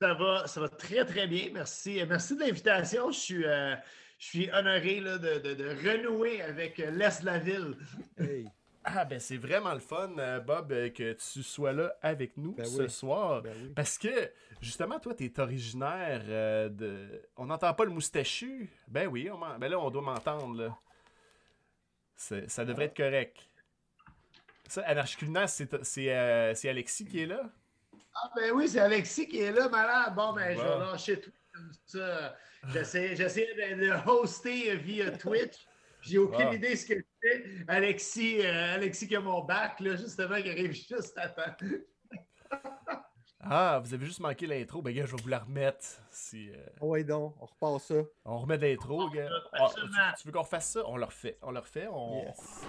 Ça va, ça va très, très bien. Merci. Merci de l'invitation. Je suis, euh, je suis honoré là, de, de- de renouer avec l'Est de la ville. Hey, Ah, ben c'est vraiment le fun, euh, Bob, euh, que tu sois là avec nous Ben ce oui. soir. ben oui. Parce que, justement, toi, t'es originaire euh, de... On n'entend pas le moustachu? Ben oui, on ben là, on doit m'entendre, Ça devrait être correct. Ça, Anarchie culinaire, c'est c'est, euh, c'est Alexis qui est là? Ah ben oui, c'est Alexis qui est là, malade. Bon, ben je vais lâcher tout comme ça. J'essaie j'essaie de, de hoster via Twitch. J'ai aucune Ah. idée de ce que je fais. Alexis, euh, Alexis qui a mon bac, là, justement, qui arrive juste à temps. Ah, vous avez juste manqué l'intro. Ben gars, je vais vous la remettre. Si, euh, Ah ouais, donc, on repart ça. On remet l'intro, gars. Ah, tu, tu veux qu'on refasse ça? On le refait. On le refait. On... Yes.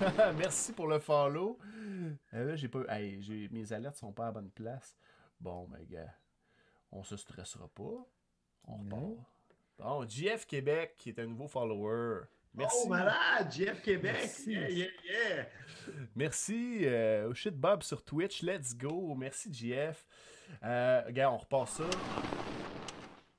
Merci pour le follow. Euh, là, j'ai pas. Hey. Mes alertes sont pas à la bonne place. Bon, ben, gars. On se stressera pas. On repart. Bon, JF Québec, qui est un nouveau follower. Merci. Oh, malade, Jeff Québec. Merci. Yeah, yeah, yeah. Merci. Euh, au shit Bob sur Twitch. Let's go. Merci, JF. Euh, gars, on repart ça.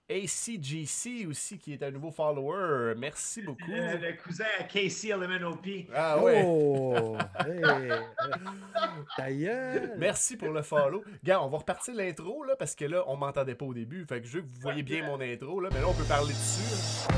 ACGC aussi, qui est un nouveau follower. Merci beaucoup. Le, le cousin à Casey LMNOP. Ah ouais. Oh! Hey! euh, gueule! Merci pour le follow. Gars, on va repartir l'intro là parce que là, on m'entendait pas au début. Fait que je veux que vous voyez bien mon intro là, mais là on peut parler dessus. là.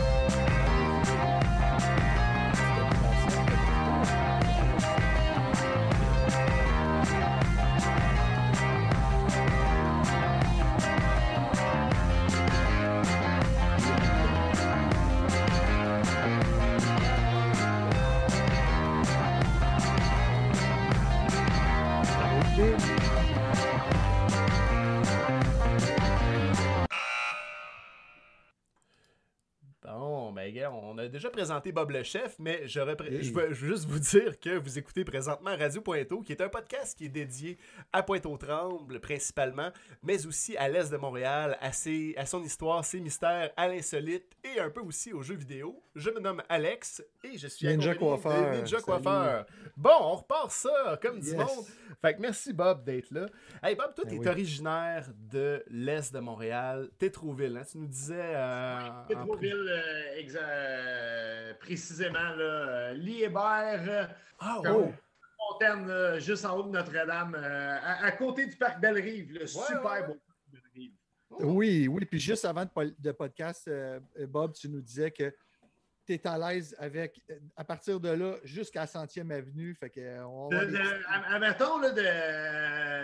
Déjà présenté Bob le chef, mais je, repré- Hey. je, veux, je veux juste vous dire que vous écoutez présentement Radio Pointeau, qui est un podcast qui est dédié à Pointe-aux-Trembles principalement, mais aussi à l'est de Montréal, à, ses- à son histoire, ses mystères, à l'insolite et un peu aussi aux jeux vidéo. Je me nomme Alex et je suis Ninja coiffeur, Ninja coiffeur. Bon, on repart ça comme du Yes. monde. Fait que merci Bob d'être là. Hey Bob, toi, Ben t'es oui. originaire de l'est de Montréal, Tétroville, hein? Tu nous disais. euh, en- Pétroville, euh, exa- euh, précisément, là, euh, Liébert, euh, Ah, oh! là, juste en haut de Notre-Dame, euh, à, à côté du parc Belle-Rive, le super ouais, ouais. beau parc Belle-Rive. Oui, oui. Puis juste avant de, podcast, euh, Bob, tu nous disais que tu es à l'aise avec, à partir de là, jusqu'à la centième avenue. Fait que, on De, des- à- admettons, là, de, euh,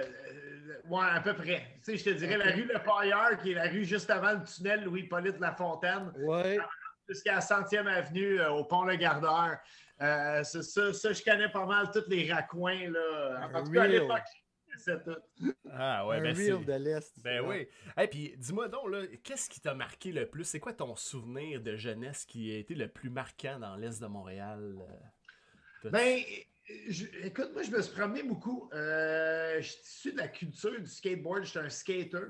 ouais, à peu près. Tu sais, je te dirais la rue Le Pailleur, qui est la rue juste avant le tunnel Louis-Hippolyte Lafontaine, Ouais, jusqu'à la centième avenue euh, au pont Le Gardeur. Euh, c'est ça, ça, je connais pas mal tous les raccoins. Là. En tout cas, à Real. l'époque, c'est tout. Ah ouais, un ben c'est. de l'Est. Ben oui. Et puis, dis-moi donc, là, qu'est-ce qui t'a marqué le plus? C'est quoi ton souvenir de jeunesse qui a été le plus marquant dans l'Est de Montréal? euh? Ben, je- écoute, moi, je me suis promené beaucoup. Euh, je suis issu de la culture du skateboard. J'étais un skater.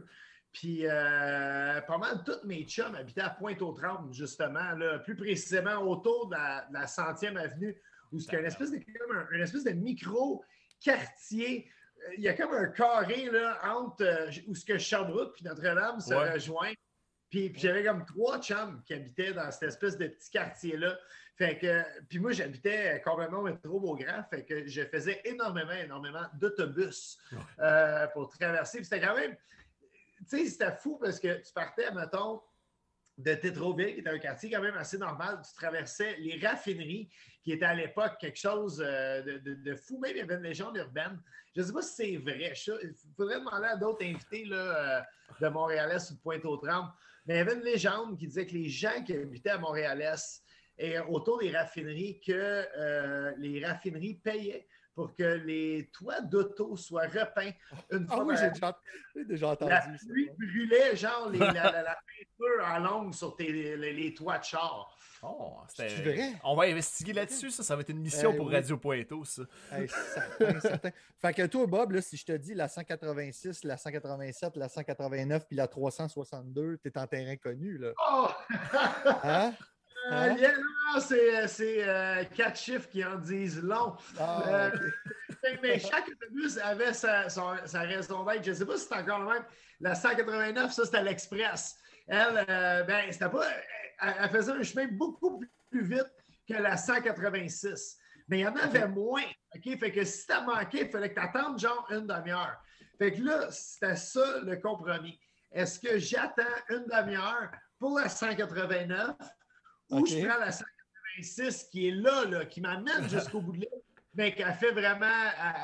Puis, euh, pas mal tous mes chums habitaient à Pointe-aux-Trembles, justement, là, plus précisément autour de la, de la 100e avenue, où a une espèce de, comme un, une espèce de micro-quartier. Euh, Il y a comme un carré là, entre euh, où ce que Sherbrooke puis Notre-Dame se Ouais. rejoignent. Puis, puis j'avais comme trois chums qui habitaient dans cette espèce de petit quartier-là. Fait que, puis moi, j'habitais complètement au métro Beaugrand. Fait que je faisais énormément, énormément d'autobus euh, pour traverser. Puis c'était quand même, sais, c'était fou parce que tu partais, mettons, de Tétroville, qui était un quartier quand même assez normal. Tu traversais les raffineries, qui étaient à l'époque quelque chose euh, de, de- fou. Même il y avait une légende urbaine. Je ne sais pas si c'est vrai. Il faudrait demander à d'autres invités là, euh, de Montréal-Est ou de Pointe-aux-Trembles. Mais il y avait une légende qui disait que les gens qui habitaient à Montréal-Est et autour des raffineries, que euh, les raffineries payaient pour que les toits d'auto soient repeints une Ah fois oui, j'ai déjà, déjà entendu la ça. pluie brûlait, genre, les- la, la- la peinture en longue sur tes, les, les toits de char. Oh, C'est vrai? On va investiguer là-dessus, ça. Ça va être une mission Eh pour oui. Radio Pointeau, ça. Hey, certain, certain. Fait que toi, Bob, là, si je te dis la 186, la 187, la 189 puis la 362, t'es en terrain connu, là. Oh! Hein? Euh, Hein? yeah, non, c'est c'est, euh, quatre chiffres qui en disent long. Ah, Euh, mais chaque autobus avait sa, sa raison d'être. Je ne sais pas si c'est encore le même. La 189, ça, c'était l'Express. Elle, euh, ben, c'était pas. Elle, faisait un chemin beaucoup plus vite que la 186. Mais il y en avait moins. OK? Fait que si t'as manqué, il fallait que tu attendes genre une demi-heure. Fait que là, c'était ça le compromis. Est-ce que j'attends une demi-heure pour la 189 ou je prends la 186 qui est là, là qui m'amène jusqu'au bout de l'île, mais qui a fait vraiment,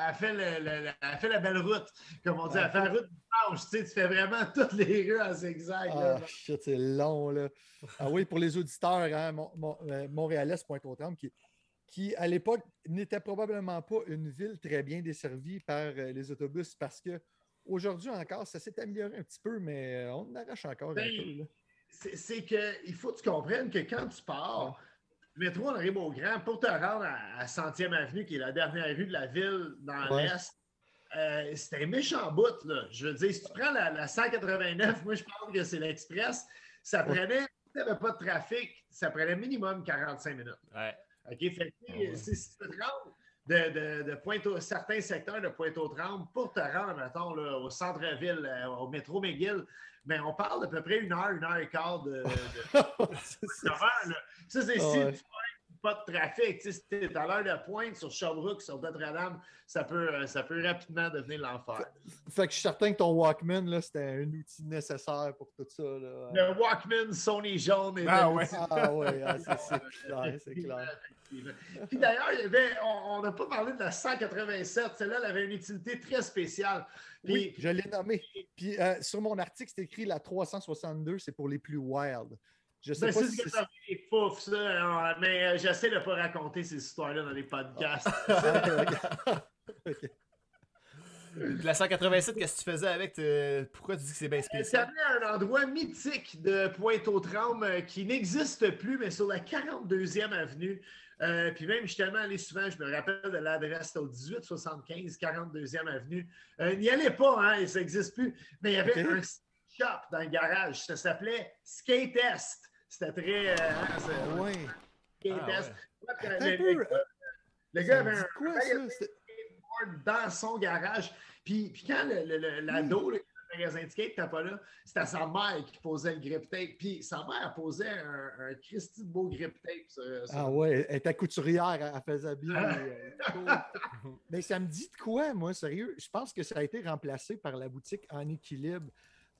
elle, fait le, fait la belle route, comme on dit, elle fait la route du tu sais, tu fais vraiment toutes les rues en zigzag. Ah, shit, c'est long, là. Ah oui, pour les auditeurs, hein, mon, mon, euh, Montréalais, qui, qui, à l'époque, n'était probablement pas une ville très bien desservie par euh, les autobus parce que aujourd'hui encore, ça s'est amélioré un petit peu, mais euh, on arrache encore un ben, peu. C'est qu'il faut que tu comprennes que quand tu pars, le métro Henri Beaugrand, pour te rendre à, 100e Avenue, qui est la dernière rue de la ville dans l'Est, euh, c'était un méchant bout. Là. Je veux dire, si tu prends la, 189, moi je pense que c'est l'Express, ça prenait, si tu n'avais pas de trafic, ça prenait minimum 45 minutes. Ouais. OK, fait que, si tu te rends de, de, de Pointe certains secteurs de Pointe-aux-Trembles pour te rendre, mettons, là, au centre-ville, euh, au métro McGill, mais on parle d'à peu près une heure, une heure et quart de. ça, c'est si tu pas de trafic. Tu sais, à l'heure de pointe sur Sherbrooke, sur Notre-Dame, ça peut, euh, ça peut rapidement devenir l'enfer. Fait, que je suis certain que ton Walkman, là, c'était un outil nécessaire pour tout ça. Là. Le Walkman Sony jaune. ah, ouais. ah ouais, ah, c'est clair, c'est clair. Puis d'ailleurs, on n'a pas parlé de la 187. Celle-là, elle avait une utilité très spéciale. oui, je l'ai nommée. Puis euh, sur mon article, c'est écrit la 362, c'est pour les plus wild. Je sais ben, pas si c'est ça. ça. Mais euh, j'essaie de ne pas raconter ces histoires-là dans les podcasts. La 187, qu'est-ce que tu faisais avec? Pourquoi tu dis que c'est bien spécial? C'est un endroit mythique de Pointe-aux-Trembles euh, qui n'existe plus, mais sur la 42e avenue. Euh, puis même, je suis tellement allé souvent, je me rappelle de l'adresse, au 1875, 42e avenue. N'y allez pas, hein, ça n'existe plus. Mais il y avait un shop dans le garage. Ça s'appelait Skate Est. C'était très. Euh, hein, oui. Skate ah. Le, le, gars avait un, quoi, skateboard dans son garage. Puis, puis quand l'ado, le, le magasin de skate n'était pas là, c'était sa mère qui posait le grip tape. Puis sa mère posait un, un Christy de beau grip tape. Ah ouais, elle était couturière, elle faisait bien. Euh, Mais ça me dit de quoi, moi, sérieux? Je pense que ça a été remplacé par la boutique En Équilibre.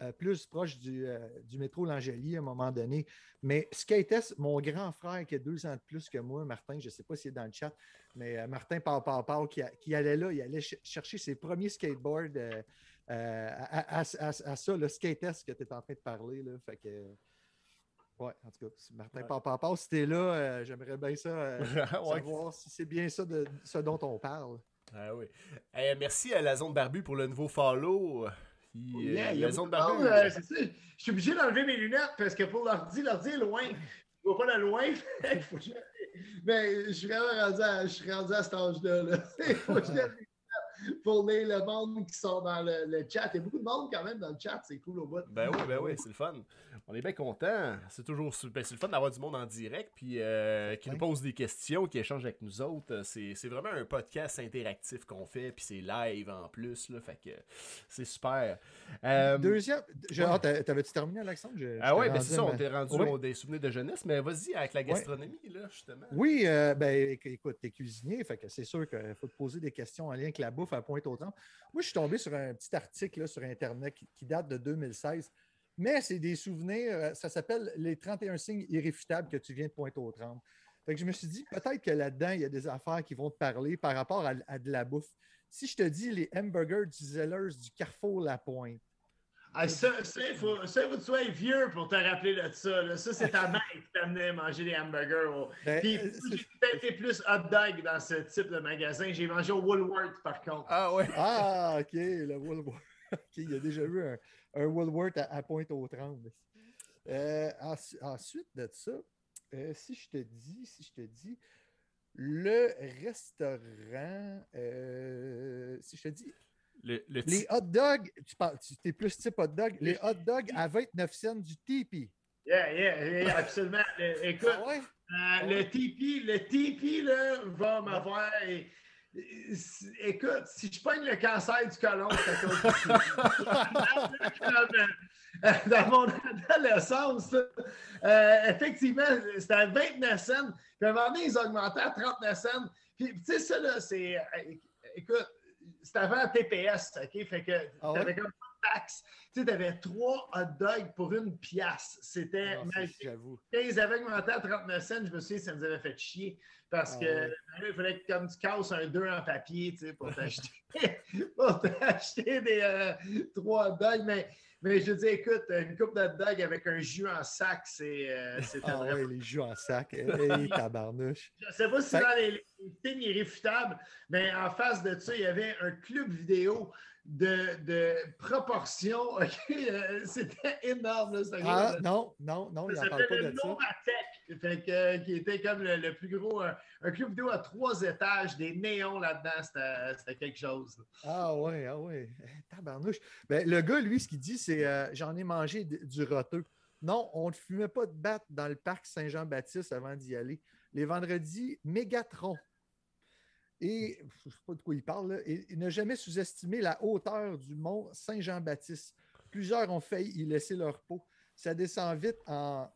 Euh, plus proche du, euh, du métro L'Angélie à un moment donné. Mais Skates, mon grand frère qui a deux ans de plus que moi, Martin, je ne sais pas s'il est dans le chat, mais euh, Martin Pau qui, qui, allait là, il allait chercher ses premiers skateboards à, ça, le Skates que tu es en train de parler. Là, fait que. Ouais, en tout cas, Martin ouais. Pau si tu es là, j'aimerais bien ça savoir si c'est bien ça de ce dont on parle. Ah oui. merci à la zone barbu pour le nouveau follow. Oh, yeah, il y a euh, Je suis obligé d'enlever mes lunettes parce que pour l'ordi, l'ordi est loin. Je ne vois pas de loin. Mais je suis vraiment rendu à, je suis rendu à cet âge-là. Il faut que je pour les, le monde qui sont dans le, chat. Il y a beaucoup de monde quand même dans le chat, c'est cool au bout. Ben oui, ben oui, c'est le fun. On est bien content. C'est toujours ben, c'est le fun d'avoir du monde en direct, puis euh, qui nous pose des questions, qui échange avec nous autres. C'est, vraiment un podcast interactif qu'on fait, puis c'est live en plus, là, fait que c'est super. Euh, Deuxième, ah, t'avais-tu terminé, Alexandre? ah ouais, ben c'est ça, on t'est rendu des souvenirs de jeunesse, mais vas-y avec la gastronomie, là, justement. Oui, euh, ben écoute, t'es cuisinier, fait que c'est sûr qu'il faut te poser des questions en lien avec la bouffe à pointe au Moi, je suis tombé sur un petit article sur Internet qui, date de 2016, mais c'est des souvenirs. Euh, ça s'appelle Les 31 signes irréfutables que tu viens de pointe au tremble. Fait que je me suis dit, peut-être que là-dedans, il y a des affaires qui vont te parler par rapport à, de la bouffe. Si je te dis les hamburgers du Zellers du Carrefour La Pointe, ah, ça, il faut, que tu sois vieux pour te rappeler de ça. Ça, c'est ta mère qui t'amenait manger des hamburgers. Ben, Puis, euh, j'ai été plus hot dog dans ce type de magasin. J'ai mangé au Woolworth, par contre. Ah, ouais. Ah, OK, le Woolworth. OK, il a déjà vu un, un Woolworth à, Pointe-aux-Trembles. Euh, ensuite de ça, euh, si je te dis, si je te dis, le restaurant, si je te dis les hot dogs, tu, parles, tu es plus type hot dog, les hot dogs à 29 cents du Tipeee. Yeah, yeah, absolument. écoute, ah euh, le Tipeee, le Tipeee là, va m'avoir. Écoute, si je pogne le cancer du colon, c'est à cause de Dans mon adolescence, euh, effectivement, c'était à 29 cents. Puis à un moment donné, ils augmentaient à 39 cents. Puis, tu sais, ça, là, c'est. Euh, écoute, c'était avant TPS, OK? Fait que ah t'avais comme taxe. Tu sais, t'avais trois hot dogs pour une pièce. C'était ah, magique. Quand ils avaient augmenté à 39 cents, je me souviens, ça nous avait fait chier. Parce ah que ben il fallait que comme tu casses un 2 en papier, tu sais, pour t'acheter pour t'acheter des euh, trois hot dogs. Mais mais je dis, écoute, une coupe de dog avec un jus en sac, c'est. Euh, ah ouais, les jus en sac. Hey, tabarnouche. Je ne sais pas si c'est dans les, les irréfutables, mais en face de ça, il y avait un club vidéo de, de proportions. Euh, c'était énorme. Là, ah, non, non, non, il n'en parle pas de ça. Fait que, euh, qui était comme le, plus gros, un, club vidéo à trois étages, des néons là-dedans, c'était quelque chose. Ah ouais, ah ouais, tabarnouche. Ben, le gars, lui, ce qu'il dit, c'est euh, j'en ai mangé du roteux. Non, on ne fumait pas de batte dans le parc Saint-Jean-Baptiste avant d'y aller. Les vendredis, Mégatron. Et je ne sais pas de quoi il parle, et il n'a jamais sous-estimé la hauteur du mont Saint-Jean-Baptiste. Plusieurs ont failli y laisser leur peau. Ça descend vite en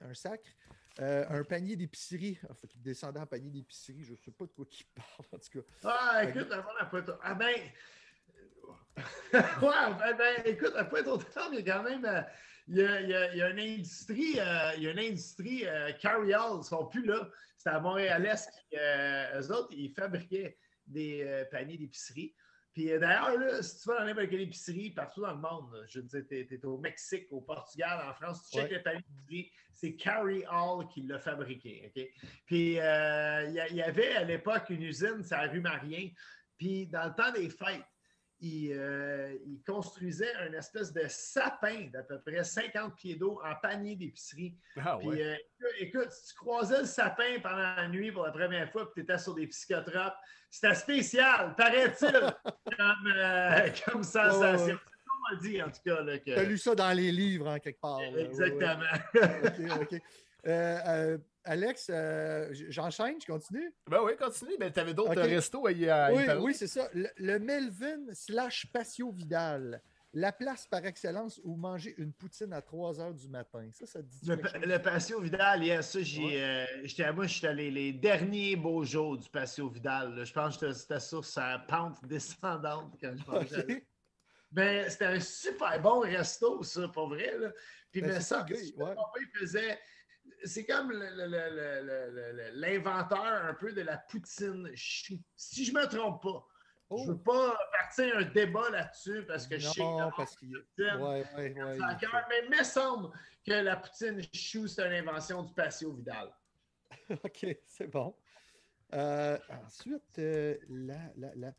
un sacre. Euh, un panier d'épicerie. Enfin, ah, il descendait en panier d'épicerie. Je ne sais pas de quoi il parle, en tout cas. Ah, écoute, avant la pointe. Ah, ben. ouais, ben, ben, écoute, à pointe au il y a quand même. Euh, il, y a, il, y a, une industrie, euh, il y a une industrie, Carry All, ils ne sont plus là. C'était à Montréal-Est. eux autres, ils fabriquaient des paniers d'épicerie. Puis euh, d'ailleurs, si tu vas dans n'importe quelle épicerie partout dans le monde, je veux dire, tu es, au Mexique, au Portugal, en France, tu checkes ouais. les c'est Carry All qui l'a fabriqué. Puis euh, il y, avait à l'époque une usine, c'est à rue Marien. Puis dans le temps des fêtes, il, euh, il, construisait un espèce de sapin d'à peu près 50 pieds d'eau en panier d'épicerie. Ah, puis, euh, écoute, si tu croisais le sapin pendant la nuit pour la première fois, puis tu étais sur des psychotropes, c'était spécial, paraît-il, comme, euh, comme sensation. On dit, en tout cas. Tu as lu ça dans les livres, en quelque part. Exactement. OK, OK. Euh, Alex, euh, j'enchaîne, je continue? Ben oui, continue. Ben, tu avais d'autres restos à y, Oui, oui c'est ça. Le, Melvin slash Patio Vidal. La place par excellence où manger une poutine à 3 h du matin. Ça, ça te dit Le, le Patio Vidal, yeah, ça, j'ai. Euh, moi, j'étais allé les derniers beaux jours du Patio Vidal. Je pense que c'était sur sa pente descendante quand je mangeais. Ben, c'était un super bon resto, ça, pour vrai. Là. Puis, ben, mais ça, ouais. il faisait c'est comme l'inventeur un peu de la poutine chou. Si je ne me trompe pas. Je ne veux oh. pas partir un débat là-dessus parce que je sais que parce qu'il ouais, ouais, ouais, Mais il me semble que la poutine chou, c'est une invention du Patio Vidal. OK, c'est bon. Euh, ensuite, euh, la, la, la,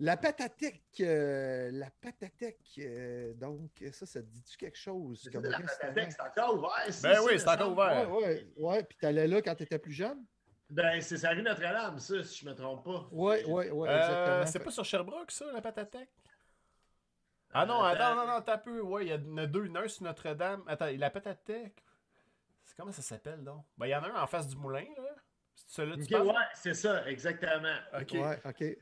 la patatec, euh, la patatec, euh, donc ça, ça te dit-tu quelque chose? Comme la patatec, c'est encore ouvert. Ben oui, c'est encore ouvert. Oui, ouais, ouais. Puis t'allais là quand t'étais plus jeune? Ben, c'est sa rue Notre-Dame, ça, si je me trompe pas. Oui, oui, oui, euh, exactement. c'est pas sur Sherbrooke, ça, la patatec? Ah non, attends, non, non, t'as peu. Ouais, il y en a deux, une un sur Notre-Dame. Attends, la patatec. Comment ça s'appelle, donc? Ben, il y en a un en face du moulin, là. C'est celui-là tu okay, Ouais, c'est ça, exactement. OK. Ouais, OK.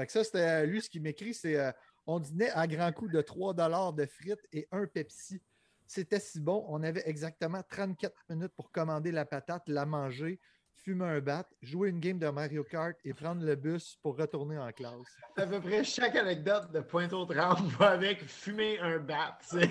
Fait que ça, c'était euh, lui, ce qui m'écrit, c'est euh, on dînait à grand coup de 3 de frites et un Pepsi. C'était si bon, on avait exactement 34 minutes pour commander la patate, la manger, fumer un bat, jouer une game de Mario Kart et prendre le bus pour retourner en classe. À peu près chaque anecdote de Pointe-aux-Trembles va avec fumer un bat. ouais,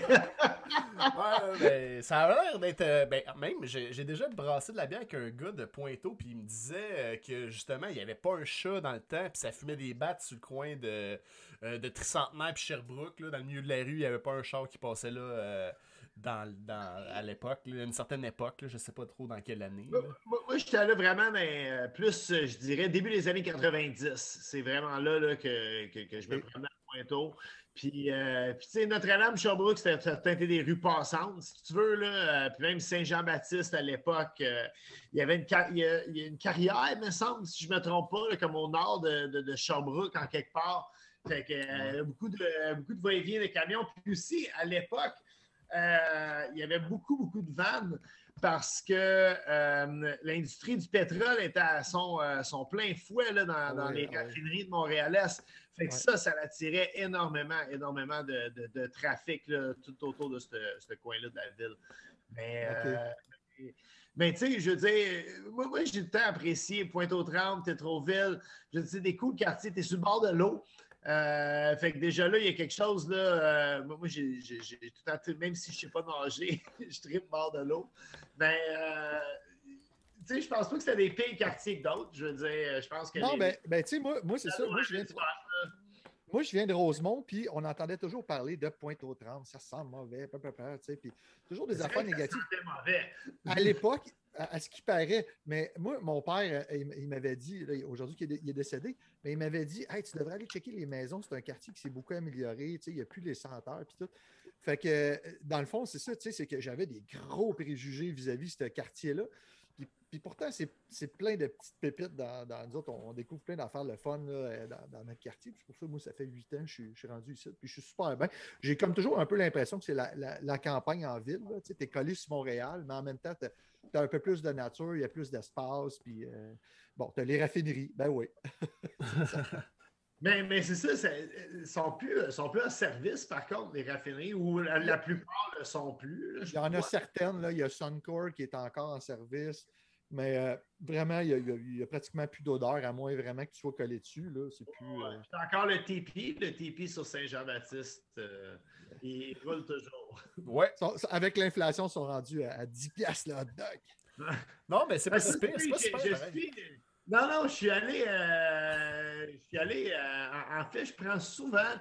ben, ça a l'air d'être. Euh, ben, même, j'ai déjà brassé de la bière avec un gars de Pointeau, puis il me disait euh, que justement, il n'y avait pas un chat dans le temps, puis ça fumait des bats sur le coin de, euh, de Tricentenaire puis Sherbrooke. Là, dans le milieu de la rue, il n'y avait pas un chat qui passait là dans, dans, à l'époque, une certaine époque, je ne sais pas trop dans quelle année. Moi, j'étais là vraiment, mais euh, plus, euh, je dirais, début des années 90. C'est vraiment là, là que, que, je me promenais à Pointeau. Puis, euh, puis tu sais, Notre-Dame, Sherbrooke, c'était des rues passantes, si tu veux. Là. puis même Saint-Jean-Baptiste, à l'époque, il y avait une, il y a, une carrière, me semble, si je ne me trompe pas, comme au nord de, de, de, Sherbrooke, en quelque part. Fait que, beaucoup de, beaucoup de va-et-vient de camions. Puis aussi, à l'époque, euh, il y avait beaucoup, beaucoup de vannes parce que euh, l'industrie du pétrole était à son, euh, son plein fouet là, dans, dans les raffineries de Montréal-Est. Fait que ça, ça attirait énormément, énormément de, de, trafic là, tout autour de ce, coin-là de la ville. Mais, mais tu sais, je veux dire, moi, moi j'ai le temps apprécié Pointe-aux-Trembles, Tétroville. Je veux dire, des coups de quartier, tu es sur le bord de l'eau. Euh, fait que déjà là, il y a quelque chose là. Euh, moi, j'ai tout le temps, même si je ne sais pas nager, je tripe bord de l'eau. Mais euh, tu sais, je pense pas que c'était des pires quartiers que d'autres. Je veux dire, je pense que. Non, mais ben, ben, tu sais, moi, moi c'est ça. Moi je, viens de... moi, je viens de Rosemont, puis on entendait toujours parler de Pointe-aux-Trembles. Ça sent mauvais, peu, peu, peu, tu sais, puis toujours des affaires négatives. Mauvais. À l'époque, à, ce qui paraît. Mais moi, mon père, euh, il, m'avait dit, aujourd'hui qu'il est décédé, mais il m'avait dit Hey, tu devrais aller checker les maisons. C'est un quartier qui s'est beaucoup amélioré. Il n'y a plus les senteurs. Puis tout. Fait que, euh, dans le fond, c'est ça, c'est que j'avais des gros préjugés vis-à-vis de ce quartier-là. Puis, pourtant, c'est plein de petites pépites dans, nous autres. On, découvre plein d'affaires le fun euh, dans, notre quartier. Puis pour ça, moi, ça fait huit ans que je suis, rendu ici. Puis je suis super bien. J'ai comme toujours un peu l'impression que c'est la, campagne en ville. Tu es collé sur Montréal, mais en même temps, tu as un peu plus de nature, il y a plus d'espace, puis euh, bon, tu as les raffineries, ben oui. mais, mais c'est ça, ils sont plus, sont plus en service, par contre, les raffineries, ou la, plupart ne sont plus. il y en a certaines, là, il y a Suncor qui est encore en service. Mais euh, vraiment, il n'y a, pratiquement plus d'odeur, à moins vraiment que tu sois collé dessus. Là. C'est plus, euh, encore le TP, le TP sur Saint-Jean-Baptiste, il roule toujours. Ouais. avec l'inflation, ils sont rendus à, 10 piastres le hot dog. non, mais c'est pas si pire. C'est pas Non, non, je suis allé. Euh, je suis allé. Euh, en, fait, je prends souvent.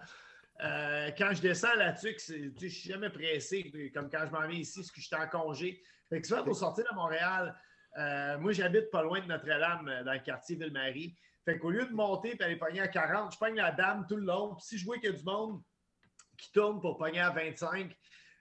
Euh, quand je descends là-dessus, je ne suis jamais pressé, comme quand je m'en viens ici, parce que je suis en congé. Fait que souvent, pour sortir de Montréal, moi, j'habite pas loin de Notre-Dame, dans le quartier Ville-Marie. Fait qu'au lieu de monter et aller pogner à 40, je pogne la dame tout le long. Puis si je vois qu'il y a du monde, qui tourne pour pogner à 25,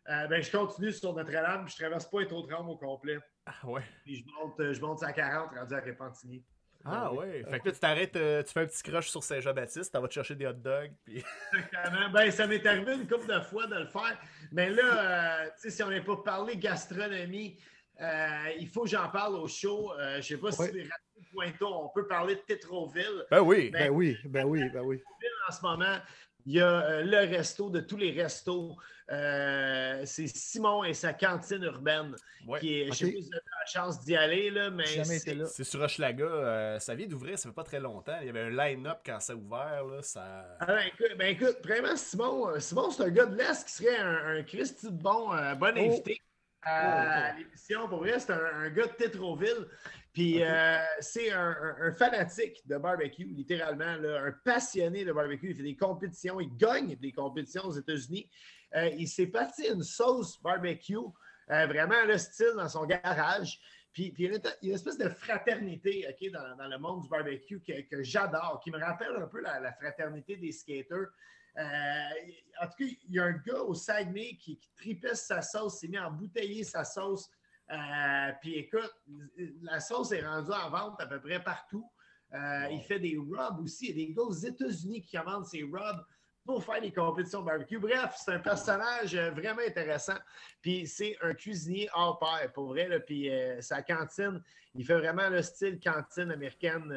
euh, ben, je continue sur Notre-Dame, je traverse pas les taux de au complet. Ah ouais. Puis je monte, euh, je monte à 40, rendu à Repentigny. Ah ouais. Fait que là, tu t'arrêtes, euh, tu fais un petit crush sur Saint-Jean-Baptiste, tu vas te chercher des hot dogs. Puis... ben, ça m'est arrivé une couple de fois de le faire. Mais là, tu sais, si on n'est pas parlé gastronomie, il faut que j'en parle au show. je sais pas si les Pointo, on peut parler de Tétroville. Ben oui. Ben, oui, ben oui, ben oui. En ce moment, il y a euh, le resto de tous les restos. Euh, c'est Simon et sa cantine urbaine. Qui est, Je sais pas si vous avez la chance d'y aller, là, mais. C'est sur Hochelaga. Euh, ça vient d'ouvrir, ça fait pas très longtemps. Il y avait un line-up quand ça a ouvert. Là, ça... Ah, ben, écoute, ben, écoute, vraiment, Simon, Simon c'est un gars de l'Est qui serait un, un Christy de bon, bon oh. invité à, oh, l'émission. Pour vrai, c'est un, un, gars de Tétroville. Puis euh, c'est un, fanatique de barbecue, littéralement, un passionné de barbecue. Il fait des compétitions, il gagne des compétitions aux États-Unis. Euh, il s'est parti une sauce barbecue, euh, vraiment le style dans son garage. Puis, il y a une, espèce de fraternité dans, le monde du barbecue que, j'adore, qui me rappelle un peu la, fraternité des skaters. En tout cas, il y a un gars au Saguenay qui, qui sa sauce, s'est mis à embouteiller sa sauce euh, puis écoute, la sauce est rendue en vente à peu près partout. Euh, il fait des rubs aussi. Il y a des gars aux États-Unis qui commandent ces rubs pour faire des compétitions barbecue. Bref, c'est un personnage euh, vraiment intéressant. Puis c'est un cuisinier hors pair, pour vrai. Puis sa cantine, il fait vraiment le style cantine américaine,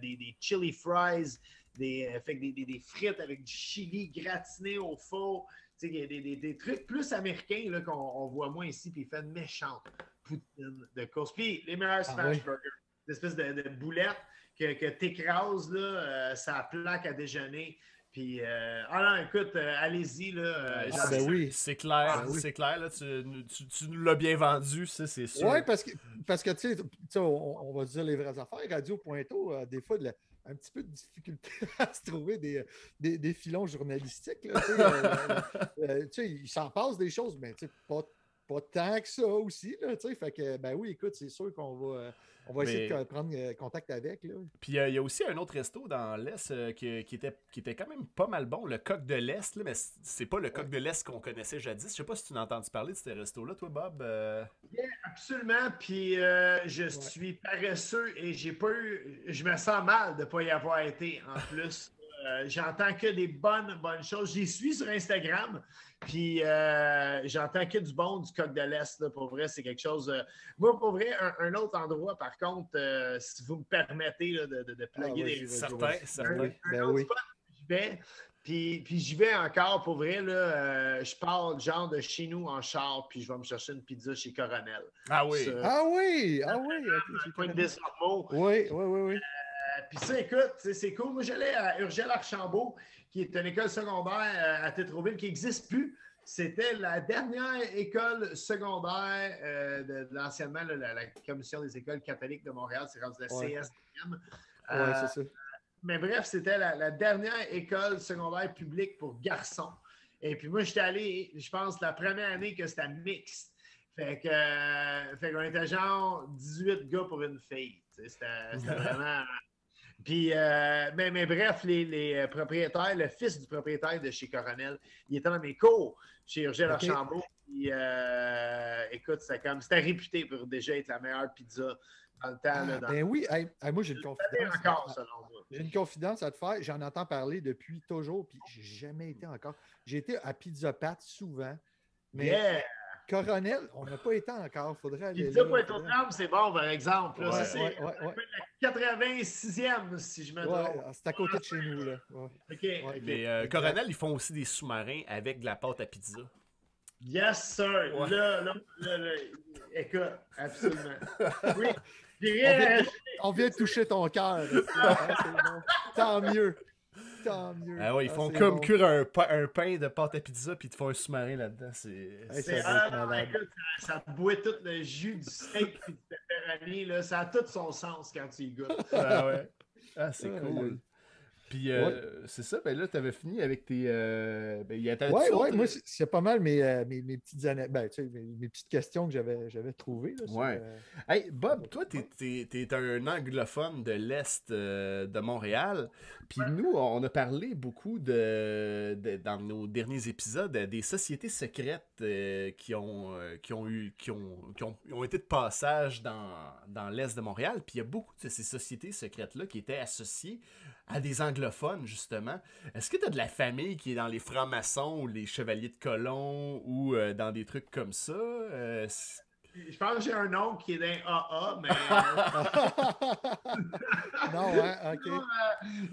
des, chili fries, des, fait, des, des, frites avec du chili gratiné au four. Des, des, trucs plus américains qu'on voit moins ici, puis il fait une méchante poutine de course. Puis les meilleurs ah smash burgers, une espèce de, boulette que, que tu écrases, là, euh, ça plaque à déjeuner. Puis, euh, ah non, écoute, euh, allez-y. Là, ah, ben oui. C'est clair, ah c'est clair. Là, tu, tu, nous l'as bien vendu, ça, c'est sûr. Oui, parce que, parce que tu sais, on, on, va dire les vraies affaires. Radio Pointo, des fois, de un petit peu de difficulté à se trouver des, des, filons journalistiques. Là, tu sais, il s'en passe des choses, mais pas pas tant que ça aussi. Là, fait que, ben oui, écoute, c'est sûr qu'on va, euh, on va essayer de prendre euh, contact avec. Là. Puis euh, il y a aussi un autre resto dans l'Est qui, qui, était, qui était quand même pas mal bon, le Coq de l'Est, mais c'est pas le Coq de l'Est qu'on connaissait jadis. Je sais pas si tu as entendu parler de ce resto-là, toi, Bob. absolument. Puis je suis paresseux et j'ai pas eu. Je me sens mal de ne pas y avoir été en plus. Euh, j'entends que des bonnes, bonnes choses. J'y suis sur Instagram, puis euh, j'entends que du bon du coq de l'Est. Pour vrai, c'est quelque chose. euh, moi, pour vrai, un, un autre endroit, par contre, euh, si vous me permettez là, de, de, de plugger Ah, vas-y, des vas-y, Certain, vas-y. certain. un, un Ben autre oui. j'y vais. Puis, puis j'y vais encore pour vrai. Là, euh, je pars genre de chez nous en char, puis je vais me chercher une pizza chez Coronel. Ah oui. Ça, Ah oui! Ah oui! ok, j'ai coin de. Oui, oui, oui, oui. Euh, Puis ça, écoute, c'est cool. Moi, j'allais à Urgel Archambault, qui est une école secondaire euh, à Tétroville qui n'existe plus. C'était la dernière école secondaire euh, de, de l'anciennement, la, la Commission des écoles catholiques de Montréal. C'est rendu la. CSDM. Euh, c'est ça. mais bref, c'était la, la dernière école secondaire publique pour garçons. Et puis moi, j'étais allé, je pense, la première année que c'était mixte. Fait que, euh, fait qu'on était genre 18 gars pour une fille. C'était vraiment. Puis, euh, mais, mais bref, les, les euh, propriétaires, le fils du propriétaire de chez Coronel, il était dans mes cours chez Urgel Ok. Archambault. Puis, euh, écoute, c'était comme, c'était réputé pour déjà être la meilleure pizza dans le temps. là, dans- ben oui, hey, hey, moi j'ai une confidence. encore, selon moi. J'ai une confidence à te faire. J'en entends parler depuis toujours, puis j'ai jamais été encore. J'ai été à Pizza Pat souvent, mais Yeah! Coronel, on n'a pas été encore. Faudrait aller Pizza Pointe aux c'est bon, par exemple. là. Ouais, ça, c'est ouais, ouais, la 86e, si je me trompe. Ouais, c'est à côté de chez nous, là. Ouais. OK. Ouais. Mais euh. Coronel, ils font aussi des sous-marins avec de la pâte à pizza. Yes, sir. Ouais. Là, là, là, là, écoute, absolument. Oui. On vient, de- on vient de toucher ton cœur. hein. Tant mieux. Tant mieux. Ah ouais, ils Ah, font comme bon. cuire un, pa- un pain de pâte à pizza puis ils te font un sous-marin là-dedans. C'est. Hey, ça ah, non, malade. écoute, ça, ça boit tout le jus du steak et du pepperoni. Là. Ça a tout son sens quand tu y goûtes. Ah ouais. Ah, c'est Ah, cool. Puis euh, c'est ça, ben là, t'avais fini avec tes. Euh, ben, il y a Oui, ouais, moi, c'est c'est pas mal mes, euh, mes, mes petites années, ben, tu sais, mes, mes petites questions que j'avais j'avais trouvées. Là, sur, Ouais. euh, Hey, Bob, toi, t'es, t'es- t'es un anglophone de l'Est euh, de Montréal. Puis nous, on a parlé beaucoup de, de- dans nos derniers épisodes euh, des sociétés secrètes euh, qui, ont, euh, qui, ont eu, qui, ont, qui ont, ont été de passage dans, dans l'Est de Montréal. Puis il y a beaucoup de ces sociétés secrètes-là qui étaient associées à des anglophones, justement. Est-ce que tu as de la famille qui est dans les francs-maçons ou les chevaliers de colon ou euh, dans des trucs comme ça? Euh, Je pense que j'ai un nom qui est d'un AA, mais. non, hein, OK.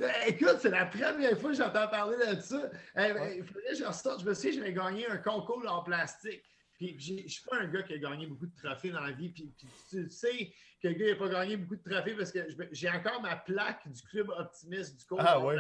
Euh, écoute, c'est la première fois que j'entends parler de ça. Eh, ben, Ouais. Il faudrait que je ressorte. Je me souviens, j'avais gagné un concours en plastique. Puis j'ai- je suis pas un gars qui a gagné beaucoup de trophées dans la vie. Puis, puis tu sais que le gars n'a pas gagné beaucoup de trophées parce que j'ai encore ma plaque du club optimiste du cours Ah, en ouais.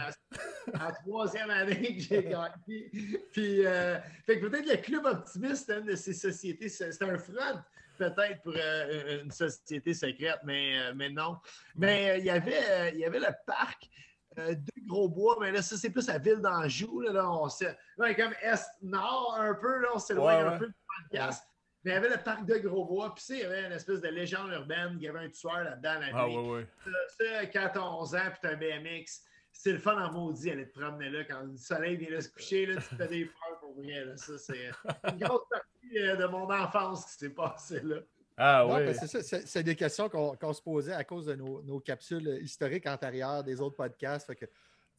en troisième année que j'ai gagné. Puis, euh, fait que peut-être le club optimiste, c'est une de ces sociétés. C'est un front peut-être pour euh, une société secrète, mais, euh, mais non. Mais euh, il y avait, il y avait le parc euh, de Gros-Bois, mais là, ça, c'est plus la ville d'Anjou. Là, là, on s'est- là, comme Est-Nord un peu, là, on s'éloigne Ouais, un peu du podcast. Mais il y avait le parc de Gros-Bois, puis il y avait une espèce de légende urbaine, il y avait un tueur là-dedans la nuit. Ah ouais, ouais. Ça, ça, quand t'as 11 ans, puis t'as un BMX, c'est le fun en maudit aller te promener là. Quand le soleil vient là se coucher, là, tu te fais des peurs pour rien. Là. Ça, c'est une grosse partie euh, de mon enfance qui s'est passée là. Ah Non, ouais. ben, c'est ça, c'est c'est des questions qu'on qu'on se posait à cause de nos, nos capsules historiques antérieures des autres podcasts. Fait que,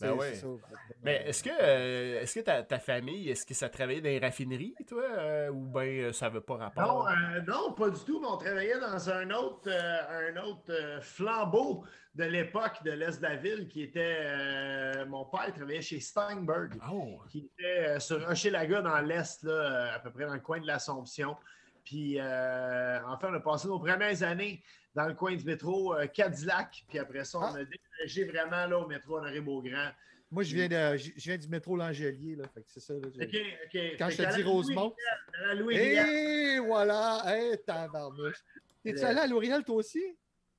Ben ça. Mais est-ce que, euh, est-ce que ta, ta famille, est-ce que ça travaillait dans les raffineries, toi, euh, ou bien ça veut pas rapport? Non, euh, non, pas du tout, mais on travaillait dans un autre, euh, un autre euh, flambeau de l'époque de l'Est de la ville qui était. euh, mon père travaillait chez Steinberg. Oh! qui était euh, sur Hochelaga dans l'Est, là, euh, à peu près dans le coin de l'Assomption. Puis, euh, enfin, on a passé nos premières années dans le coin du métro euh, Cadillac. Puis après ça, on Ah. a déménagé vraiment là au métro Honoré-Beaugrand. Moi, je viens, de, je viens du métro Langelier. Là, fait que c'est ça. là. Quand Fait je te dis Rosemont. Et Vuitton. voilà! Hey, tabarnouche! T'es-tu allé à L'Oréal, toi aussi?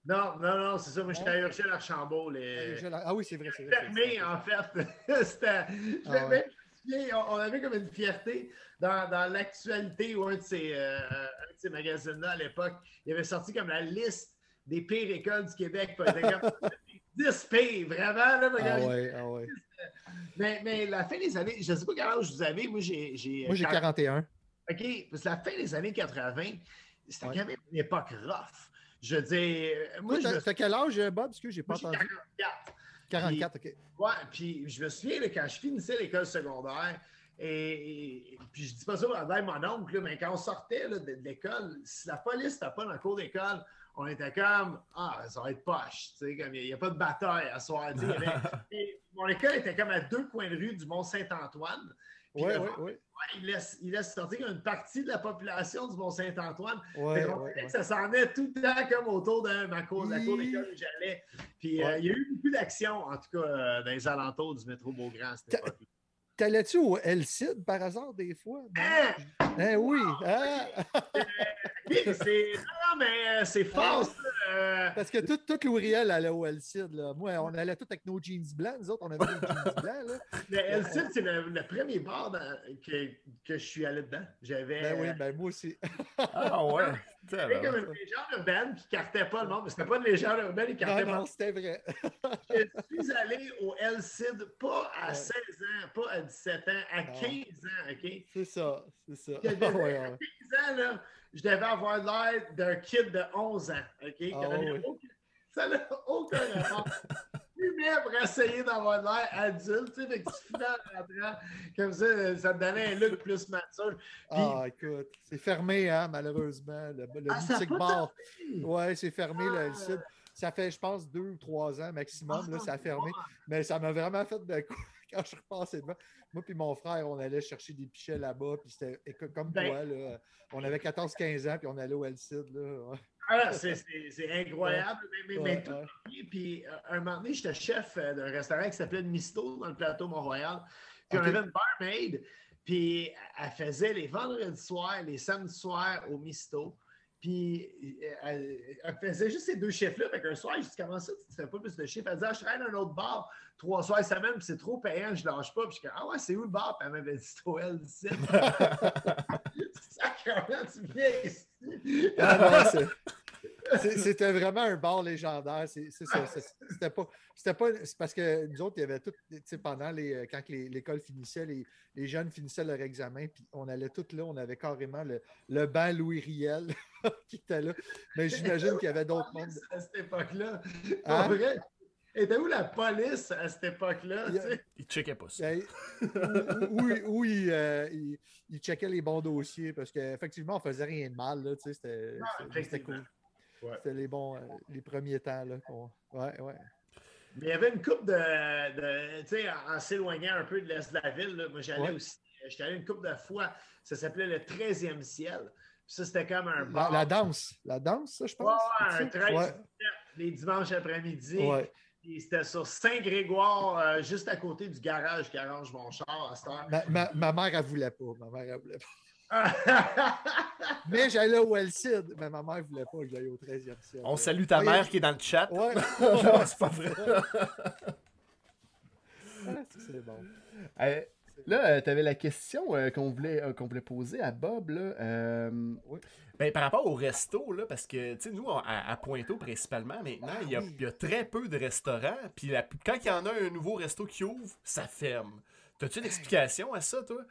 Non, non, non, c'est ça. Moi, j'étais à Urgel Archambault. Les... Ah oui, c'est vrai. c'est fermé, en fait. C'était. Ah ouais. On on avait comme une fierté dans, dans l'actualité ou un de ces, euh, de ces magazines-là à l'époque. Il avait sorti comme la liste des pires écoles du Québec. comme 10 pires, vraiment. Là, Ah ouais, ah ouais. mais, mais la fin des années, je ne sais pas quel âge vous avez. Moi, j'ai. j'ai- Moi, j'ai quand- 41. OK, parce que la fin des années 80, c'était Ouais. quand même une époque rough. Je veux dire, moi, Toi, je t'as- quel âge, Bob? Parce que j'ai pas moi, entendu. 44. 44, OK. Ouais, puis je me souviens, là, quand je finissais l'école secondaire, et, et- puis je dis pas ça envers mon oncle, là, mais quand on sortait là, de, de l'école, si la police n'était pas dans le cours d'école, on était comme Ah, ça va être poche, tu sais, comme il n'y a, pas de bataille à soir. avait- et mon école était comme à deux coins de rue du Mont-Saint-Antoine. Puis Oui, le oui, vendredi oui. soir, il laisse, il laisse sortir une partie de la population du Mont-Saint-Antoine. Ouais, ouais, ouais. Ça s'en est tout le temps comme autour de ma cour, la cour d'école où j'allais. Puis euh, Ouais. il y a eu beaucoup d'actions, en tout cas, euh, dans les alentours du métro Beaugrand. T'allais-tu au Elcid par hasard des fois? Hein? Hein, oui. hein? Oui, c'est. Non, mais euh, c'est fort, ça. Euh, Parce que tout, tout l'Ouriel allait au Elcid. Là. Moi, on allait tous avec nos jeans blancs. Nous autres, on avait des jeans blancs. Là. Le LCID, c'est le, le premier bar dans- que, que je suis allé dedans. J'avais. Ben oui, ben moi aussi. Ah ouais. j'avais comme une légende urbaine qui cartait pas le monde, mais c'était pas une légende urbaine, Non, cartait pas non, c'était vrai. Je suis allé au LCID pas à Ouais. 16 ans, pas à 17 ans, à Non. 15 ans, OK? C'est ça, c'est ça. Il y avait- Ouais, à ouais. 15 ans, là, je devais avoir l'air d'un kid de 11 ans, OK? Ah avait oui. aucun- Ça n'a aucun rapport. Fumais pour essayer d'avoir l'air adulte, tu sais, fait que rentrant, comme ça, ça te donnait un look plus mature. Ah, écoute, c'est fermé, hein, malheureusement. Le, le Ah, boutique bar. Ouais, c'est fermé, le Ah. Ça fait, je pense, deux ou trois ans maximum. Là, ça a fermé. Ah, Mais ça m'a vraiment fait de quoi quand je suis repassé devant. Moi puis mon frère, on allait chercher des pichets là-bas. Puis c'était comme Ben- toi, là, on avait 14-15 ans, puis on allait au Elcid. Là. Ah, c'est- incroyable. Mais, mais- mais Ouais, tout Puis euh, un moment donné, j'étais chef euh, d'un restaurant qui s'appelait Misto dans le plateau Mont-Royal. Puis on avait une barmaid. Puis elle faisait les vendredis soirs, les samedis soirs au Misto. Puis euh, elle, elle faisait juste ces deux chiffres-là. Fait qu'un soir, je dis Comment ça, tu ne fais pas plus de chiffres? Elle disait ah, Je dans un autre bar trois soirs semaine, puis c'est trop payant, je lâche pas. Puis je comme Ah ouais, c'est où le bar? Puis elle m'avait dit C'est au LC. Sacrement, tu viens ici. C'était vraiment un bar légendaire. C'est ça. C'était pas. C'était pas. C'est parce que nous autres, il y avait tout. Tu sais, pendant les. euh, Quand les- l'école finissait, les, les jeunes finissaient leur examen, puis on allait tous là. On avait carrément le, le banc Louis Riel qui était là. Mais j'imagine qu'il y avait d'autres mondes. à cette époque-là. Hein? Vrai, était où la police à cette époque-là? Il y a- tu sais? Il checkait pas ça. Ben, où, où- où il, euh, il- il checkait les bons dossiers parce qu'effectivement, on faisait rien de mal. Là, tu sais, c'était cool. Ouais. C'était les bons, euh, les premiers temps. Là, ouais, ouais. Mais il y avait une coupe de. de- tu sais, en, en s'éloignant un peu de l'Est de la ville, là, moi j'allais Ouais. aussi. J'étais allé une coupe de fois. Ça s'appelait le 13e ciel. Puis ça, c'était comme un La, bar. la danse. La danse, ça, je pense. ouais, un ça? 13 Ouais, les dimanches après-midi. ouais. C'était sur Saint-Grégoire, euh, juste à côté du garage qui arrange mon char à cette heure. Ma, ma- ma mère, elle voulait pas. Ma mère, elle voulait pas. Mais j'allais au Elcid, mais ma mère voulait pas que j'aille au 13e ciel. On salue ta Ouais, mère qui est dans le chat. Ouais. Non, c'est pas vrai. Ah, c'est bon. Euh, là, tu avais la question euh, qu'on voulait, euh, qu'on voulait poser à Bob. Là, euh, Oui. ben, par rapport au resto, là, parce que tu sais, nous, à, à Pointeau principalement, maintenant, Ah, il y, a, oui. il y a très peu de restaurants. Puis la- quand il y en a un nouveau resto qui ouvre, ça ferme. T'as-tu une explication à ça, toi?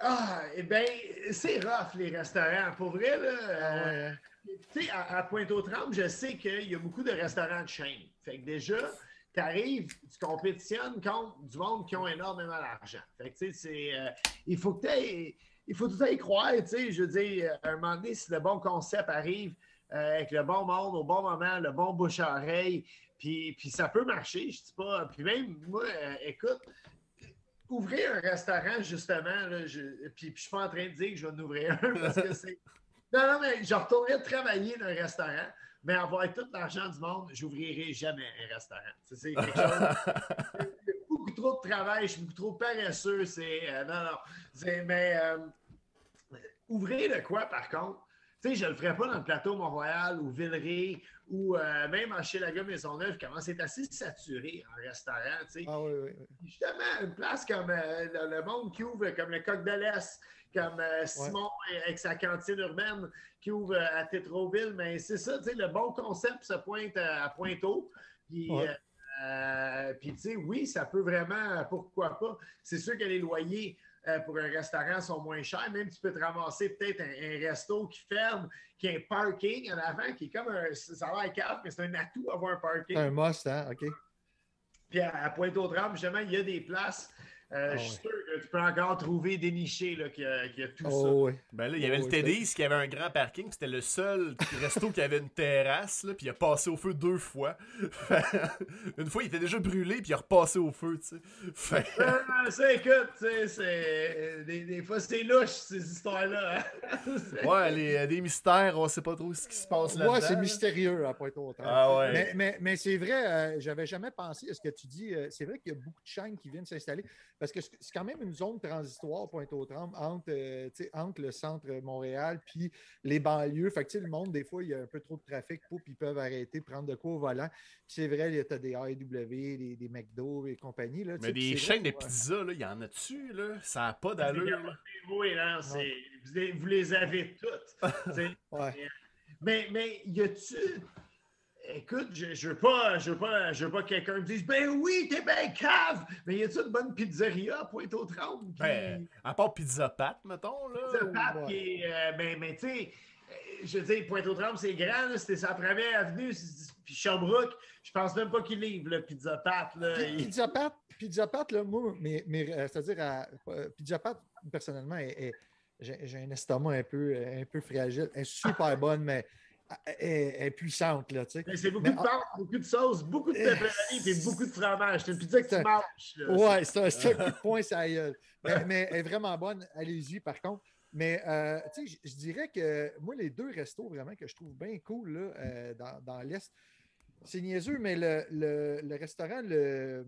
Ah, eh bien, c'est rough, les restaurants. Pour vrai, là. Euh. Tu sais, à, à Pointe-aux-Trembles, je sais qu'il y a beaucoup de restaurants de chaîne. Fait que déjà, tu arrives, tu compétitionnes contre du monde qui ont énormément d'argent. Fait que tu sais, c'est. euh, il faut que tu Il faut tout y croire, tu sais. Je veux dire, à un moment donné, si le bon concept arrive euh, avec le bon monde, au bon moment, le bon bouche à oreille, puis, puis ça peut marcher, je dis pas. Puis même, moi, euh, écoute, ouvrir un restaurant, justement, là, je, puis, puis je suis pas en train de dire que je vais en ouvrir un parce que c'est. Non, non, mais je retournerai travailler dans un restaurant, mais avoir tout l'argent du monde, j'ouvrirai jamais un restaurant. C'est quelque chose. Beaucoup trop de travail, je suis beaucoup trop paresseux. C'est. euh, non, non. Mais euh, ouvrir de quoi, par contre? Tu sais, je ne le ferais pas dans le plateau Mont-Royal ou Villeray ou euh, même à la Maisonneuve, comment c'est assez saturé en restaurant, tu sais. Ah oui, oui, oui. Justement, une place comme euh, le, monde qui ouvre, comme le Coq de l'Est, comme euh, Simon avec sa cantine urbaine qui ouvre à Tétroville, mais c'est ça, tu sais, le bon concept se pointe à, Pointeau. Puis Ouais. puis, tu sais, oui, ça peut vraiment, pourquoi pas. C'est sûr que les loyers euh, pour un restaurant sont moins chers. Même tu peux te ramasser peut-être un, resto qui ferme, qui a un parking en avant, qui est comme un. Ça a l'air cave, mais c'est un atout avoir un parking. Un must, hein? OK. Puis à, Pointe-aux-Trembles, justement, il y a des places euh, ah je suis sûr que tu peux encore trouver des nichés là, qui, a, qui a tout oh, ça. Ben là, il y avait le Teddy's qui avait un grand parking. C'était le seul resto qui avait une terrasse. Là, puis il a passé au feu deux fois. une fois, il était déjà brûlé, puis il a repassé au feu. Tu sais. ça, écoute, tu sais, des, des, fois, c'est louche, ces histoires-là. Hein. ouais, les, des mystères, on sait pas trop ce qui se passe là-dedans. Ouais, c'est mystérieux à Pointe-aux-Trembles. Ah, ouais. Mais, mais, mais c'est vrai, euh, j'avais jamais pensé à ce que tu dis. Euh, c'est vrai qu'il y a beaucoup de chaînes qui viennent s'installer. Parce que c'est quand même une zone transitoire, Pointe-aux-Trembles, entre, euh, entre le centre Montréal puis les banlieues. Fait que le monde, des fois, il y a un peu trop de trafic pour, puis ils peuvent arrêter, prendre de quoi au volant. c'est vrai, il y a des AEW, des, des McDo et compagnie. Là, Mais des chaînes de pizza, il y en a dessus, là? Ça n'a pas d'allure. Oui, là, vous les avez toutes. ouais. Mais, mais y a-tu Écoute, je, je veux pas, je veux pas, je veux pas que quelqu'un me dise Ben oui, t'es bien cave! Mais y a-tu une bonne pizzeria à Pointe-aux-Trembles? Ben, à part Pizza Pat, mettons, là. Pizza Pat, qui est. Euh, ben, mais tu sais, euh, je veux dire, Pointe-aux-Trembles, c'est grand, c'était sa première avenue, puis Sherbrooke, je pense même pas qu'il livre, le Pizza Pat. Là. Pizza Pat, Pizza Pat, là, moi, mais, mais euh, c'est-à-dire, Pizza Pat, personnellement, j'ai un estomac un peu, un peu fragile. Elle est super bonne, mais est, puissante. Là. C'est beaucoup de pâte, beaucoup de sauce, beaucoup de pepperoni et beaucoup de fromage. C'est une pizza que tu manges. Ouais, c'est un, coup de poing, ça gueule. Mais, mais, elle est vraiment bonne. Allez-y, par contre. Mais euh, je dirais que moi, les deux restos vraiment que je trouve bien cool là, euh, dans, dans l'Est, c'est niaiseux, mais le, le, le restaurant le,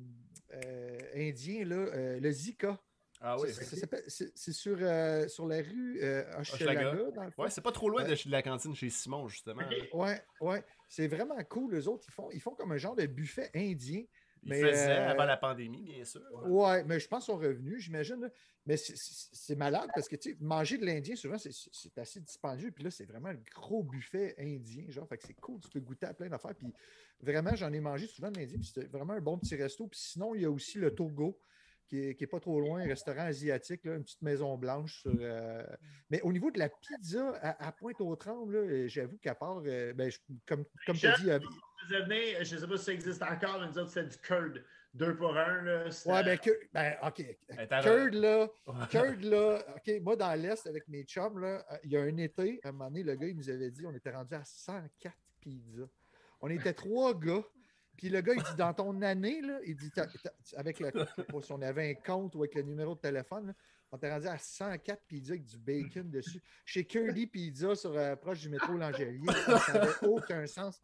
euh, indien, là, le Zika, ah oui. C'est sur, euh, sur la rue euh, Hochelaga. Ouais, c'est pas trop loin de, la cantine chez Simon, justement. Ouais, ouais. C'est vraiment cool. Les autres, ils font, ils font comme un genre de buffet indien. Ils mais, faisaient euh, avant la pandémie, bien sûr. Ouais, mais je pense qu'ils sont revenus, j'imagine. Mais c'est malade parce que tu sais, manger de l'Indien, souvent, c'est assez dispendieux. Puis là, c'est vraiment un gros buffet indien. Genre, fait que c'est cool, tu peux goûter à plein d'affaires. Puis vraiment, j'en ai mangé souvent de l'Indien. Puis c'était vraiment un bon petit resto. Puis sinon, il y a aussi le Togo qui n'est pas trop loin, un restaurant asiatique, une petite maison blanche. Euh, mais au niveau de la pizza à, Pointe-aux-Trembles, j'avoue qu'à part, euh, ben, comme, comme tu as dit. Euh, je ne sais pas si ça existe encore, mais nous autres, c'est du curd. Deux pour un. Là, ouais, ben, ben, OK. Curd, là, curd, là, OK, moi, dans l'Est, avec mes chums, là, il y a un été, à un moment donné, le gars, il nous avait dit on était rendu à 104 pizzas. On était trois gars. Puis le gars, il dit dans ton année, là, il dit avec le, si on avait un compte ou avec le numéro de téléphone, on t'est rendu à 104 pizzas avec du bacon dessus. Chez Curly Pizza, sur, euh, proche du métro Langelier, ça n'avait aucun sens.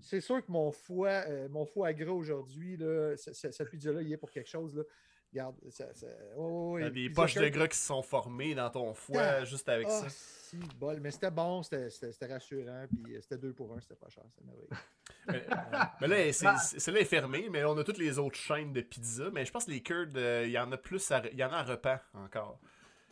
C'est sûr que mon foie, euh, mon foie gras aujourd'hui, cette pizza-là, il est pour quelque chose. Là. Regarde, ça, ça... Oh, Il y a des poches de gras qui se sont formées dans ton foie ah, juste avec ah, ça. Si, bol. Mais c'était bon, c'était rassurant, puis euh, c'était deux pour un, c'était pas cher, c'était merveilleux. mais, mais, là, celle-là est fermée, mais on a toutes les autres chaînes de pizza. Mais je pense que les curds, euh, il y en a plus, il y en a à repas encore.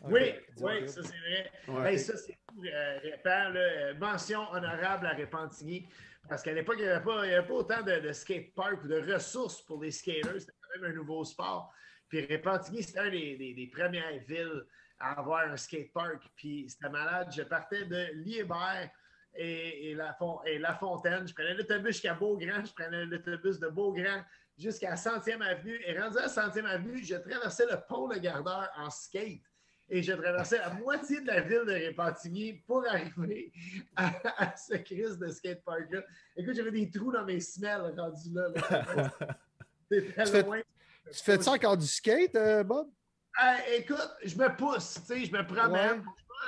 Oui, oui, ça c'est vrai. ça, c'est euh, mention honorable à Repentigny. Parce qu'à l'époque, il n'y avait, avait, pas autant de, de skateparks ou de ressources pour les skaters. C'était quand même un nouveau sport. Puis Repentigny, c'était une des, des, premières villes à avoir un skatepark. Puis c'était malade. Je partais de Liébert et, et, la, et La Fontaine. Je prenais l'autobus jusqu'à Beaugrand. Je prenais l'autobus de Beaugrand jusqu'à 100e Avenue. Et rendu à 100e Avenue, je traversais le pont de Gardeur en skate. Et je traversais la moitié de la ville de Repentigny pour arriver à, ce crise de skatepark-là. Écoute, j'avais des trous dans mes semelles rendus là. C'était loin. Tu fais ça encore du skate, euh, Bob? Euh, écoute, je me pousse, tu sais, je me promène.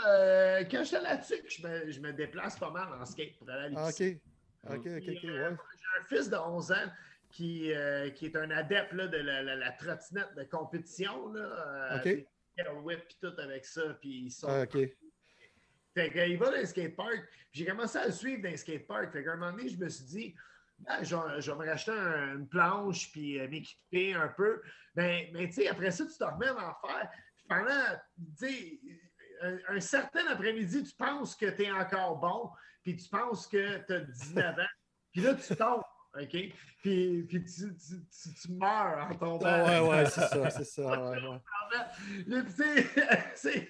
Euh, quand je suis là-dessus, je me, je me, déplace pas mal en skate pour aller à l'épicerie. OK, OK, OK, OK, ouais. J'ai un fils de 11 ans qui, qui est un adepte là, de la, la, trottinette de compétition. Là, OK. Il whip et tout avec ça, puis il sort. Ah, OK. Fait qu'il va dans un skatepark. J'ai commencé à le suivre dans un skatepark. Fait qu'à un moment donné, je me suis dit, ah, je, vais, me racheter une planche puis euh, m'équiper un peu. Ben, mais tu sais, après ça, tu te remets en faire. Pendant, tu sais, un, certain après-midi, tu penses que tu es encore bon, puis tu penses que tu as 19 ans, puis là, tu tombes. OK? Puis, puis tu, tu, tu, tu meurs en tombant. Ah, ouais, ouais, c'est ça, c'est ça. Ouais, ouais. C'est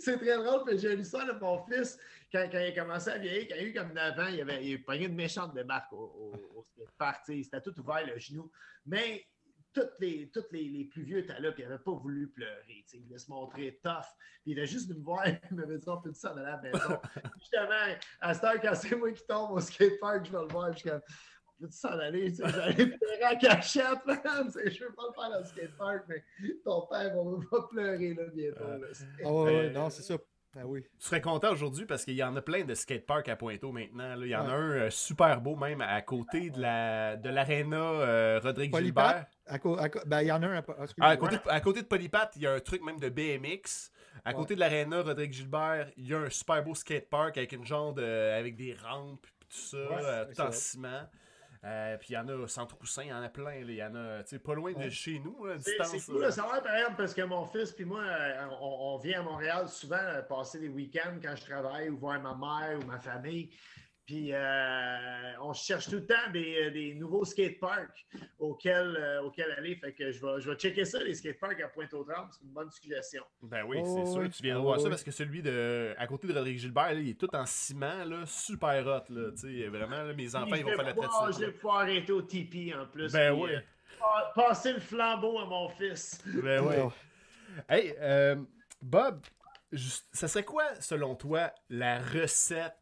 c'est très drôle, puis j'ai lu ça de mon fils quand, quand il a commencé à vieillir, quand il a eu comme 9 ans, il avait, il pogné une méchante débarque au, au, au skatepark, C'était tout ouvert le genou. Mais tous les, toutes les, les plus vieux étaient là, puis ils n'avaient pas voulu pleurer. tu sais. Il voulait se montrer tough. Puis il a juste venu me voir, il m'avait dit on peut ça dans la maison? Justement, à cette heure, quand c'est moi qui tombe au skatepark, je vais le voir. Je suis comme peut s'en aller? Tu sais, J'allais pleurer en cachette, man. Je veux pas le faire dans le skatepark, mais ton père va, va pleurer là, bientôt. là. Ah, ouais, ouais, Euh, non, c'est ça. Ah oui. Tu serais content aujourd'hui parce qu'il y en a plein de skateparks à Pointeau maintenant. là. Il y en a un euh, super beau même à côté de la de l'aréna euh, Rodrigue? Gilbert. À à ben, il y en a un. à- ah, à, côté de, à côté de Polypat, il y a un truc même de BMX. À Ouais. côté de l'aréna Rodrigue Gilbert, il y a un super beau skatepark avec une genre de avec des rampes puis tout ça, Ouais, euh, tout en ciment. Euh, puis il y en a sans Troussin, il y en a plein. Il y en a, tu sais, pas loin de Ouais. chez nous, là, à C'est distance. c'est cool de savoir, par exemple, parce que mon fils puis moi, euh, on, on vient à Montréal souvent euh, passer des week-ends quand je travaille ou voir ma mère ou ma famille. Puis euh, on cherche tout le temps des, des nouveaux skateparks auxquels, euh, auxquels aller. Fait que je vais, je vais checker ça, les skateparks à Pointe-aux-Trembles. C'est une bonne suggestion. Ben oui, Oh, c'est sûr. oui. Tu viendras Oh, voir ça oui. parce que celui de à côté de Rodrigue Gilbert, là, il est tout en ciment, là, super hot. Là, vraiment, là, mes enfants, ils vont faire la tête Je vais pouvoir arrêter au Tipeee en plus. Ben puis, oui. euh, pa- passer le flambeau à mon fils. Ben. Ouais. Hey, euh, Bob, ça serait quoi, selon toi, la recette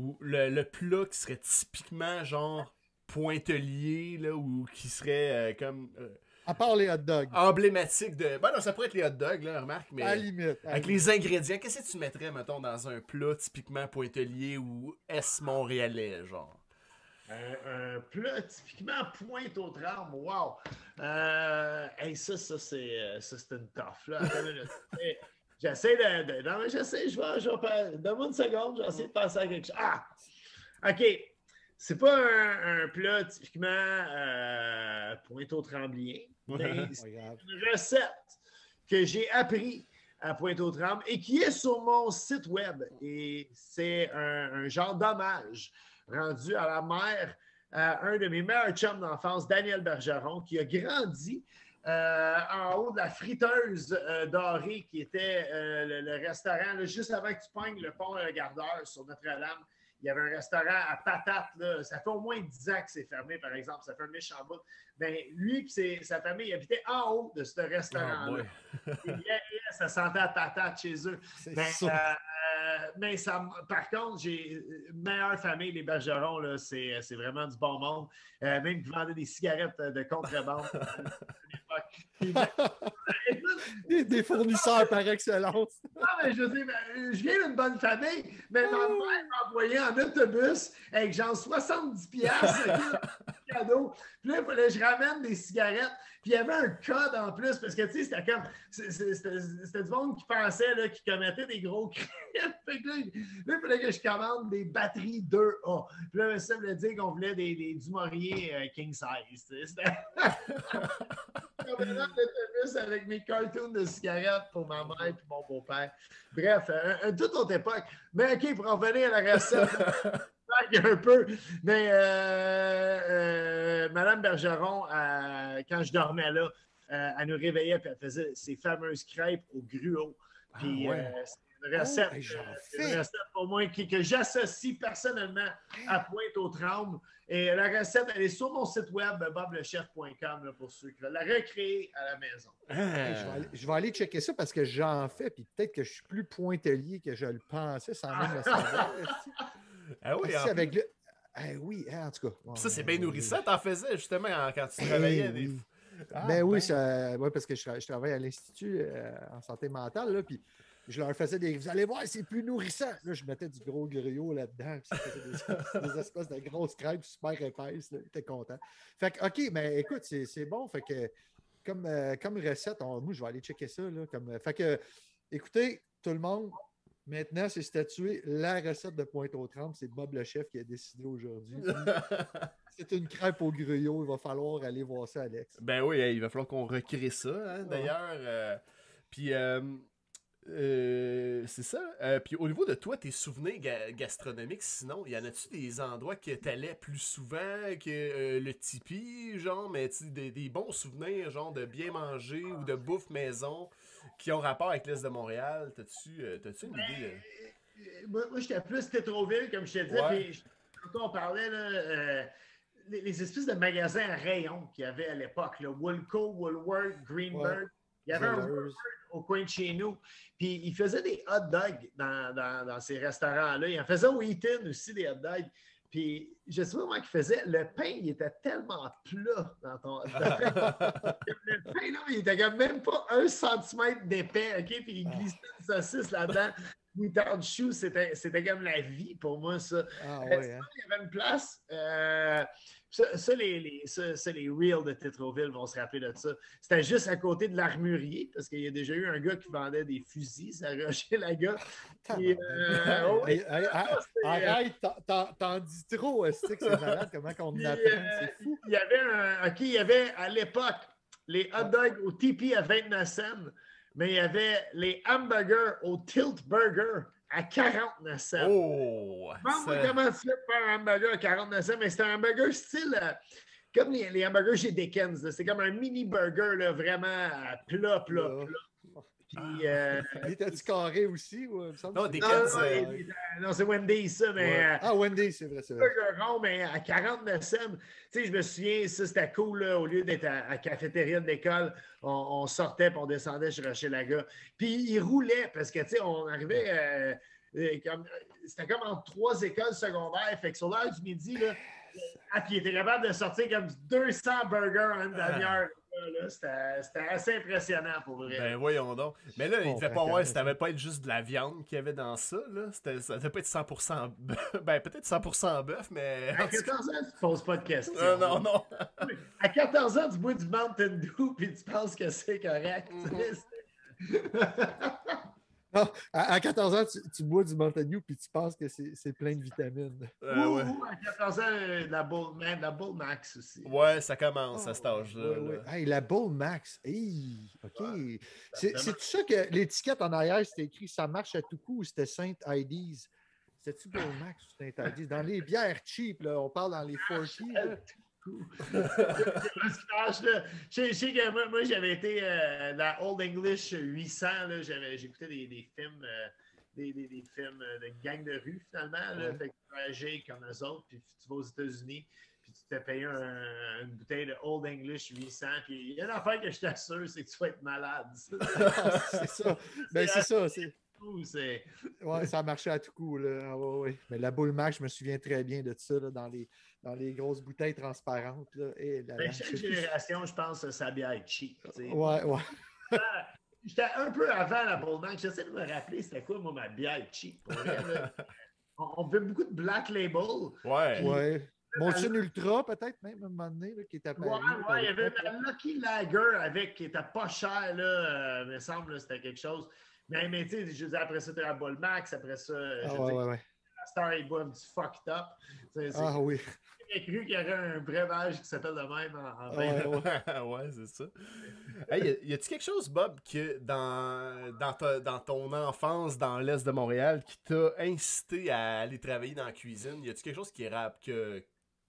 ou le, le plat qui serait typiquement genre pointelier, là, ou qui serait euh, comme euh, À part les hot dogs. emblématique de. Ben non, ça pourrait être les hot dogs, là, remarque, mais. À la limite. à Avec limite. les ingrédients, qu'est-ce que tu mettrais, mettons, dans un plat typiquement pointelier ou est-montréalais, genre? Un, un plat typiquement pointe aux trembles. Wow! Euh, hey, ça, ça, c'est, euh, ça, c'est une toffe. Là. J'essaie de, de- Non, mais j'essaie, je vais. Je vais Donne-moi une seconde, je vais essayer de penser à quelque chose. Ah! OK. C'est pas un, un plat typiquement euh, pointe aux trembliers, mais C'est une recette que j'ai appris à Pointe-aux-Trembles et qui est sur mon site web. Et c'est un, un genre d'hommage rendu à la mère, à un de mes meilleurs chums d'enfance, Daniel Bergeron, qui a grandi euh, en haut de la friteuse euh, dorée qui était euh, le, le restaurant, juste avant que tu pognes le pont euh, Gardeur sur Notre-Dame. Il y avait un restaurant à patates. Ça fait au moins 10 ans que c'est fermé, par exemple. Ça fait un méchant bout. Ben, lui et sa famille habitaient en haut de ce Ah, restaurant-là. yeah, yeah, ça sentait à patate chez eux. C'est Ben, ça. euh, mais ça, par contre, j'ai meilleure famille, les Bergerons, c'est, vraiment du bon monde. Euh, même qui vendaient des cigarettes de contrebande à l'époque. Ben, Des, fournisseurs par excellence. non, mais je veux dire, ben, je viens d'une bonne famille, mais ma mère m'a envoyé en autobus avec genre 70 piastres de cadeau. Puis là, il fallait que je ramène des cigarettes. Puis il y avait un code en plus, parce que, tu sais, c'était comme... C'était du monde qui pensait, là, qui commettait des gros crimes. fait que là, il- là, il fallait que je commande des batteries 2A. Puis là, ça voulait dire qu'on voulait des, des Dumouriez euh, king size. C'était... Avec mes cartoons de cigarettes pour ma mère et mon beau-père. Bref, un, un toute autre époque. Mais OK, pour en revenir à la recette, un peu. Mais euh, euh, Madame Bergeron, euh, quand je dormais là, euh, elle nous réveillait et elle faisait ses fameuses crêpes au gruau. Puis Ah ouais. euh, c'est une recette, Oh, euh, c'est une recette pour moi qui- que j'associe personnellement à Pointe-aux-Trembles. Et la recette, elle est sur mon site web, boblechef.com, pour ceux qui veulent la recréer à la maison. Hey, je, vais aller, je vais aller checker ça parce que j'en fais, puis peut-être que je suis plus pointelier que je le pensais sans même le savoir. Ah oui, en avec le... Eh oui, hein, en tout cas. Ça, c'est bien ouais, nourrissant. T'en faisais justement en- quand tu Eh travaillais. des... oui. Ah, ben oui, ben. ça, ouais, parce que je, tra- je travaille à l'Institut euh, en santé mentale, là, puis je leur faisais des. Vous allez voir, c'est plus nourrissant. Là, je mettais du gros griot là-dedans, puis ça faisait des, des espèces de grosses crêpes super épaisses. J'étais content. Fait que, OK, mais écoute, c'est c'est bon. Fait que, comme, euh, comme recette, on- moi, je vais aller checker ça. Là, comme, fait que, écoutez, tout le monde, maintenant, c'est statué la recette de Pointe-aux-Trembles. C'est Bob le chef qui a décidé aujourd'hui. C'est une crêpe au griot. Il va falloir aller voir ça, Alex. Ben oui, il va falloir qu'on recrée ça, hein, d'ailleurs. euh, Puis, euh, Euh, c'est ça. Puis au niveau de toi, tes souvenirs gastronomiques, sinon, y en a-tu des endroits que t'allais plus souvent que le Tipeee, genre, mais des, des, bons souvenirs, genre, de bien manger ou de bouffe maison? Qui ont rapport avec l'Est de Montréal? T'as-tu une idée? Moi, moi j'étais plus Tétroville, comme je te disais, puis quand on parlait, là, les, espèces de magasins à rayons qu'il y avait à l'époque, Woolco, Woolworth, Greenberg. Il y avait un au coin de chez nous. Puis il faisait des hot dogs dans, dans, ces restaurants-là. Il en faisait au Eaton aussi des hot dogs. Puis je sais pas comment il faisait. Le pain, il était tellement plat dans ton le pain, là, il était comme même pas un centimètre d'épais, OK? Puis il glissait une saucisse là-dedans. Moutarde chou, c'était, c'était comme la vie pour moi, ça. Ah, ouais, hein? Il y avait une place. Euh, ça, les, les, ça, les reels de Tétroville vont se rappeler de ça. C'était juste à côté de l'armurier, parce qu'il y a déjà eu un gars qui vendait des fusils, ça a la gars. arrête, t'en dis trop, c'est malade, comment qu'on apprend, c'est euh, fou. Il y avait un, OK, il y avait à l'époque les hot dogs au tipi à 29 cents, mais il y avait les hamburgers au Tilt Burger à 49 cents. Oh! Demande-moi comment tu fais faire un hamburger à 49 cents, mais c'est un hamburger style euh, comme les, les, hamburgers chez Dickens. C'est comme un mini burger là, vraiment plat, plat, plat. Puis, euh, il était-tu carré aussi? Ou, non, des non, non, c'est Wendy's, ça, mais. Euh, ah, Wendy's, c'est vrai, c'est vrai. rond, mais à 49 cents. Tu sais, je me souviens, ça, c'était cool, là, au lieu d'être à, la cafétéria de l'école, on, sortait, puis on descendait chez Rocher Laga. Puis, il roulait, parce que, tu sais, on arrivait. Euh, c'était comme en trois écoles secondaires. Fait que sur l'heure du midi, là, ah, puis il était capable de sortir comme 200 burgers en une demi-heure. C'était assez impressionnant pour vrai. Ben voyons donc. Mais là, il devait pas voir si t'avais pas être juste de la viande qu'il y avait dans ça. Là. Ça devait pas être 100% bœuf. Ben peut-être 100% bœuf, mais. À 14 ans, tu poses pas de questions. Euh, non, non. à 14 ans, tu bois du Mountain Dew puis tu penses que c'est correct. Non, à, 14 ans, tu, bois du Mountain Dew puis tu penses que c'est plein de vitamines. Euh, ouais. à 14 ans, la Bull, la Bull Max aussi. Ouais, ça commence à cet oh, âge-là. Hey, la Bull Max. Hey, OK. C'est tout ça que l'étiquette en arrière, c'était écrit ça marche à tout coup ou c'était Saint IDs? C'était-tu Bull Max ou Saint IDs? Dans les bières cheap, là, on parle dans les 40 je sais que moi, moi j'avais été euh, dans Old English 800, j'écoutais des, des, films. Euh, des, des, des, films de gang de rue, finalement. Là, Fait que tu comme eux autres, puis tu vas aux États-Unis, puis tu t'es payé un, une bouteille de Old English 800. Puis il y a une affaire que je t'assure, c'est que tu vas être malade. c'est ça. Ben, c'est ça. C'est ouais, ça a marché à tout coup. Là. Ah, Mais la boule Max, je me souviens très bien de ça là, dans, les, dans les grosses bouteilles transparentes. Là. Et ben, chaque génération, je pense que ça bien être cheap. Ouais, ouais. Ah, j'étais un peu avant la Max. J'essaie de me rappeler c'était quoi, moi, ma bière cheap. on, fait beaucoup de Black Label. Ouais. ouais. Monsun Ultra, peut-être même à un moment donné, là, qui est apparu. Ouais, ouais, il y avait la Lucky Lager avec, qui était pas cher, là, euh, me semble, c'était quelque chose. Mais, mais tu sais, je disais, après ça, tu as Ball Max, après ça, ah, je ouais, ouais, ouais. Star, il boit du fucked up. ah oui. J'ai cru qu'il y aurait un breuvage qui s'appelle de même en, en ouais, ouais. c'est ça. Hey, y a-tu quelque chose, Bob, que dans, dans, ta, dans ton enfance dans l'Est de Montréal qui t'a incité à aller travailler dans la cuisine? Y a-tu quelque chose qui, rap, que,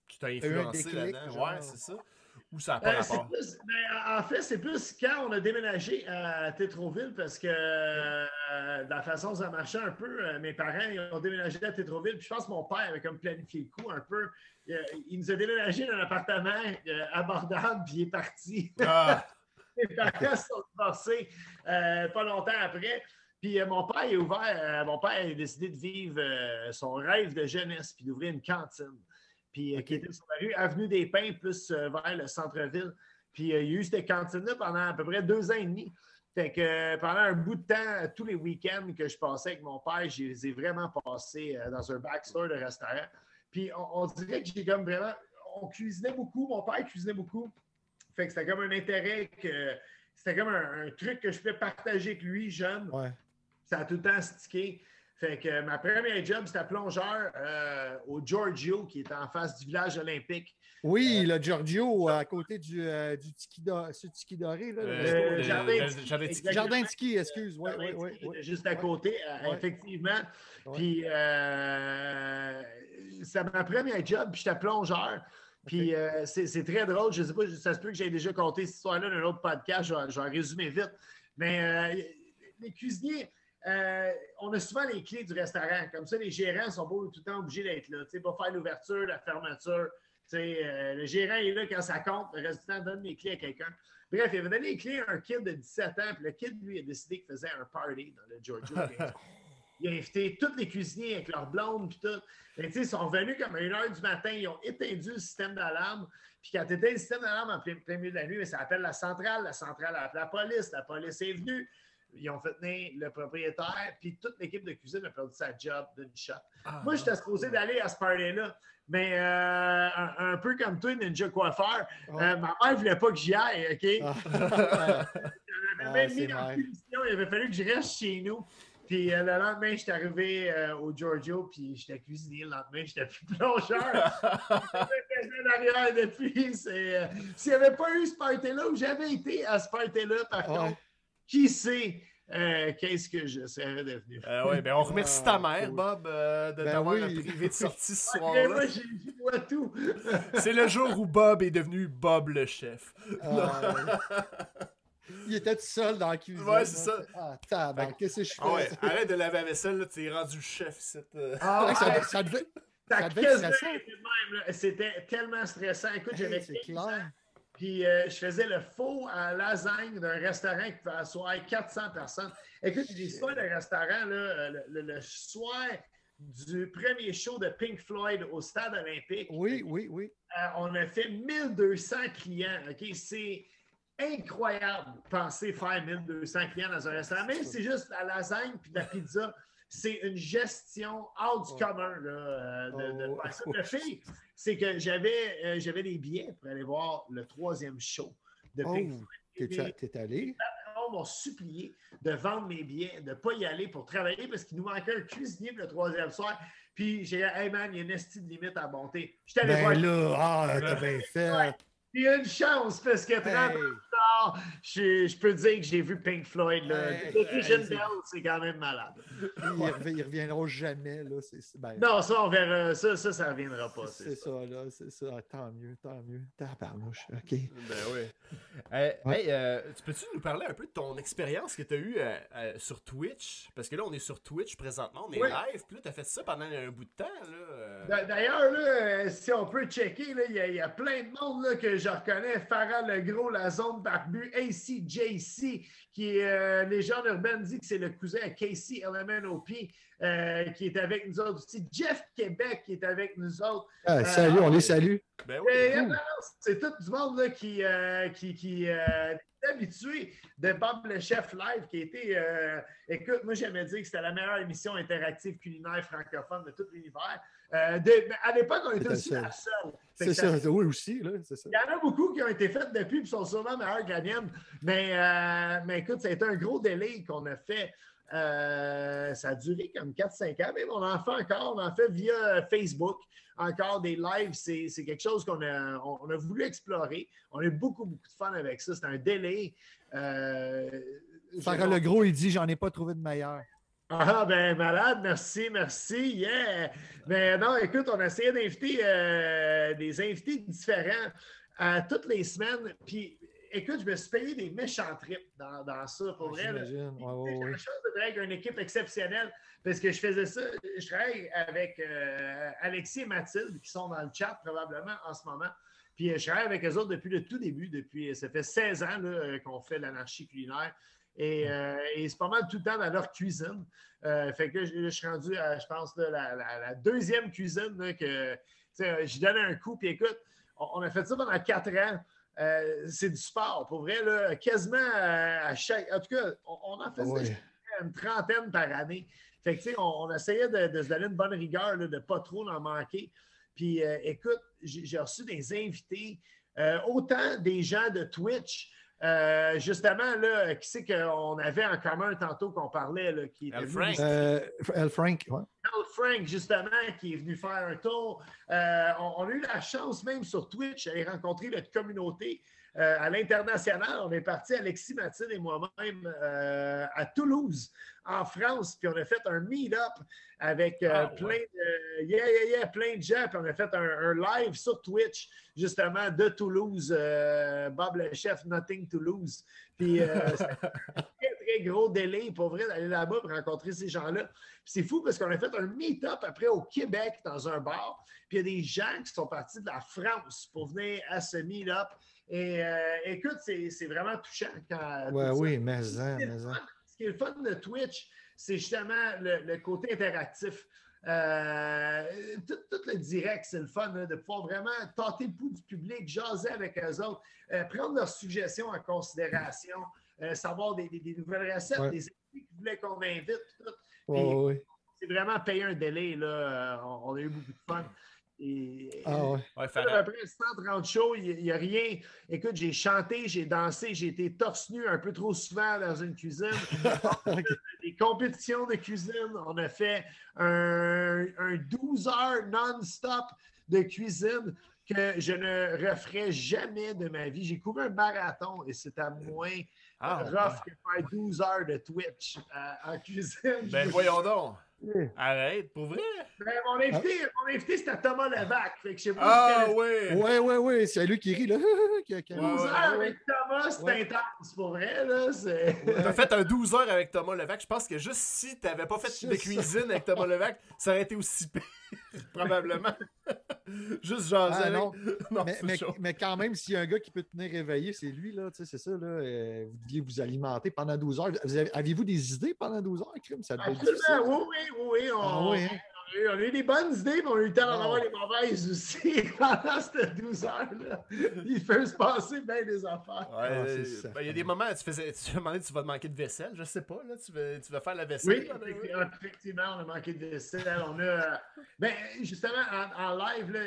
qui t'a influencé là-dedans? Ouais, c'est ça. Ou ça pas euh? Ben, en fait, c'est plus quand on a déménagé à Tétroville, parce que euh, de la façon dont ça marchait un peu, euh, mes parents ils ont déménagé à Tétroville, puis je pense que mon père avait comme planifié le coup un peu. il nous a déménagé dans un appartement abordable, puis il est parti. Ah. mes parents se sont divorcés pas longtemps après. Puis mon père est ouvert, mon père a décidé de vivre son rêve de jeunesse, puis d'ouvrir une cantine puis euh, qui était sur la rue Avenue des Pins, plus euh, vers le centre-ville. Puis euh, il y a eu cette cantine-là pendant à peu près deux ans et demi. Fait que pendant un bout de temps, tous les week-ends que je passais avec mon père, je les ai vraiment passés dans un backstore de restaurant. Puis on, dirait que j'ai comme vraiment. On cuisinait beaucoup, mon père cuisinait beaucoup. Fait que c'était comme un intérêt que. C'était comme un, truc que je pouvais partager avec lui, jeune. Ouais. Ça a tout le temps stické. Fait que ma première job, c'était plongeur euh, au Giorgio, qui est en face du village olympique. Oui, le Giorgio, à côté du, euh, du tiki, do- ce tiki doré. Là, Euh, le- jardin le- jardin. Jardin ski, excuse. Oui, oui, Jardin oui. Juste à côté, euh, Ouais. effectivement. Ouais. Puis, euh, c'est ma première job, puis j'étais plongeur. Puis, euh, c'est très drôle. Je ne sais pas, ça se peut que j'ai déjà conté cette histoire-là dans un autre podcast. Je vais, je vais résumer vite. Mais euh, les cuisiniers, euh, on a souvent les clés du restaurant. Comme ça, les gérants sont pas tout le temps obligés d'être là. Tu sais, pas faire l'ouverture, la fermeture. Tu sais, euh, le gérant est là quand ça compte. Le temps, donne les clés à quelqu'un. Bref, il avait donné les clés à un kid de 17 ans. Puis le kid, lui, a décidé qu'il faisait un party dans le Giorgio. Il a invité tous les cuisiniers avec leurs blondes puis tout. Tu sais, ils sont revenus comme à 1h du matin, ils ont éteint le système d'alarme. Puis quand tu éteins le système d'alarme en plein, plein milieu de la nuit, ça appelle la centrale. La centrale appelle la police. La police est venue. Ils ont fait venir le propriétaire. Puis toute l'équipe de cuisine a perdu sa job d'une shot. Ah, Moi, j'étais supposé d'aller à ce party-là. Mais euh, un, un peu comme toi, Ninja Coiffeur, Ouais. euh, ma mère ne voulait pas que j'y aille, OK? Ah. Elle Ah, mis dans punition. Il avait fallu que je reste chez nous. Puis euh, le lendemain, j'étais arrivé euh, au Giorgio, puis j'étais cuisinier. Le lendemain, j'étais plus plongeur. J'étais en arrière depuis. euh, S'il n'y avait pas eu ce party-là, où j'avais été à ce party-là, par Ouais. contre, qui sait euh, qu'est-ce que je serais devenu? Euh, ouais, ben on remercie ta Ah, mère, cool. Bob, euh, de Ben t'avoir oui. privé de sortie ce soir-là. moi, j'ai j'y vois tout. C'est le jour où Bob est devenu Bob le chef. Ah, il était tout seul dans la cuisine. Ouais, c'est ça. Ah, tabarnak, qu'est-ce que je fais? Ah ouais, arrête de laver la vaisselle, là, t'es rendu chef. Cette, Ah, Ouais, ça, ça devait... ça devait. C'était tellement stressant. Écoute, j'avais c'est 15 ans. clair. Puis euh, je faisais le faux à lasagne d'un restaurant qui pouvait asseoir 400 personnes. Écoute, soirs de restaurant, là, euh, le, le- le soir du premier show de Pink Floyd au stade olympique. Oui, oui, oui. Euh, on a fait 1200 clients. OK? C'est incroyable de penser faire 1200 clients dans un restaurant. Même si c'est juste la lasagne puis de la pizza, c'est une gestion hors du commun là, euh, de, de Oh. C'est que j'avais euh, j'avais des billets pour aller voir le troisième show de Oh, Pink Floyd. t'es allé? patrons m'ont supplié de vendre mes billets, de ne pas y aller pour travailler parce qu'il nous manquait un cuisinier pour le troisième soir. Puis j'ai dit, hey man, il y a une estie de limite à monter. Je t'allais voir. Ben là, ah, t'as bien fait. Il y a une chance parce que 30 ans Hey. Tard, je, je peux dire que j'ai vu Pink Floyd. Là. Hey, The Vision hey, c'est- Bell, c'est quand même malade. Ils, ils reviendront jamais, là. Ben, Non, ça, on verra. Ça, ça, ça reviendra pas. c'est ça, là. C'est ça. Tant mieux, tant mieux. Tabarnouche. OK. Ben oui. Euh, Ouais. hey, euh, tu peux-tu nous parler un peu de ton expérience que tu as eue euh, euh, sur Twitch? Parce que là, on est sur Twitch présentement, on est live, puis là, tu as fait ça pendant un bout de temps. Là, euh. D'a- D'ailleurs, là, si on peut checker, là, il y, a- il y a plein de monde là, que je reconnais. Farah Legros, la zone ACJC, qui est euh, légende urbaine, dit que c'est le cousin à Casey LMNOP, euh, qui est avec nous autres aussi. Jeff Québec, qui est avec nous autres. Ah, salut, on les salue. Ben oui. Non, c'est tout du monde là, qui, euh, qui, qui euh, est habitué de Bob le Chef Live, qui a été. euh, écoute, moi, j'aimais dire que c'était la meilleure émission interactive culinaire francophone de tout l'univers. Euh, à l'époque, on était aussi ça. la seule. Fait C'est ça. Oui, aussi, là. C'est ça. il y en a beaucoup qui ont été faites depuis et sont sûrement meilleures que la mienne. Mais, euh, mais écoute, ça a été un gros délai qu'on a fait. Euh, ça a duré comme 4-5 ans, mais on en fait encore. On en fait via Facebook. Encore des lives, c'est quelque chose qu'on a, on, a voulu explorer. On a eu beaucoup, beaucoup de fun avec ça. C'est un délai. Euh, Farah Le Gros, il dit J'en ai pas trouvé de meilleur. Ah, ben malade, merci, merci, yeah! Mais non, écoute, on a essayé d'inviter euh, des invités différents à toutes les semaines. Puis, écoute, je me suis payé des méchants trips dans, dans ça, pour vrai. là. J'imagine. Ouais, ouais, de travailler avec une équipe exceptionnelle parce que je faisais ça. Je travaille avec euh, Alexis et Mathilde qui sont dans le chat probablement en ce moment. Puis euh, je travaille avec eux autres depuis le tout début, depuis ça fait 16 ans là, euh, qu'on fait l'anarchie culinaire. Et, euh, et c'est pas mal tout le temps dans leur cuisine. Euh, fait que je, je suis rendu à, je pense, là, la, la- la deuxième cuisine là, que sais, j'y donne un coup. Puis écoute, on, on a fait ça pendant quatre ans. Euh, c'est du sport, pour vrai, là, quasiment euh, à chaque. En tout cas, on, on en faisait Ouais. une trentaine par année. Fait que, tu sais, on, on essayait de, de se donner une bonne rigueur, là, de ne pas trop en manquer. Puis, euh, écoute, j'ai j'ai reçu des invités, euh, autant des gens de Twitch Euh, justement, là, qui c'est qu'on avait en commun tantôt qu'on parlait, là, qui était Frank. venu- Euh, Al Frank, ouais. Frank, justement, qui est venu faire un tour. Euh, on, on a eu la chance, même sur Twitch, d'aller rencontrer notre communauté euh, à l'international. On est parti, Alexis, Mathilde et moi-même, euh, à Toulouse, en France, puis on a fait un meet-up avec euh, Ah, plein ouais. de yeah, yeah, yeah, plein de gens, puis on a fait un, un live sur Twitch, justement, de Toulouse, Bob le chef, Nothing Toulouse. Puis c'est un très, très gros délai, pour vrai, d'aller là-bas pour rencontrer ces gens-là. C'est fou parce qu'on a fait un meet-up après au Québec dans un bar. Puis il y a des gens qui sont partis de la France pour venir à ce meet-up. Et euh, écoute, c'est c'est vraiment touchant quand. Ouais, oui, mais en, ce qui est mais fun- ce qui est le fun de Twitch, c'est justement le, le côté interactif. Euh, tout, tout le direct, c'est le fun hein, de pouvoir vraiment tâter le pouls du public, jaser avec eux autres, euh, prendre leurs suggestions en considération, savoir des, des- des nouvelles recettes, Ouais. des invités qui voulaient qu'on invite. tout. Ouais. C'est vraiment payer un délai. Là. On, on a eu beaucoup de fun. Et, Ah ouais. Ouais, à Farah. peu près 130 shows, il n'y a, rien. Écoute, j'ai chanté, j'ai dansé, j'ai été torse nu un peu trop souvent dans une cuisine. Des compétitions de cuisine. On a fait un, un 12 heures non-stop de cuisine que je ne referai jamais de ma vie. J'ai couru un marathon et c'était moins Ah, rough que faire 12 heures de Twitch euh, en cuisine. Ben voyons donc. Arrête, pour vrai? Ben, mon invité, mon invité, c'était Thomas Levac. Fait que je sais pas Ah si ouais! Ouais, ouais, ouais, c'est lui qui rit, là. Qui a- qui a- Ouais, 12 ouais, heures avec Thomas, c'est Ouais. intense, pour vrai. T'as fait un 12 heures avec Thomas Levac. Je pense que juste si t'avais pas fait de cuisine avec Thomas Levac, ça aurait été aussi pire. Probablement. juste jaser Ah, avec. non. Non, Mais, c'est mais, mais quand même, s'il y a un gars qui peut tenir réveillé, c'est lui, là. Tu sais, c'est ça, là. euh, vous deviez vous alimenter pendant 12 heures. Vous avez- Aviez-vous des idées pendant 12 heures, crime? Ça devait être difficile. Absolument, oui, oui, oui. On, Ah oui, hein? on a eu- on a eu des bonnes idées, mais on a eu le temps d'en avoir des mauvaises aussi pendant ces 12 heures-là. Il peut se passer bien des affaires. Ouais, Ah, euh, c'est ça. ben, il y a des moments, tu faisais, tu demandais, tu vas te manquer de vaisselle, je sais pas, là, tu vas faire la vaisselle. Oui, là, là, effectivement, on a manqué de vaisselle. On a. Ben, justement, en, en live, là,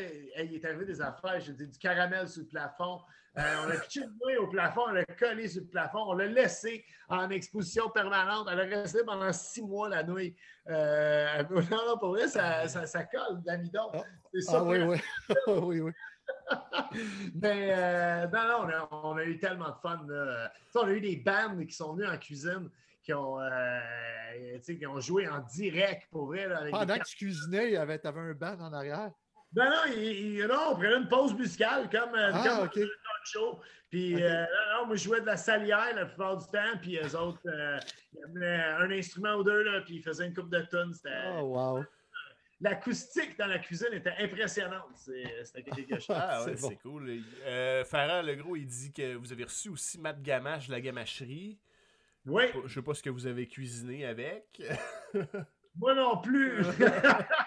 il est arrivé des affaires. J'ai dit du caramel sur le plafond. Euh, on a pitché nouille au plafond, on l'a collé sur le plafond, on l'a laissé en exposition permanente. Elle a resté pendant six mois, la nouille. Euh, non, non, pour vrai, ça, ça, ça colle, l'amidon. Ah. C'est ça. Ah oui, oui. oui, oui. Mais euh, non, non, on a, on a eu tellement de fun. là. Tu on a eu des bandes qui sont venues en cuisine, qui ont, euh, tu qui ont joué en direct pour vrai. là, avec Pendant que tu cuisinais, avait, t'avais un banc en arrière. Non, non, il, il- non, on prenait une pause musicale comme, euh, Ah, comme OK. dans le show. Puis, OK. euh, non, non, moi, je jouais de la salière la plupart du temps. Puis, eux autres, euh, ils amenaient un instrument ou deux, là, puis ils faisaient une coupe de tonnes. C'était... Oh, wow. L'acoustique dans la cuisine était impressionnante. C'était quelque chose. Ah ouais, C'est bon. cool. Euh, Farah, le gros, il dit que vous avez reçu aussi Matt Gamache de la gamacherie. Oui, Je sais pas ce que vous avez cuisiné avec. moi non plus.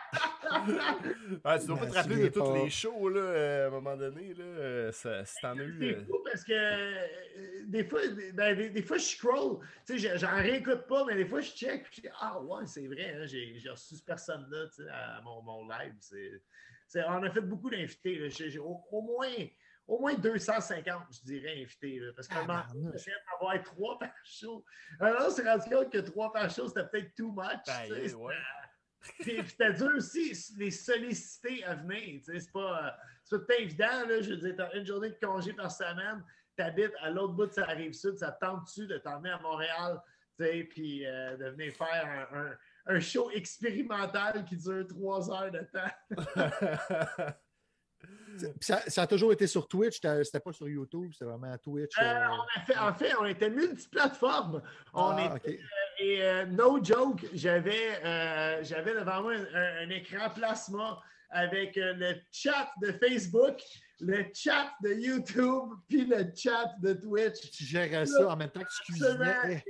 Ah, tu dois pas te rappeler de tous les shows, là, euh, à un moment donné, là, euh, ça, si t'en as eu... C'est euh, fou parce que euh, des fois, ben, des, des fois, je scroll. Tu sais, je- j'en réécoute pas, mais des fois, je check. Puis, je dis, ah ouais, c'est vrai, hein, j'ai j'ai reçu cette personne-là tu sais, à mon, mon live. C'est, c'est- on a fait beaucoup d'invités. là. J'ai j'ai au, au moins, au moins 250, je dirais, invités. là, parce que Tabarnouche. j'essayais d'en avoir trois par show. Alors on s'est rendu compte que trois par show, c'était peut-être too much. ben, tu sais. ouais. Puis puis c'était dur aussi, les solliciter à venir. C'est pas, euh, c'est pas tout évident. Là, je veux dire, t'as une journée de congé par semaine, tu habites à l'autre bout de sa rive sud, ça te tente-tu de t'emmener à Montréal, tu sais, puis euh, de venir faire un, un- un show expérimental qui dure trois heures de temps? Puis Ça, ça a toujours été sur Twitch, c'était pas sur YouTube, c'était vraiment Twitch. Euh, euh, on a fait, en fait, on était multiplateforme. On ah, était. Et euh, no joke, j'avais euh, j'avais devant moi un, un- un écran plasma avec euh, le chat de Facebook, le chat de YouTube, puis le chat de Twitch. Tu gérais ça en même temps que tu cuisinais.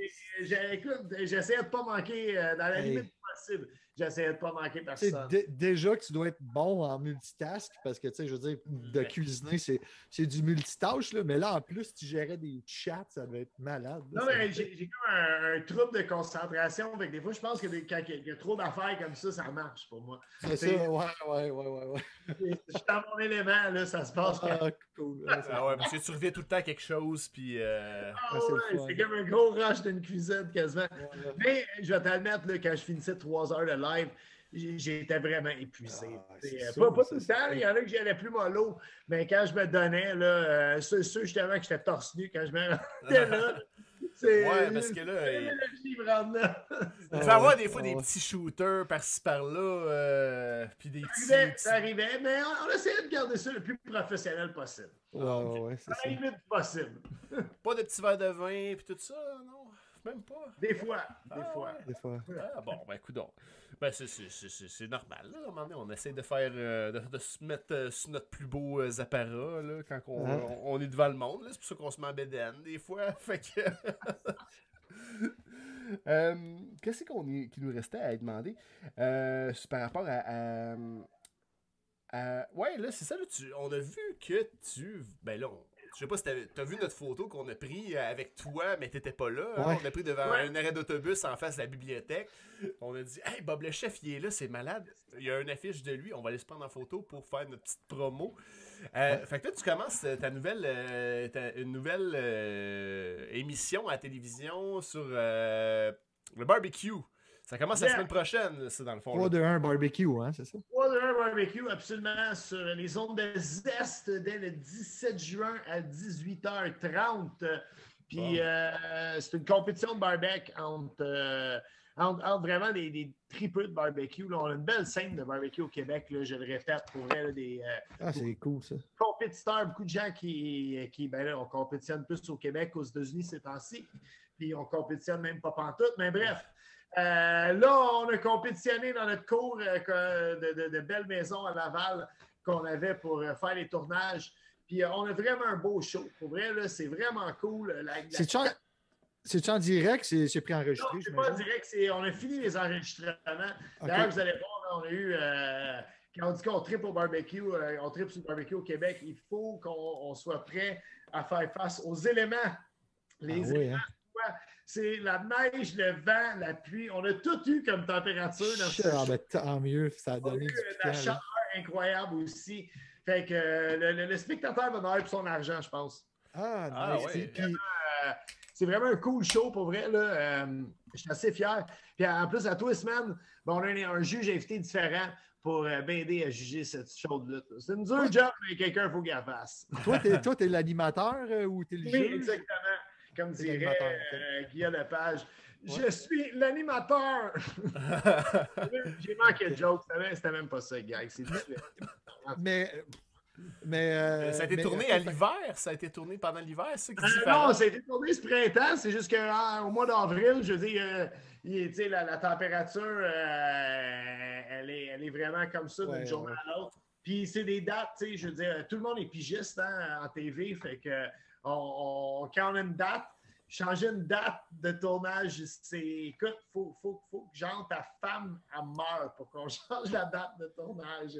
Écoute, j'essayais de ne pas manquer euh, dans la Hey. limite possible. J'essayais de pas manquer personne. dé- déjà que tu dois être bon en multitask, parce que, tu sais, je veux dire, de cuisiner, c'est c'est du multitâche, là, mais là, en plus, tu gérais des chats, ça devait être malade. là, Non, mais j'ai comme un, un trouble de concentration. Fait que des fois, je pense que des- quand il y a trop d'affaires comme ça, ça marche pour moi. C'est ça, ouais, ouais, ouais, ouais. ouais. Je suis dans mon élément, là, ça se passe. quand- Ah, cool. Ouais, Ah ouais, parce que tu reviens tout le temps à quelque chose, puis. euh, Ah Ah, ouais, c'est comme un gros rush d'une cuisine quasiment. ouais. Mais je vais t'admettre, là, quand je finissais trois heures de live, j'étais vraiment épuisé. Ah, euh, sûr, pas, tout le temps, il y en a que j'y allais plus mollo, mais quand je me donnais, là, euh, ceux, ceux, justement que j'étais torse nu quand je me rendais là, c'est. Ouais, parce que là, il- devait avoir des fois ah des petits shooters par-ci par-là, euh, puis des Ça petits. arrivait, petits- ça arrivait, mais on, on essayait de garder ça le plus professionnel possible. Ouais, ouais, la limite possible. Pas de petits verres de vin, puis tout ça, non? Même pas. Des fois, des Ah fois. ouais. Des fois. Ah bon, ben coudonc. Ben c'est- c'est c'est- c'est- c'est normal. Là. À un moment donné, on essaie de faire euh, de, de se mettre euh, sur notre plus beau euh, apparat là, quand on, Ah. on- on est devant le monde. là. C'est pour ça qu'on se met en bédaine des fois. Fait que. Euh, Qu'est-ce qu'on qui nous restait à demander? Euh, par rapport à, à- à- Ouais, là, c'est ça. Là, tu- on a vu que tu. Ben là, on- je sais pas si t'as as vu notre photo qu'on a pris avec toi, mais t'étais pas là. hein? Ouais. On a pris devant Ouais. un arrêt d'autobus en face de la bibliothèque. On a dit Hey Bob le chef, il est là, c'est malade. Il y a une affiche de lui, on va aller se prendre en photo pour faire notre petite promo. Euh, Fait que là, tu commences euh, ta nouvelle, euh, ta- une nouvelle euh, émission à la télévision sur euh, le barbecue. Ça commence la semaine prochaine, ça, dans le fond. 3 là. 2 1 barbecue, hein, c'est ça? Water Barbecue, absolument, sur les ondes de Zest dès le 17 juin à 18h30. Puis Bon. euh, c'est une compétition de barbecue entre, euh, entre, entre vraiment des, des tripeux de barbecue. Là. On a une belle scène de barbecue au Québec, là, je le répète, pour vrai, là, des euh, Ah, c'est cool, ça. compétiteurs, beaucoup de gens qui, qui ben là, on compétitionne plus au Québec qu'aux États-Unis ces temps-ci. Puis on compétitionne même pas pantoute. Mais bref, euh, là, on a compétitionné dans notre cours euh, de, de, de belle maison à Laval qu'on avait pour euh, faire les tournages. Puis on a vraiment un beau show. Pour vrai, là, c'est vraiment cool. La- C'est-tu en... en direct? C'est c'est non, préenregistré, c'est pas j'imagine? direct, c'est on a fini les enregistrements. D'ailleurs, vous allez voir, on a eu. quand on dit qu'on tripe au barbecue, on tripe sur le barbecue au Québec, il faut qu'on on soit prêt à faire face aux éléments. Les Ah oui, éléments, hein? C'est la neige, le vent, la pluie. On a tout eu comme température dans ce ben, tant mieux, ça a on a donné eu la piquant. là. chaleur incroyable aussi. Fait que euh, le, le- le spectateur va en avoir pour son argent, je pense. Ah, Ah, ouais. Puis- Euh, c'est vraiment un cool show pour vrai. Là. Euh, je suis assez fier. Puis en plus, à tous les semaines, ben, on a un, un juge invité différent pour euh, m'aider à juger cette show de lutte. C'est une dure job, mais quelqu'un, il faut qu'il la fasse. Toi, t'es, toi, t'es l'animateur euh, ou t'es le Oui, juge? exactement. Comme dirait euh, Guillaume Lepage. Je suis l'animateur. J'ai manqué de joke. C'était même- C'était même pas ça, gars. Mais. mais euh, ça a été mais- tourné à l'hiver, ça a été tourné pendant l'hiver, c'est ça Euh, non, ça a été tourné ce printemps. C'est juste qu'au mois d'avril, je veux dire, euh, il- tu sais, la, la température, euh, elle, est, elle est vraiment comme ça d'une Ouais, journée ouais. à l'autre. Puis c'est des dates, tu sais, je veux dire, tout le monde est pigiste hein, en TV. Fait que on, on- quand une date, changer une date de tournage, c'est écoute, faut, faut, faut que genre ta femme elle meure pour qu'on change la date de tournage.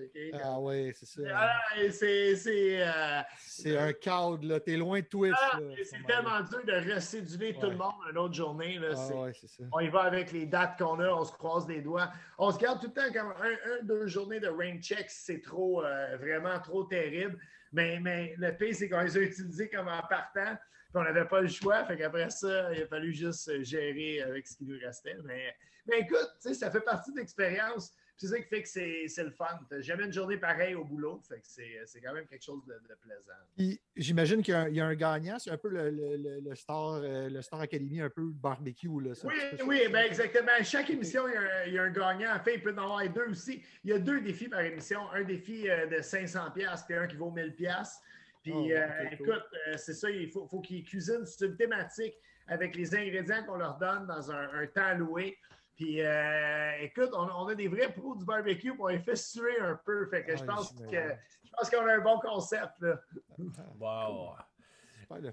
Ah, ouais, c'est ça. Ah, c'est. euh, C'est un cadre, là. T'es loin de Twitch. ah, c'est tellement dur de recéduler tout Ouais. le monde une autre journée. Là, Ah, ouais, ça. On y va avec les dates qu'on a, on se croise les doigts. On se garde tout le temps comme un, un, deux journées de rain check, c'est trop, euh, vraiment trop terrible. Mais, mais le pire, c'est qu'on les a utilisés comme en partant, puis on n'avait pas le choix. Fait qu'après ça, il a fallu juste gérer avec ce qui nous restait. Mais, mais écoute, ça fait partie de l'expérience. C'est ça qui fait que c'est c'est le fun. T'as jamais une journée pareille au boulot. Fait que c'est c'est quand même quelque chose de, de plaisant. J'imagine qu'il y a un, il y a un gagnant. C'est un peu le, le, le, Star, euh, le Star Academy, un peu le barbecue. Là, ça, Oui, oui, ça. ben exactement. Chaque émission, il y, a un, il y a un gagnant. En fait, il peut en avoir deux aussi. Il y a deux défis par émission. Un défi euh, de 500 pièces et un qui vaut 1000 pièces. Puis, Oh, euh, écoute, c'est ça, il faut, faut qu'ils cuisinent sur une thématique avec les ingrédients qu'on leur donne dans un, un temps loué. Puis, euh, écoute, on, on a des vrais pros du barbecue, on les fait suer un peu. Fait que je Ah, pense que je pense qu'on a un bon concept. Là. Wow.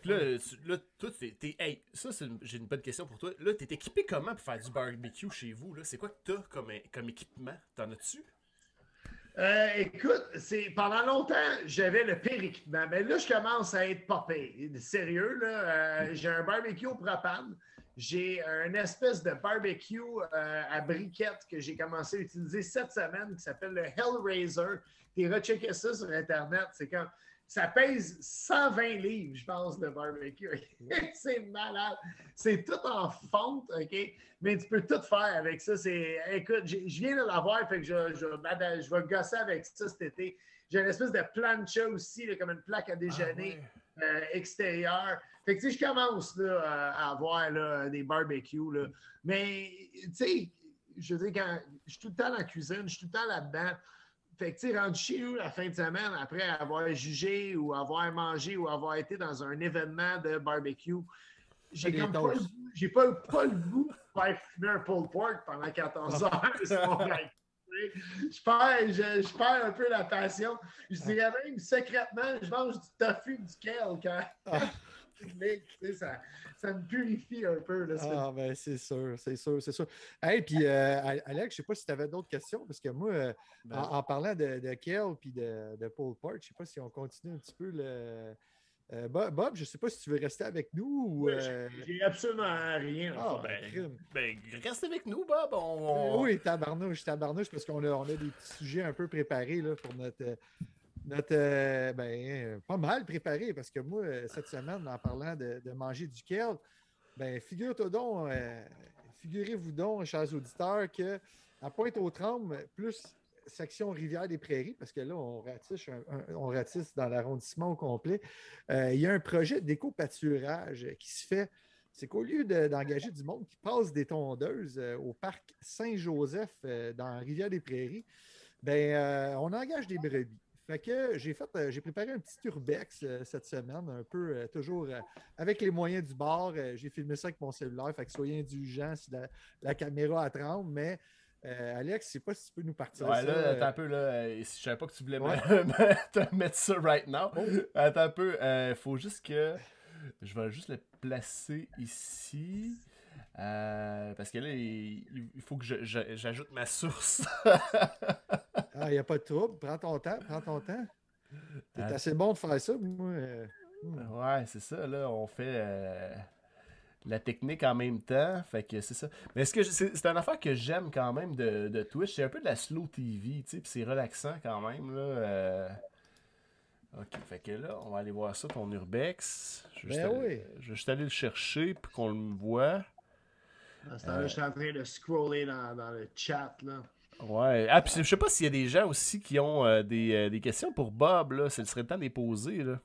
Puis là, tu- là, toi, t'es, t'es- hey, ça, c'est une- j'ai une bonne question pour toi. Là, t'es équipé comment pour faire du barbecue chez vous? Là? C'est quoi que t'as comme, comme équipement? T'en as-tu? Euh, écoute, c'est pendant longtemps, j'avais le pire équipement, mais là, je commence à être popé. Sérieux, là, euh, j'ai un barbecue au propane. J'ai un espèce de barbecue euh, à briquettes que j'ai commencé à utiliser cette semaine qui s'appelle le Hellraiser. Tu rechecké ça sur Internet. C'est comme ça pèse 120 livres, je pense, le barbecue. c'est malade. C'est tout en fonte, OK? Mais tu peux tout faire avec ça. C'est, écoute, je viens de l'avoir, fait que je, je, je vais gosser avec ça cet été. J'ai une espèce de plancha aussi, là, comme une plaque à déjeuner euh, extérieure. Fait que, tu sais, je commence là, à avoir là, des barbecues. Là. Mais, tu sais, je veux dire, quand je suis tout le temps dans la cuisine, je suis tout le temps là-dedans. Fait que, tu sais, rendu chez nous la fin de semaine, après avoir jugé ou avoir mangé ou avoir été dans un événement de barbecue, j'ai comme pas, le goût- j'ai pas, pas le goût de faire fumer un pulled pork pendant 14 heures. sur mon barbecue. je, perds, je, je perds un peu la passion. Je dirais même secrètement, je mange du tofu du kale quand, Ah. Ça, ça me purifie un peu. Là, Ah, ben c'est sûr, c'est sûr, c'est sûr. Hey, puis euh, Alex, je sais pas si tu avais d'autres questions, parce que moi, euh, Ben, en, en parlant de, de Kel puis de, de Paul Park, je sais pas si on continue un petit peu le. Euh, Bob, Bob, je sais pas si tu veux rester avec nous ou. Oui, J'ai absolument rien. à Ah, ben, ben, reste avec nous, Bob. On, on- Oui, tabarnouche, tabarnouche, parce qu'on a, on a des petits sujets un peu préparés là, pour notre. Notre euh, ben, euh, pas mal préparés, parce que moi, euh, cette semaine, en parlant de, manger du kale, ben, figure-toi donc, figurez-vous donc, chers auditeurs, que à Pointe-aux-Trembles, plus section Rivière-des-Prairies, parce que là, on ratisse, on ratisse dans l'arrondissement au complet, il y a un projet d'éco-pâturage qui se fait c'est qu'au lieu de- d'engager du monde qui passe des tondeuses au parc Saint-Joseph dans Rivière-des-Prairies, ben, euh, on engage des brebis. Fait que j'ai fait, euh, j'ai préparé un petit urbex euh, cette semaine, un peu euh, toujours avec les moyens du bord. J'ai filmé ça avec mon cellulaire, fait que soyez indulgents si la, la caméra à 30, mais euh, Alex, je sais pas si tu peux nous partir Ouais, ça. là, euh, attends un peu, là. euh, Je savais pas que tu voulais Ouais. te mettre ça right now. Oh. Attends un peu. Il faut juste que. Je vais juste le placer ici. Parce que là, il, il faut que je- je- j'ajoute ma source. Ah, il n'y a pas de trouble. Prends ton temps, prends ton temps. C'est Ah. assez bon de faire ça. Moi, euh, hmm. Ouais, c'est ça, là, on fait euh, la technique en même temps, fait que c'est ça. Mais est-ce que c'est c'est une affaire que j'aime quand même de, de Twitch, c'est un peu de la slow TV, tu sais, puis c'est relaxant quand même, là. euh. Ok, fait que là, on va aller voir ça, ton Urbex. Je vais, Ben juste, aller, oui. je vais juste aller le chercher pour qu'on le voit. À ce temps-là, je suis en train de scroller dans, dans le chat. Là. Ouais. Ah, puis je sais pas s'il y a des gens aussi qui ont euh, des, euh, des questions pour Bob, là. Ce serait le temps de les poser, là.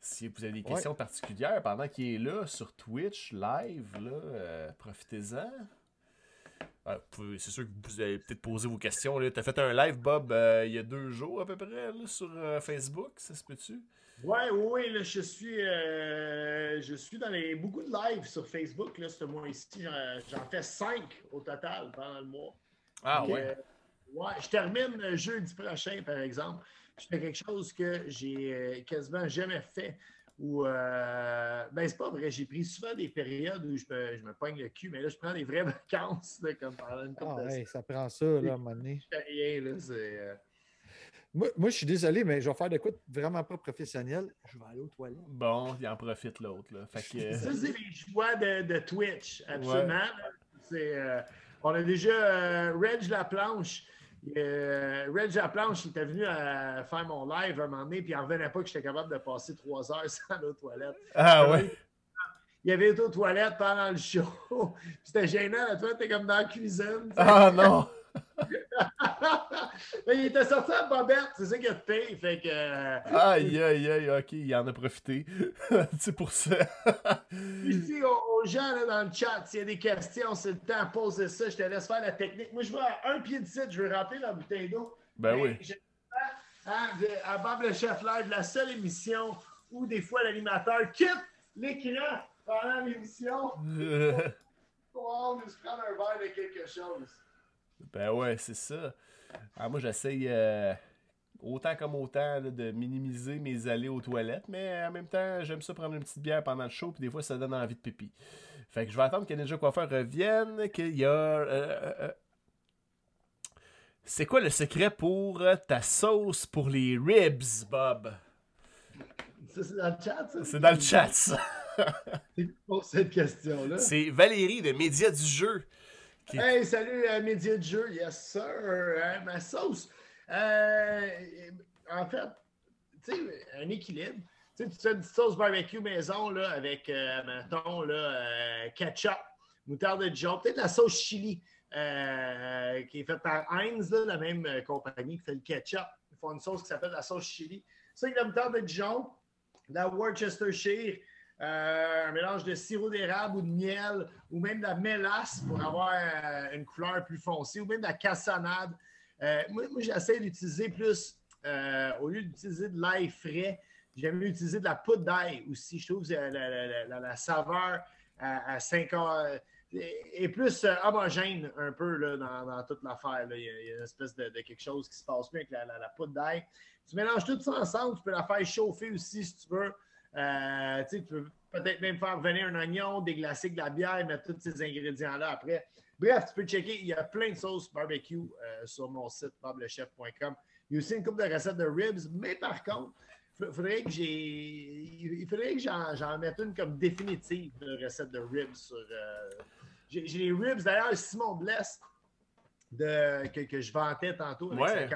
Si vous avez des Ouais. questions particulières pendant qu'il est là sur Twitch, live, là, euh, profitez-en. Ouais, c'est sûr que vous allez peut-être poser vos questions. Tu as fait un live, Bob, il y a deux jours à peu près, là, sur Facebook, ça se peut-tu? Ouais, oui, oui, là, je suis, euh, je suis dans les, beaucoup de lives sur Facebook là, ce mois-ci. J'en, fais cinq au total pendant le mois. Ah Donc, ouais. euh, ouais, je termine jeudi prochain, par exemple. Je fais quelque chose que j'ai euh, quasiment jamais fait. Ou, euh, ben, c'est pas vrai. J'ai pris souvent des périodes où je me, je me pogne le cul, mais là, je prends des vraies vacances, là, comme pendant une Ah, hey, ça prend ça, là, à un moment donné. Je fais rien, là. C'est, Moi, moi, je suis désolé, mais je vais faire de quoi vraiment pas professionnel. Je vais aller aux toilettes. Bon, il en profite l'autre, là. Fait que... Ça, c'est les joies de, de Twitch, absolument. C'est, euh, on a déjà euh, Reg Laplanche. Euh, Reg Laplanche, il était venu à faire mon live un moment donné, puis il n'en revenait pas que j'étais capable de passer trois heures sans aller aux toilettes. Ah ouais. Il avait été aux toilettes pendant le show. C'était gênant, la toilette était comme dans la cuisine. Ah non! Mais il était sorti à Bobette, c'est ça qu'il a fait. Fait que. euh, Aïe, aïe, aïe, ok, il en a profité. c'est pour ça. Ici, aux, aux gens là, dans le chat, s'il y a des questions, c'est le temps, poser ça. Je te laisse faire la technique. Moi, je vais à un pied de site, je vais remplir la bouteille d'eau. Ben oui. j'ai- hein, à Bob le Chef Live, la seule émission où des fois l'animateur quitte l'écran pendant l'émission pour nous prendre un verre de quelque chose. Ben ouais, c'est ça. Ah, moi, j'essaye. euh, autant comme autant de minimiser mes allées aux toilettes, mais en même temps, j'aime ça prendre une petite bière pendant le show, puis des fois, ça donne envie de pipi. Fait que je vais attendre que Ninja Coiffeur revienne, qu'il y a... Euh, euh, c'est quoi le secret pour ta sauce pour les ribs, Bob? C'est dans le chat, ça? C'est dans le chat, ça. C'est pour cette question-là. C'est Valérie de Média du Jeu. Hey, salut, euh, Média du Jeu. Yes, sir. Euh, ma sauce. Euh, en fait, tu sais, un équilibre. Tu sais, tu fais une sauce barbecue maison là, avec, mettons, là, ketchup, moutarde de Dijon, peut-être la sauce chili qui est faite par Heinz, la même compagnie qui fait le ketchup. Ils font une sauce qui s'appelle la sauce chili. Ça, avec la moutarde de Dijon, la Worcestershire, euh, un mélange de sirop d'érable ou de miel, ou même de la mélasse pour avoir euh, une couleur plus foncée, ou même de la cassonade. Euh, moi, j'essaie d'utiliser plus, au lieu d'utiliser de l'ail frais, j'aime utiliser de la poudre d'ail aussi. Je trouve que la, saveur à, 5 heures est plus homogène un peu là, dans, toute l'affaire. Il, y a une espèce de, quelque chose qui se passe mieux avec la, poudre d'ail. Tu mélanges tout ça ensemble, tu peux la faire chauffer aussi si tu veux. Euh, tu peux peut-être même faire venir un oignon, déglacer de la bière, mettre tous ces ingrédients-là après. Bref, tu peux checker. Il y a plein de sauces barbecue euh, sur mon site boblechef.com. Il y a aussi une couple de recettes de ribs, mais par contre, il faudrait que j'ai. Il faudrait que j'en mette une comme définitive de recette de ribs sur. Euh, j'ai les ribs, d'ailleurs, Simon Bless, de, que, je vantais tantôt avec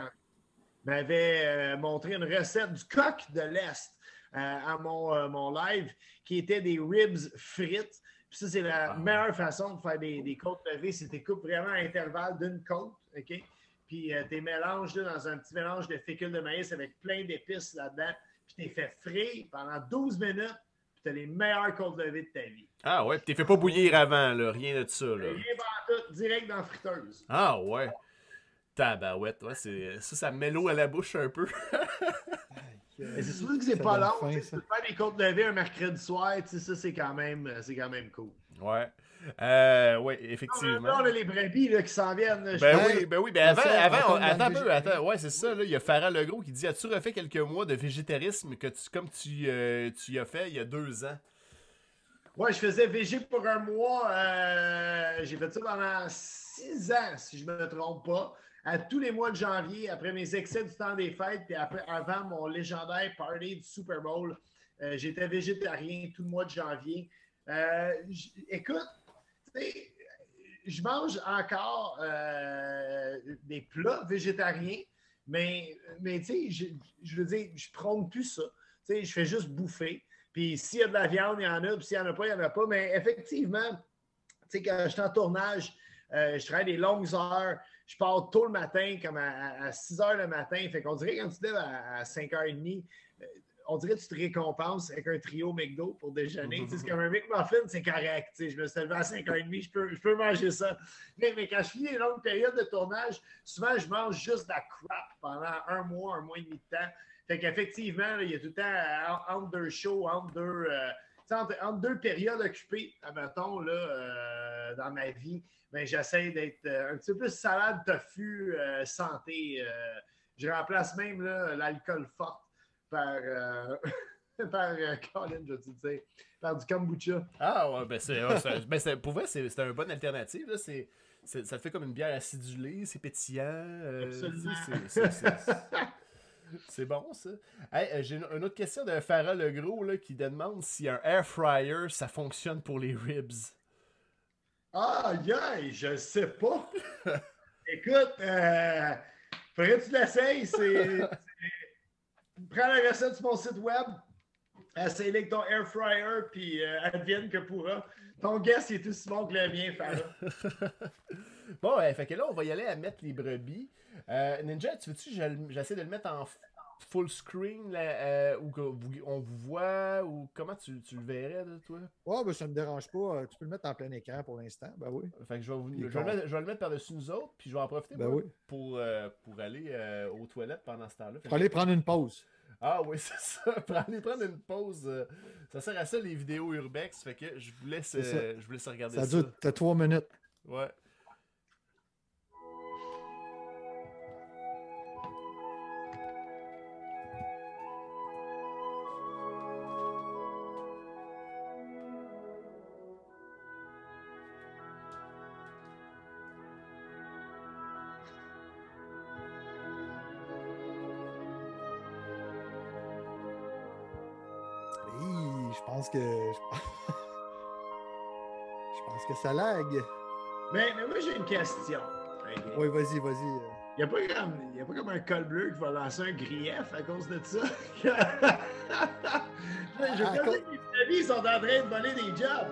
m'avait montré une recette du coq de l'Est. Euh, à mon, euh, mon live, qui était des ribs frites. Puis ça, c'est la ah. meilleure façon de faire des, des côtes levées. C'est tu coupes vraiment à intervalle d'une côte, OK? Puis euh, tu mélanges dans un petit mélange de fécule de maïs avec plein d'épices là-dedans. Puis tu fait frire pendant 12 minutes. Puis tu as les meilleures côtes levées de ta vie. Ah ouais, puis tu fait pas bouillir avant, là, rien de ça. Là. Rien tout, direct dans la friteuse. Ah ouais. Tabarouette, ouais, ça, ça met l'eau à la bouche un peu. c'est sûr que c'est pas long. tu peux faire des côtes levées un mercredi soir, ça, c'est quand, même, quand même cool. Ouais. Euh, oui, effectivement. Là, on a les brebis là, qui s'en viennent. Ben oui, ben oui, ben avant, avant attends un peu, attends. Ouais, c'est ça, là, il y a Farah Legros qui dit As-tu refait quelques mois de végétarisme que tu, comme tu, euh, tu y as fait il y a deux ans? Ouais, je faisais végé pour un mois. Euh, j'ai fait ça pendant six ans, si je ne me trompe pas à tous les mois de janvier, après mes excès du temps des fêtes, puis après, avant mon légendaire party du Super Bowl, euh, j'étais végétarien tout le mois de janvier. Euh, écoute, je mange encore euh, des plats végétariens, mais, mais tu sais, je, veux je prône plus ça. Tu sais, je fais juste bouffer. Puis s'il y a de la viande, il y en a, puis s'il n'y en a pas, il n'y en a pas. Mais effectivement, tu sais, quand je suis en tournage, je travaille des longues heures je pars tôt le matin, comme à, 6 h le matin. Fait qu'on dirait quand tu te lèves à, 5h30, euh, on dirait que tu te récompenses avec un trio McDo pour déjeuner. c'est comme un McMuffin, c'est correct. je me suis levé à 5h30, je peux, je peux manger ça. Mais, quand je finis les longues périodes de tournage, souvent, je mange juste de la crap pendant un mois, un mois et demi de temps. Fait qu'effectivement, il y a tout le temps entre deux shows, entre deux, euh, entre, deux périodes occupées, admettons, là, dans ma vie ben, j'essaie d'être euh, un petit peu plus salade, tofu, euh, santé. Euh, je remplace même l'alcool fort par, par Colin, je dire, par du kombucha. Ah ouais, ben c'est, ben pour vrai, c'est, une bonne alternative. Là. C'est, ça fait comme une bière acidulée, c'est pétillant. Absolument. C'est bon, ça. j'ai une, autre question de Farah Legros là, qui demande si un air fryer, ça fonctionne pour les ribs. Ah, yeah, je sais pas. Écoute, euh, faudrait que tu l'essayes. C'est, Prends la recette sur mon site web, essaye avec ton air fryer, puis euh, advienne que pourra. Ton guest est aussi bon que le mien, Farah. bon, ouais, fait que là, on va y aller à mettre les brebis. Euh, Ninja, tu veux-tu, j'essaie de le mettre en full screen là, euh, où on vous voit ou comment tu, tu le verrais, toi? Ouais, ben, ça me dérange pas. Euh, tu peux le mettre en plein écran pour l'instant. Ben oui. Fait que je vais, vous, je vais, le, mettre, par-dessus nous autres, puis je vais en profiter ben pour, euh, pour aller aux toilettes pendant ce temps-là. Pour aller prendre une pause. Ah oui, c'est ça. Pour aller prendre une pause. ça sert à ça les vidéos urbex. Fait que je vous laisse, je vous laisse regarder ça. Ça dure, t'as trois minutes. Ouais. Ça lag. Mais, mais moi, j'ai une question. Oui, vas-y, vas-y. Il n'y a, pas comme- y a pas comme un col bleu qui va lancer un grief à cause de ça? je je À cause- que les brebis sont en train de voler des jobs.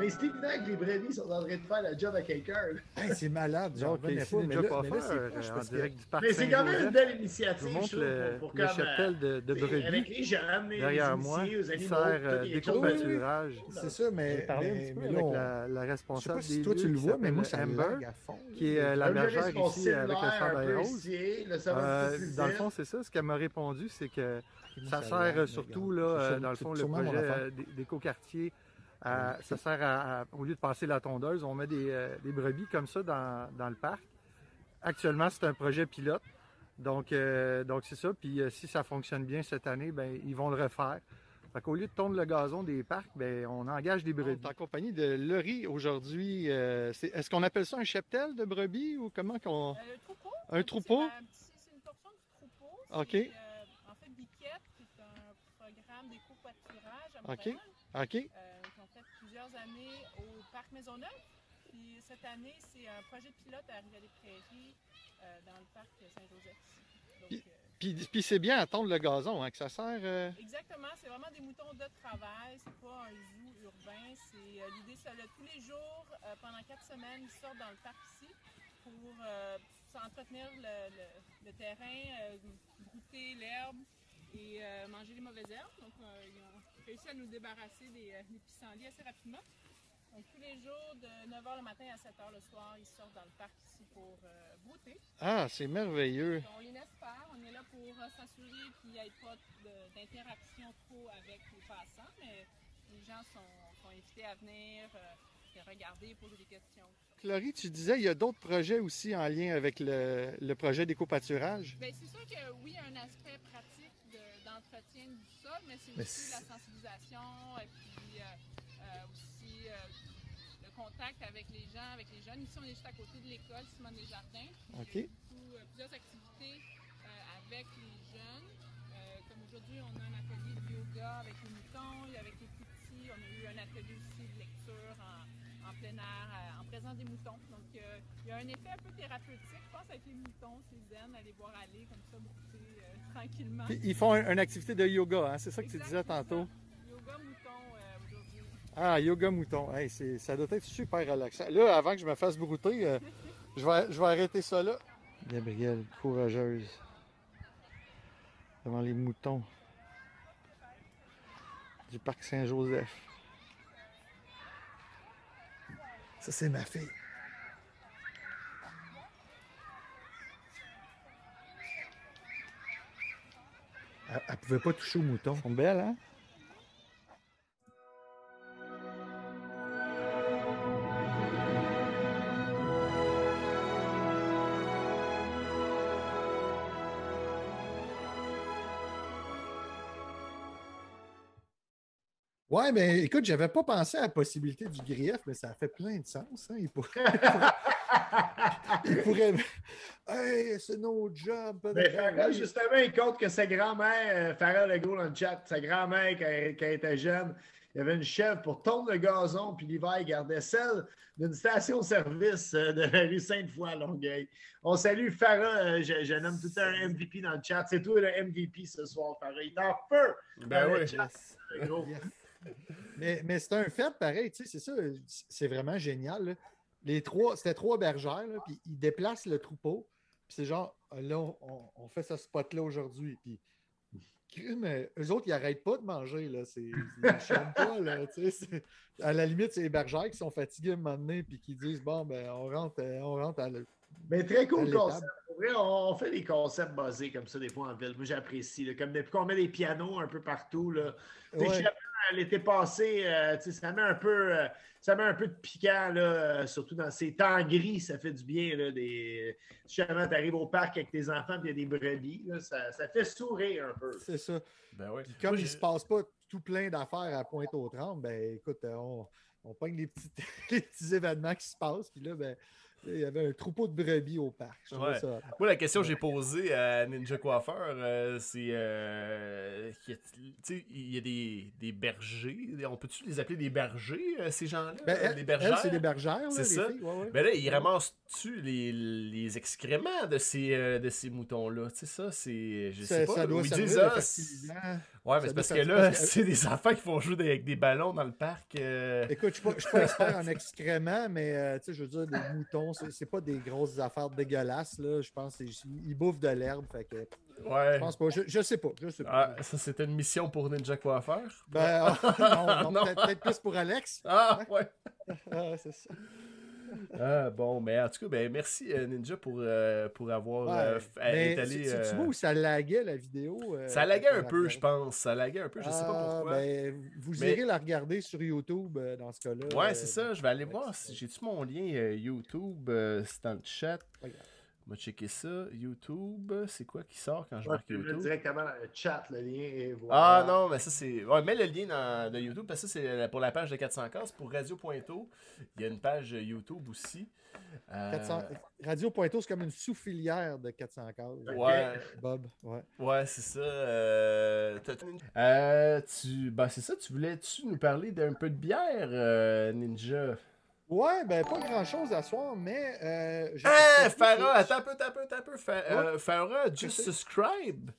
Mais c'est évident que les brebis sont en train de faire la job à quelqu'un. Hey, c'est malade, revenais ici, pas. Mais là, Puffer, mais là, c'est euh, proche en parce que- direct du parc Mais c'est quand même une belle Je vous initiative, montre je trouve, le, pour, pour le comme, cheptel de, de euh, brebis Avec les jeunes, les, derrière les moi aux qui animaux, sert euh, les choses. d'éco-pâturage. C'est ça, mais, mais, petit peu mais avec la, la je sais pas responsable si des toi tu le qui vois, mais moi, ça Amber, qui est la bergère ici avec le chandail rose. dans le fond, c'est ça. Ce qu'elle m'a répondu, c'est que ça sert surtout, là, dans le fond, le projet euh, d'é- d'éco-quartier. À- ça sert à, à- au lieu de passer la tondeuse, on met des, euh, des brebis comme ça dans, dans le parc. Actuellement, c'est un projet pilote. Donc, euh, donc c'est ça. Puis euh, si ça fonctionne bien cette année, ben, ils vont le refaire. Fait qu'au lieu de tondre le gazon des parcs, ben, on engage des brebis. On est en compagnie de Laurie aujourd'hui. Euh, c'est- Est-ce qu'on appelle ça un cheptel de brebis ou comment qu'on. Euh, le troupeau. Un troupeau? C'est une portion du troupeau. OK. Euh, en fait, Biquette, c'est un programme d'éco-pâturage à OK. Montréal, OK? euh, qui plusieurs années au Parc Maisonneuve. Puis cette année, c'est un projet pilote à Rivière-des-Prairies, euh, dans le Parc Saint-Joseph. Puis- euh, Puis, puis c'est bien à tondre le gazon, hein, que ça sert. euh, Exactement, c'est vraiment des moutons de travail, c'est pas un zoo urbain. C'est l'idée, c'est là tous les jours, pendant quatre semaines, ils sortent dans le parc ici pour s'entretenir le, le- le terrain, brouter l'herbe et euh, manger les mauvaises herbes. Donc, euh, ils ont réussi à nous débarrasser des, euh, des pissenlits assez rapidement. Donc, tous les jours, de 9h le matin à 7h le soir, ils sortent dans le parc ici pour euh, brouter. Ah, c'est merveilleux. On les laisse faire. On est là pour euh, s'assurer qu'il n'y ait pas d'interaction trop avec les passants, mais les gens sont, sont invités à venir et regarder, poser des questions. Laurie, tu disais, il y a d'autres projets aussi en lien avec le, le projet d'éco-pâturage. Bien, c'est sûr que oui, il y a un aspect pratique de- d'entretien du sol, mais c'est aussi la sensibilisation et puis euh, euh, aussi euh, le contact avec les gens, avec les jeunes. Ici, on est juste à côté de l'école Simone Desjardins. OK. Il y a beaucoup, plusieurs activités avec les jeunes. Comme aujourd'hui, on a un atelier de yoga avec les moutons, avec les petits. On a eu un atelier aussi de lecture en, en plein air, euh, en présence des moutons. Donc, euh, il y a un effet un peu thérapeutique, je pense, avec les moutons. C'est zen, aller voir aller comme ça, brouter euh, tranquillement. Puis ils font un- une activité de yoga, hein, c'est ça que tu disais tantôt. Yoga mouton euh, aujourd'hui. Ah, yoga mouton. Hey, c'est- ça doit être super relaxant. Là, avant que je me fasse brouter, euh, je, vais, je vais arrêter ça là. Gabrielle, courageuse. Devant les moutons du parc Saint-Joseph. Ça, c'est ma fille. Elle, elle pouvait pas toucher au mouton. Elles sont belles, hein? Ouais, mais écoute, j'avais pas pensé à la possibilité du grief, mais ça fait plein de sens. hein. Il pourrait. il pourrait. Hey, c'est notre job. Mais Farah, justement, il compte que sa grand-mère, euh, Farah Legault dans le chat, sa grand-mère, quand, elle- quand elle était jeune, il y avait une chèvre pour tondre le gazon, puis l'hiver, il gardait celle d'une station-service euh, de la rue Sainte-Foy à Longueuil. On salue Farah, euh, je, je nomme tout le temps un MVP dans le chat. C'est toi le MVP ce soir, Farah. Il est en feu! Ben oui. chat, le gros. Yes. Mais, mais c'est un fait pareil, tu sais, c'est ça, c'est vraiment génial. là. Les trois, c'était trois bergères, puis ils déplacent le troupeau. Puis c'est genre, là, on, on fait ce spot-là aujourd'hui. Puis, mais eux autres, ils n'arrêtent pas de manger, là. C'est, ils chialent pas, là. c'est- à la limite, c'est les bergères qui sont fatigués à un moment donné, puis qui disent, bon, ben, on rentre, on rentre à le- Mais très cool concept. Pour vrai, on, on fait des concepts basés comme ça des fois en ville. Moi, j'apprécie. là. Comme depuis qu'on met des pianos un peu partout. Là. Ouais. L'été passé, euh, tu sais, ça met un peu. euh, ça met un peu de piquant, là, euh, surtout dans ces temps gris, ça fait du bien. Là, des... Si jamais tu arrives au parc avec tes enfants et il y a des brebis, là, ça, ça fait sourire un peu. C'est ça. Ben comme Moi, il ne se passe pas tout plein d'affaires à Pointe-aux-Trembles, ben écoute, euh, on, on pogne les petits, les petits événements qui se passent. Puis là, ben, Il y avait un troupeau de brebis au parc. Je Ouais. ça. Moi, la question que j'ai posée à Ninja Coiffeur, euh, c'est. euh, il y a des, des bergers. On peut-tu les appeler des bergers, euh, ces gens-là? Ben, elle, bergères c'est des bergères, là, C'est ça. filles. Ouais, ouais. Ben là, ils ramassent-tu les, les excréments de ces, euh, de ces moutons-là? Tu sais, ça, c'est. Je sais ça, pas. ça doit servir disent, ah. Ouais, mais c'est parce que là, que- c'est des enfants qui font jouer avec des ballons dans le parc. euh, Écoute, je ne suis pas expert en excréments, mais euh, tu sais, je veux dire, des moutons, c'est c'est pas des grosses affaires dégueulasses. Là. Je pense qu'ils bouffent de l'herbe. Fait que Ouais. je pense pas. Je, je sais pas. Je sais pas. Ah, ça, c'était une mission pour Ninja Coiffeur? Ben, ah, non, non, Non. peut-être peut-être plus pour Alex. Ah, ouais. Ah, c'est ça. Ah, bon, mais en tout cas, ben, merci euh, Ninja pour, euh, pour avoir Ouais, euh, étalé. c'est- c'est-tu euh, vois où ça laguait la vidéo? euh, Ça laguait un peu, je pense. Ça laguait un peu, je sais pas Ah, pourquoi. ben, vous Mais- irez la regarder sur YouTube euh, dans ce cas-là. Ouais, euh, c'est ça. Je vais aller voir si j'ai-tu mon lien euh, YouTube. euh, c'est dans le chat. Regarde. On va checker ça. YouTube, c'est quoi qui sort quand je Ouais, marque YouTube? directement dans le chat, le lien, et Ah non, mais ça c'est. Ouais, mets le lien dans, de YouTube parce que ça c'est pour la page de 400 cases. Pour Radio Pointo, il y a une page YouTube aussi. Euh, 400 Radio Pointo, c'est comme une sous-filière de 400 cases. Ouais, Bob, ouais. ouais, c'est ça. Euh, euh, tu, ben c'est ça. Tu voulais-tu nous parler d'un peu de bière, euh, Ninja? Ouais, ben pas grand-chose à soir, mais... Euh, j'ai- Farah, attends un peu, attends un peu, attends un peu. Fa- Ouais. euh, Farah, just subscribe.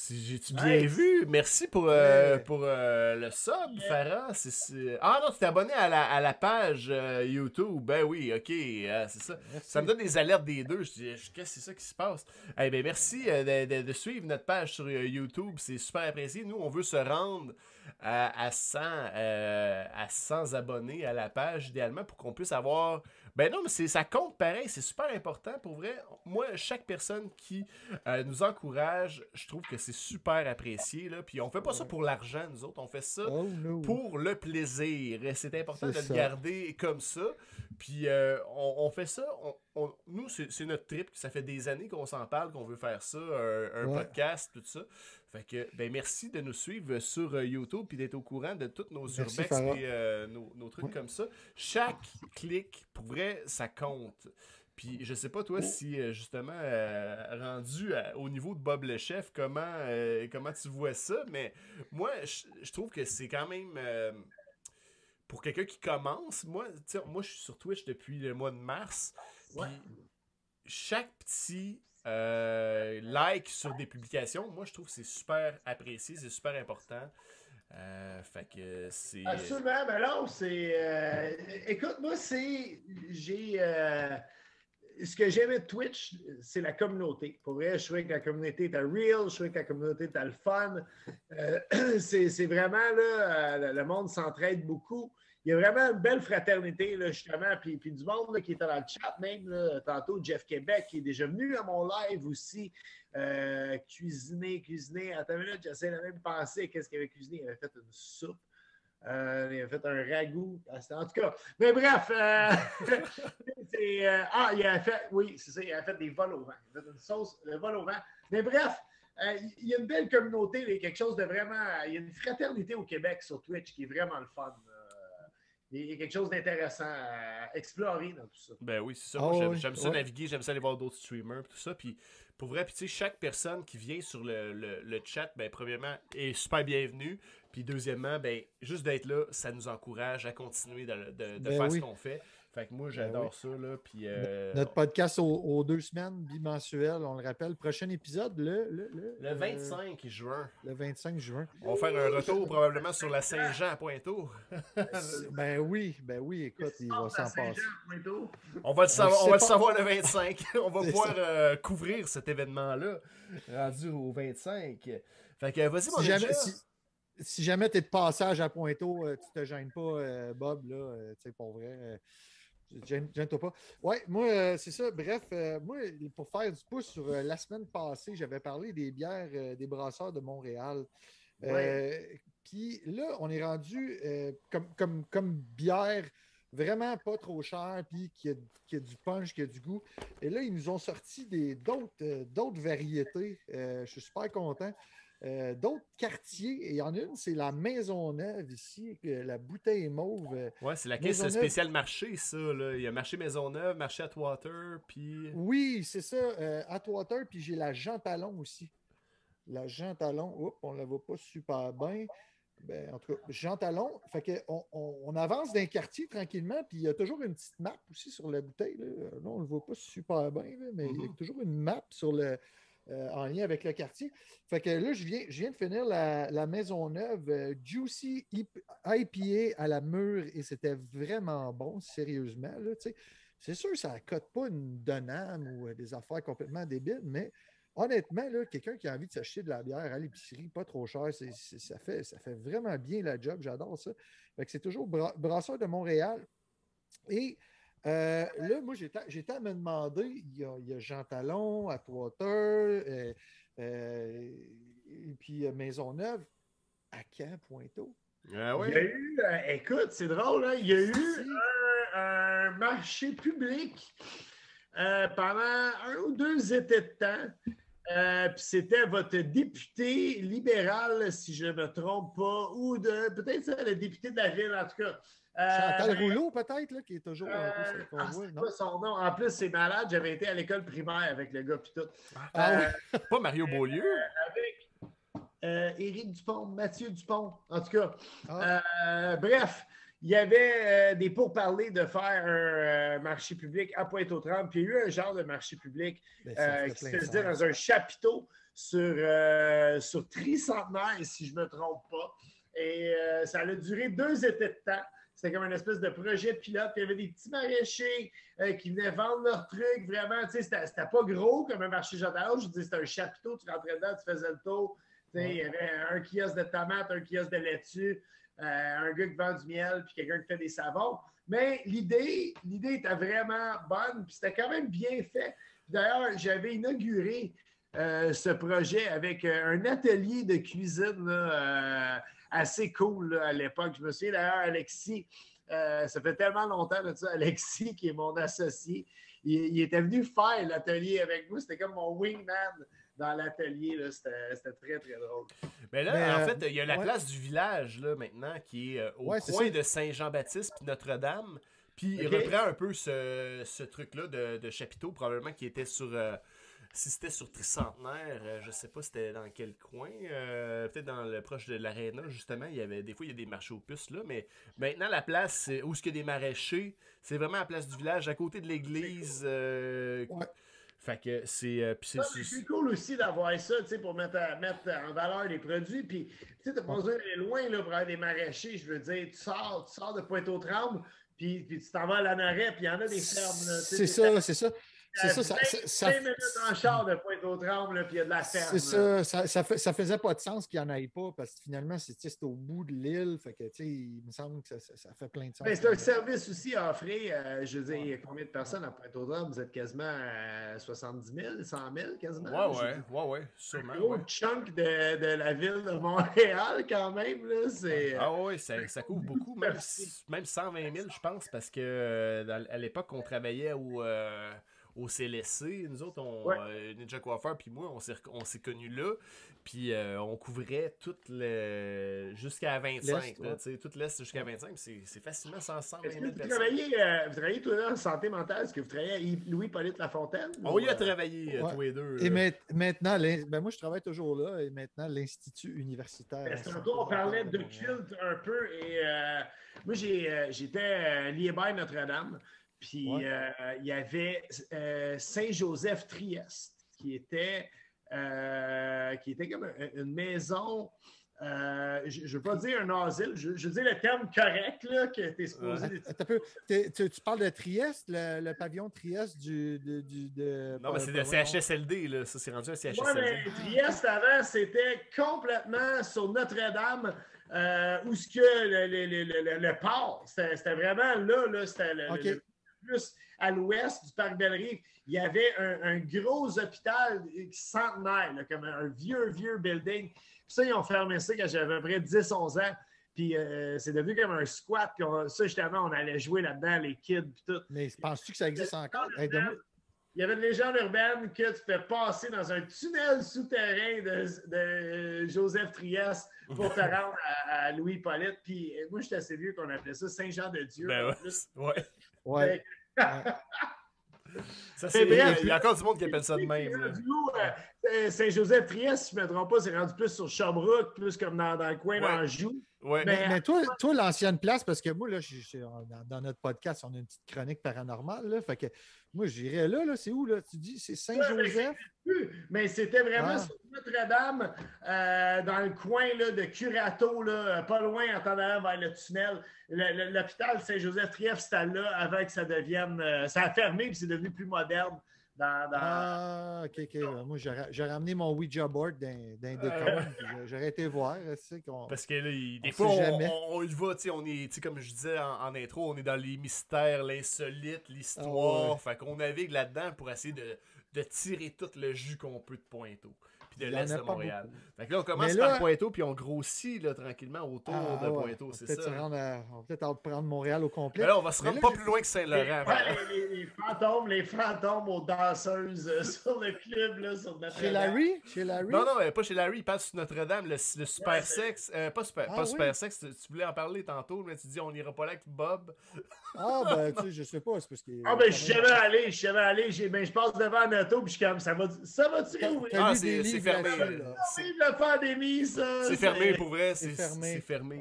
Si j'ai-tu bien Nice. vu? Merci pour, euh, Ouais. pour euh, le sub, Farah. C'est- c'est- Ah non, tu t'es abonné à la, à la page euh, YouTube. Ben oui, ok, c'est ça. Merci. Ça me donne des alertes des deux. Je dis, qu'est-ce que c'est ça qui se passe? Eh ben merci de, de- de suivre notre page sur YouTube. C'est super apprécié. Nous, on veut se rendre à, à 100, à 100 abonnés à la page, idéalement, pour qu'on puisse avoir. Ben non, mais ça compte pareil. C'est super important. Pour vrai, moi, chaque personne qui euh, nous encourage, je trouve que c'est super apprécié. Là. Puis on fait pas ça pour l'argent, nous autres. On fait ça Oh no. pour le plaisir. C'est important de le garder comme ça. Puis euh, on, on fait ça. on- on- nous, c'est notre trip. Ça fait des années qu'on s'en parle, qu'on veut faire ça, un, un Ouais. podcast, tout ça. Fait que, ben merci de nous suivre sur euh, YouTube puis d'être au courant de tous nos Merci, urbex et euh, nos, nos trucs Ouais. comme ça. Chaque clic, pour vrai, ça compte. Puis je sais pas Oh. toi si euh, justement euh, rendu à- au niveau de Bob le chef comment euh, comment tu vois ça mais moi je trouve que c'est quand même euh, pour quelqu'un qui commence moi moi je suis sur Twitch depuis le mois de mars Ouais. chaque petit euh, like sur des publications moi je trouve que c'est super apprécié c'est super important Euh, fait que c'est Absolument, mais non, c'est. euh, écoute, moi, c'est. J'ai. euh, ce que j'aimais de Twitch, c'est la communauté. Pour vrai, je trouvais que la communauté était real, je trouvais que la communauté était le fun. Euh, c'est c'est vraiment, là, le monde s'entraide beaucoup. Il y a vraiment une belle fraternité, là, justement, puis, puis du monde là, qui était dans le chat même, tantôt, Jeff Québec, qui est déjà venu à mon live aussi, euh, cuisiner, cuisiner. Attends une minute, j'essaie de même penser qu'est-ce qu'il avait cuisiné. Il avait fait une soupe. Euh, il a fait un ragoût. Ah, En tout cas, mais bref, euh, euh, ah, il a fait, oui, c'est ça, il a fait des vols au vent. Il a fait une sauce, le vol au vent. Mais bref, il y a une belle communauté, il y a quelque chose de vraiment, il y a une fraternité au Québec sur Twitch qui est vraiment le fun. Il y a quelque chose d'intéressant à explorer dans tout ça. Ben oui, c'est ça. Moi, j'aime, ça ouais. naviguer, j'aime ça aller voir d'autres streamers, pis tout ça. Puis pour vrai, puis tu sais, chaque personne qui vient sur le, le- le chat, ben premièrement, est super bienvenue. Puis deuxièmement, ben juste d'être là, ça nous encourage à continuer de, de- de Ben faire oui. ce qu'on fait. Fait que moi, j'adore oui. ça, là. Puis euh, Notre podcast aux, aux deux semaines, bimensuel, on le rappelle. Prochain épisode, le, le, le, le euh, 25 juin, le 25 juin. on va faire un retour probablement sur la Saint-Jean à Pointeau. Ben oui, ben oui, écoute, il va s'en passer. On va le savoir, on va le savoir le 25. on va pouvoir euh, couvrir cet événement-là, rendu au 25. Fait que vas-y, mon Si jamais, si, si jamais tu es de passage à Pointeau, euh, tu te gênes pas, euh, Bob, là, euh, tu sais, pour vrai. Gêne- Gêne-toi pas. Ouais, moi, euh, c'est ça. Bref, euh, moi, pour faire du pouce sur euh, la semaine passée, j'avais parlé des bières des brasseurs de Montréal. Puis là, on est rendu comme, comme, comme bière vraiment pas trop chère, puis qui a, qui a du punch, qui a du goût. Et là, ils nous ont sorti d'autres d'autres variétés. Je suis super content. Euh, d'autres quartiers. Et il y en a une, c'est la Maison Neuve ici, la bouteille mauve. euh, Ouais, c'est la caisse Maisonneuve. spéciale marché, ça. Là. Il y a marché Maisonneuve, marché Atwater, puis. Oui, c'est ça, euh, Atwater, puis j'ai la Jean Talon aussi. La Jean Talon, oups, on ne la voit pas super bien. Ben, en tout cas, Jean Talon, fait que on, on- on avance d'un quartier tranquillement, puis il y a toujours une petite map aussi sur la bouteille. Là, là, on ne le voit pas super bien, mais il y a Mhm. toujours une map sur le, euh, en lien avec le quartier. Fait que là, je viens, je viens de finir la, Maison Neuve, euh, Juicy IP- IPA à la mûre, et c'était vraiment bon, sérieusement. C'est sûr, ça ne cote pas une Donham ou euh, des affaires complètement débiles, mais honnêtement, quelqu'un qui a envie de s'acheter de la bière à l'épicerie, pas trop cher, ça, fait, ça fait vraiment bien la job. J'adore ça. Fait que c'est toujours Bra- Brasseur de Montréal. Et euh, là, moi, j'étais j'étais à me demander, il y a, il y a Jean Talon, Atwater, euh, euh, et puis euh, Maisonneuve, à quand, Pointeau? Ah Il y a eu, euh, écoute, c'est drôle, hein, il y a eu un, un marché public euh, pendant un ou deux étés de temps. Euh, Puis c'était votre député libéral, si je ne me trompe pas, ou de peut-être ça, le député de la ville, en tout cas. Euh, Chantal ben, Rouleau, peut-être, là, qui est toujours euh, ah, c'est non? pas son nom? En plus, c'est malade. J'avais été à l'école primaire avec le gars puis tout. Ah Euh, Pas Mario Beaulieu. avec euh, Éric Dupont, Mathieu Dupont, en tout cas. Ah. Euh, bref, il y avait euh, des pourparlers de faire un euh, marché public à Pointe-aux-Trembles. Puis il y a eu un genre de marché public Ben, euh, qui se faisait dans un chapiteau sur, euh, sur Tricentenaire, si je ne me trompe pas. Et euh, ça a duré deux étés de temps. C'était comme une espèce de projet pilote. Il y avait des petits maraîchers euh, qui venaient vendre leurs trucs. Vraiment, tu sais, c'était pas gros comme un marché journal. Je dis, c'était un chapiteau. Tu rentrais dedans, tu faisais le tour. Tu sais, Il y avait un kiosque de tomates, un kiosque de laitue, euh, un gars qui vend du miel, puis quelqu'un qui fait des savons. Mais l'idée, l'idée était vraiment bonne, puis c'était quand même bien fait. D'ailleurs, j'avais inauguré euh, ce projet avec un atelier de cuisine assez cool là, à l'époque. Je me souviens d'ailleurs, Alexis, euh, ça fait tellement longtemps de ça, Alexis, qui est mon associé, il, il était venu faire l'atelier avec nous. C'était comme mon wingman dans l'atelier. là. C'était c'était très, très drôle. Mais là, Mais, en euh, fait, il y a la ouais. place du village, là, maintenant, qui est euh, au Ouais, coin de Saint-Jean-Baptiste puis Notre-Dame. Puis il reprend un peu ce, ce truc-là de, de chapiteau, probablement qui était sur. euh, si c'était sur Tricentenaire, euh, je sais pas c'était dans quel coin. euh, Peut-être dans le proche de l'aréna, justement. Il y avait, des fois, il y a des marchés aux puces, là. Mais maintenant, la place où y a des maraîchers, c'est vraiment la place du village, à côté de l'église. euh, Ouais. Fait que c'est. euh, c'est- c'est- cool aussi d'avoir ça, tu sais, pour mettre, à- mettre en valeur les produits. Puis, tu sais, t'as pas besoin d'aller loin là, pour avoir des maraîchers. Je veux dire, tu sors, tu sors de Pointe-aux-Trembles, puis, puis tu t'en vas à Lanaret, puis il y en a des fermes. C'est ça, c'est ça. C'est ça, ça, ça- ça- minutes en char de là, puis il y a de la ferme. C'est ça, ça, ça, fait- ça faisait pas de sens qu'il n'y en ait pas parce que finalement, c'est au bout de l'île. Fait que, tu sais, il me semble que ça, ça- ça fait plein de sens. C'est un service aussi à offrir. euh, je veux dire, il y a combien de personnes à Pointe-aux-Trembles? Vous êtes quasiment à 70 000, 100 000 quasiment? Ouais, ouais, ouais, ouais, sûrement. Un gros ouais. chunk de, de la ville de Montréal, quand même. Là, c'est, Ah oui, ça, ça couvre beaucoup, même, même 120 000, je pense, parce que euh, à l'époque, on travaillait au, euh, au CLSC. Nous autres, on, Ouais. euh, Ninja Coiffeur, puis moi, on s'est on s'est connus là. Puis euh, on couvrait tout le. jusqu'à 25. L'Est, là, ouais. tu sais, tout l'Est jusqu'à 25. puis C'est c'est facilement 100, 120 Est-ce 000 que vous personnes. travaillez, euh, vous travaillez toi là en santé mentale? Est-ce que vous travaillez à Louis-Polyte Lafontaine? On ou, y a euh, travaillé, Ouais. tous les deux. Et maintenant, ben moi, je travaille toujours là et maintenant, l'Institut universitaire. Parce on parlait de culte un peu et euh, moi, j'ai, j'étais euh, lié by Notre-Dame. Puis Ouais. euh, il y avait euh, Saint-Joseph Trieste qui était, euh, qui était comme un- une maison. euh, je ne veux pas dire un asile, je, je veux dire le terme correct là, que tu es supposé peu. Tu, tu parles de Trieste, le, le pavillon Trieste du. du, du- de, Non, mais c'est de. CHSLD, là. Ça, c'est rendu un Oui, CHSLD. mais Trieste avant, c'était complètement sur Notre-Dame, euh, où ce que le, le, le, le- le port, c'était c'était vraiment là, là c'était le. Plus à l'ouest du parc Belle-Rive. Il y avait un, un gros hôpital centenaire, là, comme un vieux, vieux building. Puis ça, ils ont fermé ça quand j'avais à peu près 10-11 ans. Puis euh, c'est devenu comme un squat. Puis on- ça, justement, on allait jouer là-dedans, les kids, puis tout. Mais penses-tu que ça existe encore? Hey, il y avait une légende urbaine que tu fais passer dans un tunnel souterrain de, de Joseph Trieste pour te rendre à, Louis Paulette. Puis euh, moi, j'étais assez vieux qu'on appelait ça Saint-Jean-de-Dieu. Ben ouais. ouais. Ça, c'est, il y a encore du monde qui appelle ça de même. Euh, Saint-Joseph-Trieste, si je ne me trompe pas, c'est rendu plus sur Sherbrooke, plus comme dans, dans le coin d'Anjou. Ouais. Mais, mais, toi, toi l'ancienne place, parce que moi, là, dans notre podcast, on a une petite chronique paranormale. Là, fait que moi, j'irais là, là c'est où, là? Tu dis, c'est Saint-Joseph? Mais c'était vraiment ah. sur Notre-Dame, euh, dans le coin là, de Curato, là, pas loin en attendant vers le tunnel. L'hôpital Saint-Joseph-Trief, c'était là avant que ça devienne. Euh, ça a fermé, puis c'est devenu plus moderne. Ah, ok, ok. Moi, j'ai ramené mon Ouija board d'un décor. J'aurais été voir. Parce que là, des fois, on, y va, on est, comme je disais en, intro, on est dans les mystères, l'insolite, l'histoire. Ah, Fait qu'on navigue là-dedans pour essayer de, de, tirer tout le jus qu'on peut de Pointeau de l'Est de Montréal. Fait que là, on commence par Pointeau, puis on grossit là, tranquillement autour ah, de Pointeau, c'est ça. on va peut-être prendre Montréal au complet. là, on va se rendre pas plus loin que Saint-Laurent. Les, fantômes, les fantômes aux danseuses euh, sur le club, là, sur Notre-Dame. Chez Larry? Chez Larry? Non, non, pas chez Larry, il passe sur Notre-Dame, le, super sexe. Euh, pas super, ah pas super sexe, tu voulais en parler tantôt, mais tu dis on ira pas là avec Bob. ah, ben, tu sais, je sais pas, c'est parce que... Ah, ben, je suis jamais allé, je suis jamais allé, ben, je passe devant un auto, puis je suis comme, ça va, ça va-tu ouvrir? Ah, c'est fermé. la pandémie, ça. C'est fermé pour vrai. C'est fermé. fermé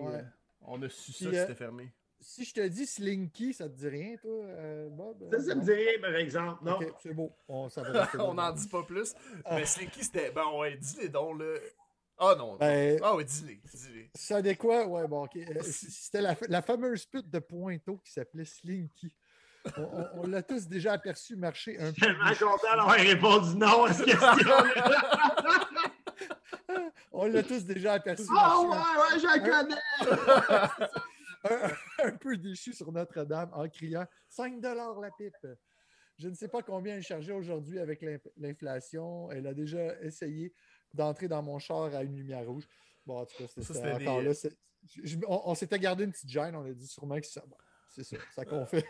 On a su ça c'était fermé. Si je te dis Slinky, ça te dit rien, toi, euh, Bob? Ça, ça me dit rien, par exemple. Non. c'est beau. On n'en dit pas plus. Ah. Mais Slinky, c'était. Ben, ouais, dis-les donc, là. Ah non. Ben, ah oui, dis-les. Dis ça dit quoi? Ouais, bon, ok. Euh, c'était la, la, fameuse pute de Pointeau qui s'appelait Slinky. On, l'a tous déjà aperçu marcher un peu. Je suis tellement content d'avoir répondu non à cette question. on l'a tous déjà aperçu. Oh ouais, ouais, je connais! un, peu déchu sur Notre-Dame en criant 5 la pipe. Je ne sais pas combien elle chargeait aujourd'hui avec l'inflation. Elle a déjà essayé d'entrer dans mon char à une lumière rouge. Bon, en tout cas, c'était encore là. on, s'était gardé une petite gêne. On a dit sûrement que ça. C'est ça, ça confirme.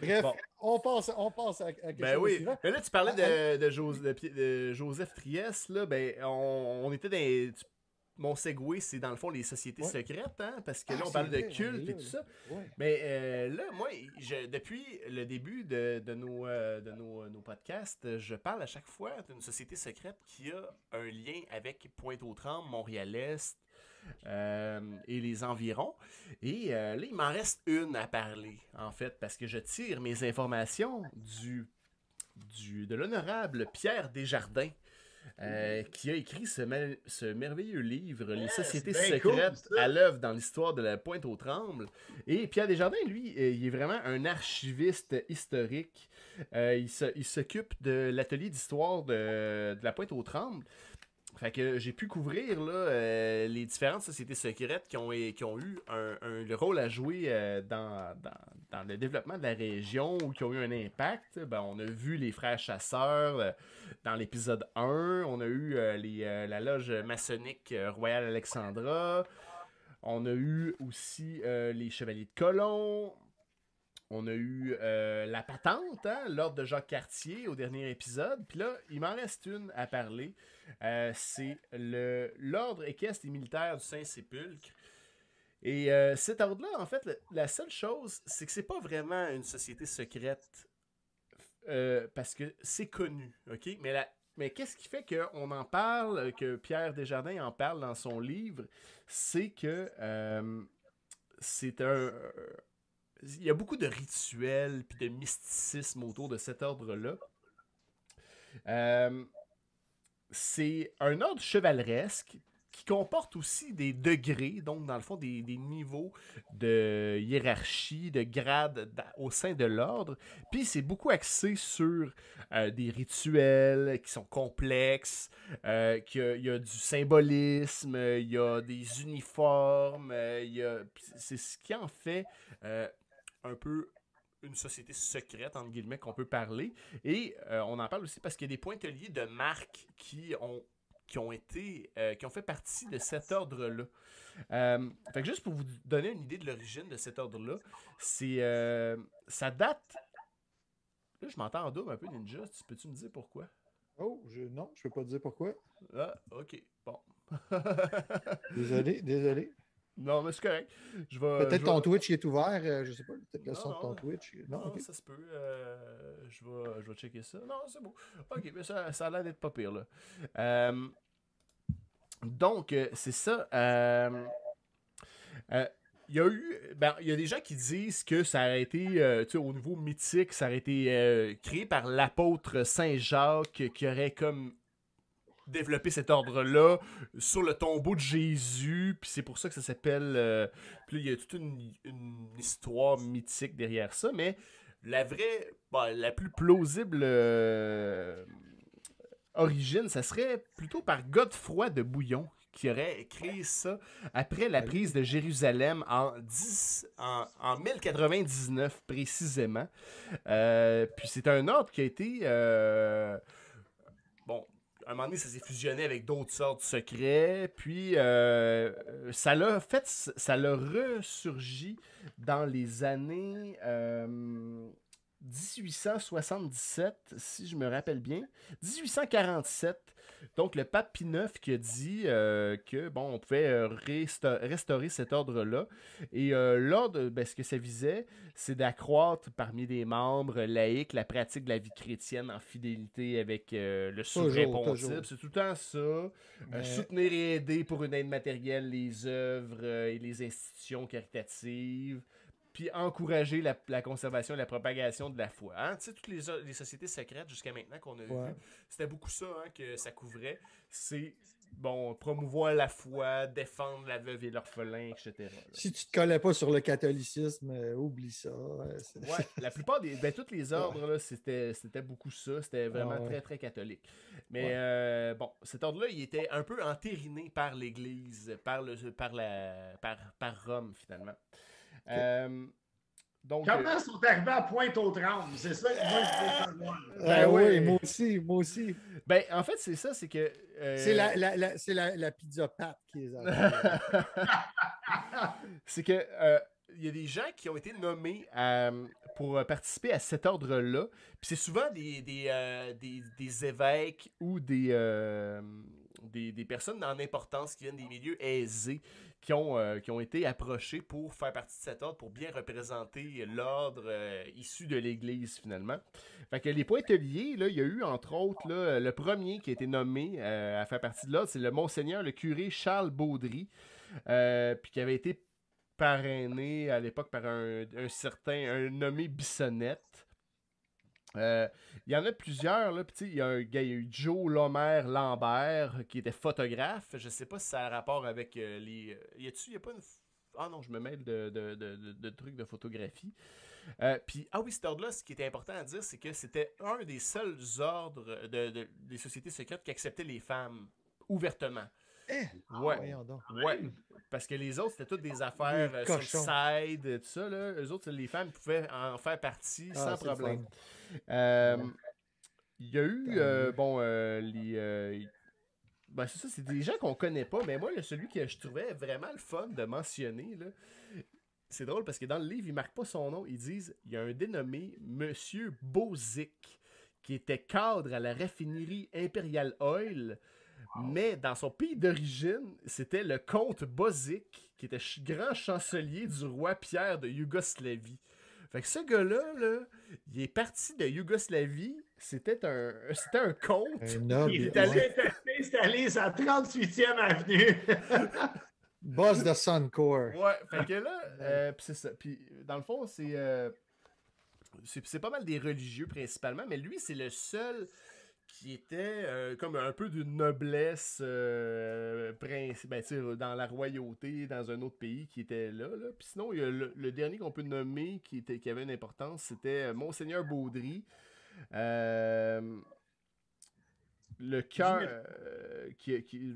Bref, on passe, on passe à, quelque ben oui. Mais là, tu parlais de, de, Joseph Trieste. Là, ben, on, était dans. mon segway, c'est dans le fond les sociétés secrètes, hein, parce que là, ah, on parle de culte et tout ça. Mais euh, là, moi, je, depuis le début de, de, nos, euh, de nos, nos, podcasts, je parle à chaque fois d'une société secrète qui a un lien avec Pointe-aux-Trembles, Montréal-Est, euh, et les environs. Et euh, là, il m'en reste une à parler, en fait, parce que je tire mes informations du, du de l'honorable Pierre Desjardins. Euh, qui a écrit ce, ce merveilleux livre, Les sociétés secrètes à l'œuvre dans l'histoire de la Pointe-aux-Trembles. Et Pierre Desjardins, lui, il est vraiment un archiviste historique. il s'occupe de l'atelier d'histoire de, de, la Pointe-aux-Trembles. Fait que j'ai pu couvrir là, euh, les différentes sociétés secrètes qui ont, eu un, rôle à jouer euh, dans, le développement de la région ou qui ont eu un impact. Ben, on a vu les frères chasseurs euh, dans l'épisode 1. On a eu la loge maçonnique Royal Alexandra. On a eu aussi les Chevaliers de Colomb. On a eu la patente, hein, l'ordre de Jacques Cartier au dernier épisode. Puis là, il m'en reste une à parler. Euh, c'est l'ordre équestre et militaire du Saint-Sépulcre. Et euh, cet ordre-là, en fait, la seule chose, c'est que c'est pas vraiment une société secrète euh, parce que c'est connu, ok? Mais, mais qu'est-ce qui fait qu'on en parle, que Pierre Desjardins en parle dans son livre, c'est que c'est un... Il y a beaucoup de rituels puis de mysticisme autour de cet ordre-là. Euh, c'est un ordre chevaleresque qui comporte aussi des degrés, donc dans le fond des, niveaux de hiérarchie, de grade au sein de l'ordre. Puis c'est beaucoup axé sur euh, des rituels qui sont complexes, euh, qu'il y, a du symbolisme, il y a des uniformes, euh, c'est ce qui en fait un peu une société secrète, entre guillemets, qu'on peut parler. Et euh, on en parle aussi parce qu'il y a des pointeliers de marques qui ont, qui ont été, euh, qui ont fait partie de cet ordre-là. Euh, fait que juste pour vous donner une idée de l'origine de cet ordre-là, c'est, ça date Là, je m'entends en double un peu, Ninja. Tu peux-tu me dire pourquoi? Oh, je, non, je ne peux pas te dire pourquoi. Ah, ok. Bon. désolé, désolé. Non, mais c'est correct. Peut-être ton Twitch est ouvert, euh, je sais pas, peut-être le son de ton Twitch. Non, ça se peut. Euh, je, vais, je vais checker ça. Non, c'est bon. Ok, mais ça, ça a l'air d'être pas pire, là. Euh, donc, c'est ça. il y a eu. Ben, il y a des gens qui disent que ça a été, au niveau mythique, ça a été créé par l'apôtre Saint Jacques qui aurait comme développer cet ordre-là sur le tombeau de Jésus, puis c'est pour ça que ça s'appelle. Euh, puis il y a toute une, histoire mythique derrière ça, mais la vraie, bah, la plus plausible euh, origine, ça serait plutôt par Godefroy de Bouillon qui aurait créé ça après la prise de Jérusalem en, 10, en, 1099 précisément. Euh, puis c'est un ordre qui a été un moment donné, ça s'est fusionné avec d'autres sortes de secrets. Puis, euh, ça l'a fait, ça l'a ressurgi dans les années 1877, euh, si je me rappelle bien. 1847, donc, le pape Pie IX qui a dit euh, que, bon, on pouvait euh, restaurer cet ordre-là. Et euh, l'ordre, ben, ce que ça visait, c'est d'accroître parmi les membres laïcs la pratique de la vie chrétienne en fidélité avec le souverain pontife. C'est tout le temps ça. soutenir et aider pour une aide matérielle les œuvres et les institutions caritatives puis encourager la, conservation et la propagation de la foi. Hein? Tu sais, toutes les, les, sociétés secrètes jusqu'à maintenant qu'on a vu, c'était beaucoup ça hein, que ça couvrait. C'est, bon, promouvoir la foi, défendre la veuve et l'orphelin, etc. Si tu te collais pas sur le catholicisme, euh, oublie ça. ouais, la plupart des, ben, tous les ordres, là, c'était, c'était beaucoup ça. C'était vraiment très, très catholique. Mais euh, bon, cet ordre-là, il était un peu entériné par l'Église, par, le, par, la, par, par Rome, finalement. Euh, donc, Comment euh, sont arrivés à Pointe-aux-Trembles? C'est ça que moi, je veux savoir. Ben, ben oui, moi aussi, moi aussi. Ben, en fait, c'est ça, c'est que... Euh, c'est la, la, la, la, la pizza pâte qui les a C'est que... il y a des gens qui ont été nommés pour participer à cet ordre-là. Puis c'est souvent des, des, des, des, évêques ou des, des, personnes en importance qui viennent des milieux aisés qui ont, euh, qui ont été approchés pour faire partie de cet ordre, pour bien représenter l'ordre euh, issu de l'Église, finalement. Fait que les pointeliers, il y a eu, entre autres, là, le premier qui a été nommé euh, à faire partie de l'ordre, c'est le Monseigneur, le curé Charles Baudry, puis qui avait été parrainé à l'époque par un, un, certain, un nommé Bissonnette. Euh, il y en a plusieurs. Là. Il y a un gars, il y a eu Joe Lomer Lambert qui était photographe. Je sais pas si ça a rapport avec euh, les. Euh, y a-tu, y a pas une. Ah non, je me mêle de, de, de, trucs de photographie. puis, ah oui, cet ordre-là, ce qui était important à dire, c'est que c'était un des seuls ordres de, des sociétés secrètes qui acceptaient les femmes ouvertement. Eh, ouais. ouais. Parce que les autres, c'était toutes des affaires sur le side, tout ça. Là. Eux autres, les femmes pouvaient en faire partie ah, sans problème. Euh, il y a eu, euh, bon, euh, les. Ben, c'est ça, c'est des gens qu'on connaît pas, mais moi, celui que je trouvais vraiment le fun de mentionner, là, c'est drôle parce que dans le livre, ils marquent pas son nom. Ils disent il y a un dénommé Monsieur Bozic qui était cadre à la raffinerie Imperial Oil, mais dans son pays d'origine, c'était le comte Bozic qui était grand chancelier du roi Pierre de Yougoslavie. Fait que ce gars-là, là, il est parti de Yougoslavie. C'était un, c'était un comte. il est allé s'installer sa 38e avenue. Boss de Suncor. Ouais, fait que là, euh, c'est ça. Puis dans le fond, euh, c'est, c'est pas mal des religieux principalement, mais lui, c'est le seul qui était euh, comme un peu d'une noblesse euh, ben, dans la royauté, dans un autre pays qui était là. là. Puis sinon, il y a le, dernier qu'on peut nommer qui, était, qui avait une importance, c'était euh, Monseigneur Baudry. le cœur qui, qui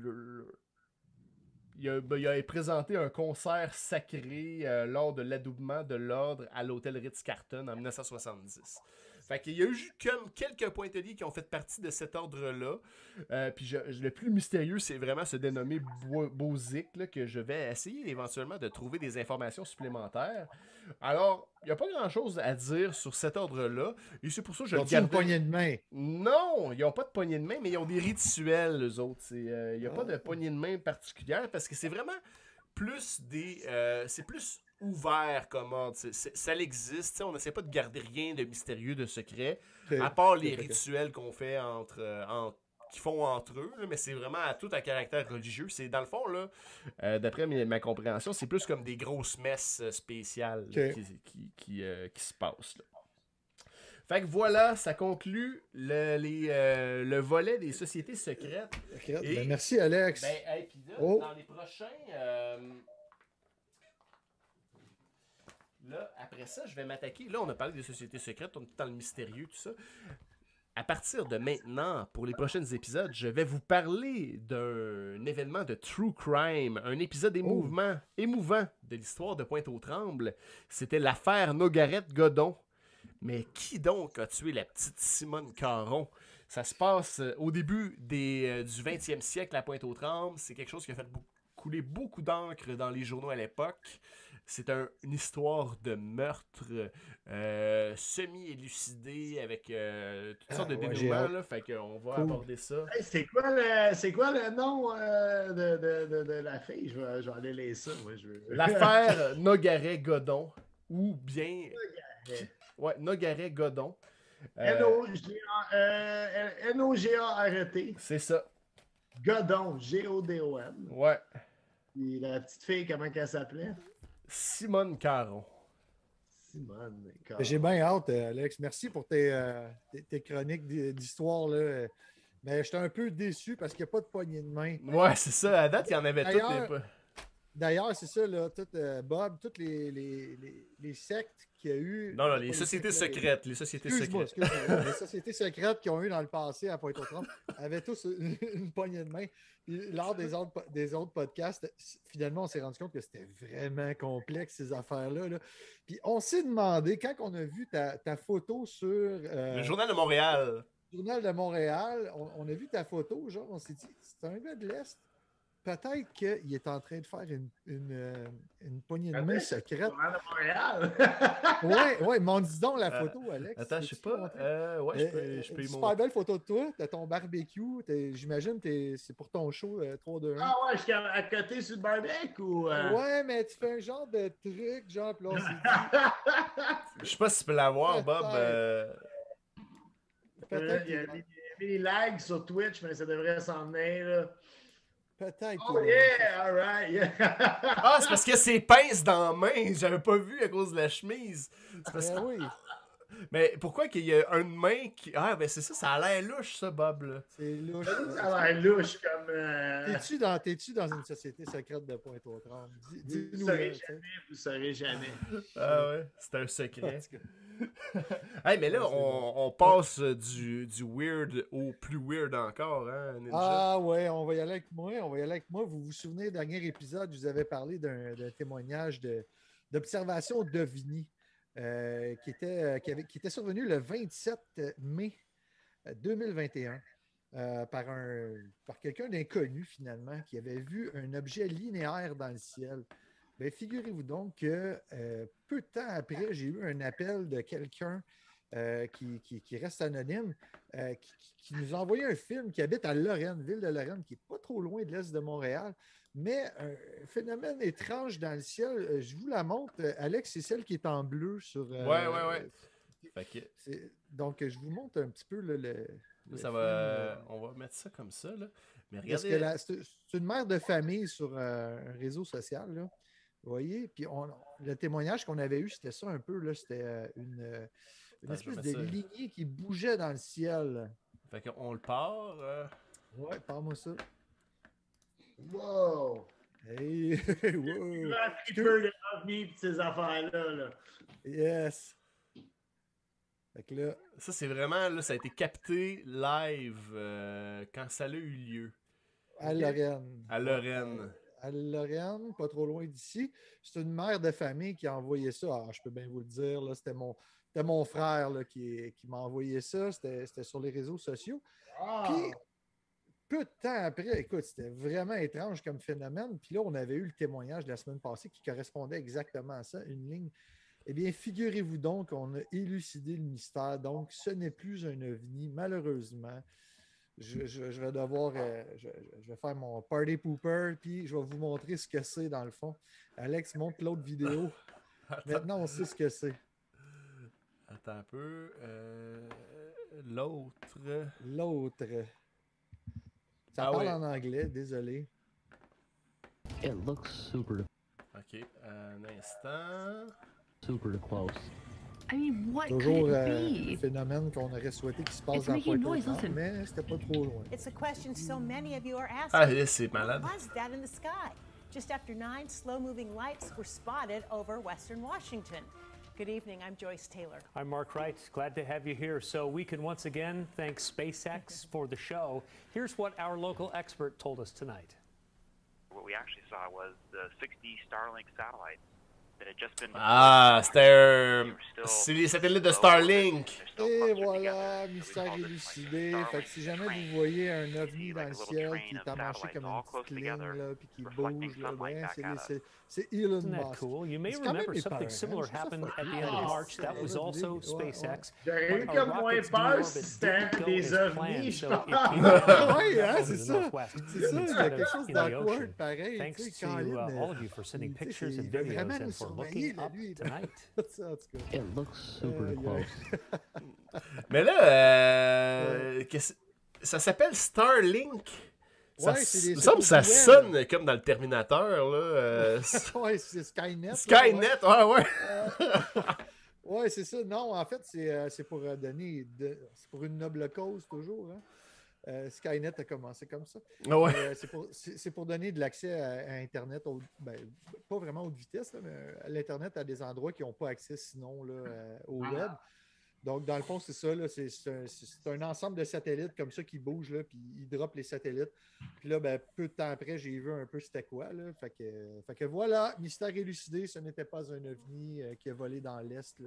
il, a, ben, il, a, présenté un concert sacré lors de l'adoubement de l'ordre à l'hôtel Ritz-Carton en 1970. Fait qu'il y a eu comme quelques pointeliers qui ont fait partie de cet ordre-là. Euh, puis je- le plus mystérieux, c'est vraiment ce dénommé Bo- Bozic, là, que je vais essayer éventuellement de trouver des informations supplémentaires. Alors, il n'y a pas grand-chose à dire sur cet ordre-là. Et c'est pour ça que je le Ils ont-tu une garde. poignée de main? Non, ils n'ont pas de poignée de main, mais ils ont des rituels, eux autres. Euh, Il n'y a pas de Ah. poignée de main particulière parce que c'est vraiment plus des. euh, c'est plus ouvert comme ordre. C'est- c'est- ça existe. On n'essaie pas de garder rien de mystérieux, de secret, à part les rituels qu'on fait entre. euh, qu'ils font entre eux, là, mais c'est vraiment à tout à caractère religieux. C'est dans le fond, là, euh, d'après ma compréhension, c'est plus comme des grosses messes euh, spéciales là, qui, qui, qui, euh, qui se passent. là. Fait que voilà, ça conclut le, les, euh, le volet des sociétés secrètes. Et- ben, merci, Alex. Ben, hey, pis là, Oh. dans les prochains. euh, Là, après ça, je vais m'attaquer. Là, on a parlé des sociétés secrètes, on est dans le mystérieux, tout ça. À partir de maintenant, pour les prochains épisodes, je vais vous parler d'un événement de true crime, un épisode émouvant, émouvant de l'histoire de Pointe-aux-Trembles. C'était l'affaire Nogaret-Godon. Mais qui donc a tué la petite Simone Caron? Ça se passe euh, au début des, euh, du 20e siècle à Pointe-aux-Trembles. C'est quelque chose qui a fait couler beaucoup d'encre dans les journaux à l'époque. C'est un- une histoire de meurtre euh, semi-élucidée avec euh, toutes Ah, sortes de ouais, j'ai dénouements. Là, fait qu'on va Cool. aborder ça. Hey, c'est quoi le c'est quoi le nom euh, de, de, de, de la fille? Je vais, je vais aller lire ça. Moi, je veux... L'affaire Nogaret-Godon. Ou bien. Ouais, Nogaret-Godon. N-O-G-A- N-O-G-A-R-E-T. c'est ça. Godon, G-O-D-O-N. Ouais. La petite fille, comment qu'elle s'appelait? Simone Caron. Simone. Ben, J'ai bien hâte, euh, Alex. Merci pour tes, euh, tes- tes chroniques d'hi- d'histoire. là. Mais j'étais un peu déçu parce qu'il n'y a pas de poignée de main. Ouais, c'est ça. À date, il y en avait toutes. D'ailleurs, les- D'ailleurs, c'est ça, là, tout, euh, Bob, toutes les, les, les, les sectes qu'il y a eu. Non, non, les sociétés secrètes. Les sociétés secrètes. les sociétés secrètes qui ont eu dans le passé à Pointe-aux-Trembles avaient tous une, une poignée de main. Puis, lors des autres, des autres podcasts, finalement, on s'est rendu compte que c'était vraiment complexe, ces affaires-là. là. Puis on s'est demandé, quand on a vu ta, ta photo sur euh, Le Journal de Montréal. le Journal de Montréal, on, on a vu ta photo, genre, on s'est dit, c'est un gars de l'Est. Peut-être qu'il est en train de faire une, une, euh, une poignée de main secrète. Journal de Montréal. Ouais, ouais, mais dis donc la Euh, photo, Alex. Attends, je sais pas. Euh, ouais, je peux, Euh, je peux une super belle photo de toi, t'as ton barbecue, j'imagine que c'est pour ton show euh, 3 2 1. ah ouais, je suis à, à côté sur le barbecue ou. euh? Ouais, mais tu fais un genre de truc, genre, puis là, on dit, Je sais pas si tu peux l'avoir, Bob. Peut-être. euh, peut-être Il y a il y a mis des lags sur Twitch, mais ça devrait s'en venir. Là. Peut-être Oh qu'il- yeah, alright. Yeah. Ah, c'est parce que c'est pince dans la main. J'avais pas vu à cause de la chemise. C'est parce Ben que- oui, Mais pourquoi qu'il y a une main qui. Ah, ben c'est ça, ça a l'air louche, ça, Bob. Là. c'est louche. ça a l'air louche comme. euh, T'es-tu dans, t'es-tu dans une société secrète de Pointe-aux-Trembles? Dis- Vous Dis-nous. saurez jamais, vous saurez jamais. Ah ouais, c'est un secret. hey, mais là, Ouais, on, on passe euh, du, du weird au plus weird encore, hein, Ninja? Ah ouais, on va y aller avec moi. On va y aller avec moi. Vous vous souvenez, dernier épisode, je vous avais parlé d'un témoignage de- d'observation d'OVNI euh, qui, était, euh, qui, avait- qui était survenu le 27 mai euh, 2021 euh, par, un, par quelqu'un d'inconnu finalement qui avait vu un objet linéaire dans le ciel. Ben, figurez-vous donc que euh, peu de temps après, j'ai eu un appel de quelqu'un euh, qui, qui- qui reste anonyme, euh, qui, nous a envoyé un film qui habite à Lorraine, ville de Lorraine, qui n'est pas trop loin de l'est de Montréal. Mais un phénomène étrange dans le ciel, je vous la montre. Alex, c'est celle qui est en bleu sur. Ouais, ouais, ouais. Fait que c'est- Donc, je vous montre un petit peu le. le- là, le ça film, va. On va mettre ça comme ça, là. Mais regardez. c'est une mère de famille sur un réseau social. Là. Vous voyez? Puis on- le témoignage qu'on avait eu, c'était ça un peu. là, C'était euh, une, euh, une espèce de ça. lignée qui bougeait dans le ciel. Fait qu'on le part. euh, Ouais, parle-moi ça. Wow! Hey, wow. Peu de pis ces affaires-là. Là. Yes. Fait que là, Ça, c'est vraiment. Là, ça a été capté live euh, quand ça a eu lieu. à Lorraine. À Lorraine. À Lorraine, pas trop loin d'ici. C'est une mère de famille qui a envoyé ça. Ah, je peux bien vous le dire, c'était mon, frère là, qui, qui m'a envoyé ça. C'était, c'était sur les réseaux sociaux. Ah! Puis, peu de temps après, écoute, c'était vraiment étrange comme phénomène. Puis là, on avait eu le témoignage de la semaine passée qui correspondait exactement à ça, une ligne. Eh bien, figurez-vous donc qu'on a élucidé le mystère. Donc, ce n'est plus un ovni, malheureusement. Je, je- je vais devoir, euh, je, vais faire mon party pooper, puis je vais vous montrer ce que c'est dans le fond. Alex, montre l'autre vidéo. Maintenant, on sait ce que c'est. Attends un peu. euh, L'autre. L'autre. Ça Ah parle oui. en anglais, désolé. It looks super, Ok, un instant. super close. I mean, what Toujours could euh, it un be? phénomène qu'on aurait souhaité qu'il se passe It's dans making Pointe noise, listen. mais c'était pas trop loin. It's a question so many of you are asking. Ah, là, c'est malade. What was that in the sky? Just after nine, slow moving lights were spotted over western Washington. Good evening, I'm Joyce Taylor. I'm Mark Wright. Glad to have you here. So we can once again thank SpaceX for the show. Here's what our local expert told us tonight. what we actually saw was the 60 Starlink satellites Ah, c'était un. Satellites de Starlink. Et voilà, mystère élucidé. Fait que si jamais vous voyez un ovni dans le ciel qui est amarché comme une petite ligne, là, puis qui bouge, là, ben, c'est Elon Isn't that Musk. cool? You may remember something similar happened at the end of March. That was also SpaceX. There you go, my uh, Thanks to uh, all of you for sending pictures and videos and for looking up tonight. It looks super close. Mais là, euh, ça s'appelle Starlink. Ça, Ouais, c'est me semble ça sonne comme dans le Terminator. Là, euh, Ouais, c'est Skynet. là, ouais. Skynet, ouais, ouais. Ouais, c'est ça. Non, en fait, c'est euh, pour euh, donner. de- C'est pour une noble cause, toujours. hein. Euh, Skynet a commencé comme ça. Ouais. Euh, c'est pour, donner de l'accès à, à Internet, au- ben, pas vraiment haute vitesse, là, mais à l'Internet à des endroits qui n'ont pas accès sinon là, euh, au Ah. web. Donc, dans le fond, c'est ça. C'est un, un ensemble de satellites comme ça qui bougent, là, puis ils droppent les satellites. Puis là, ben, peu de temps après, j'ai vu un peu c'était quoi. Là, fait, que, fait que voilà, mystère élucidé, ce n'était pas un ovni euh, qui a volé dans l'Est.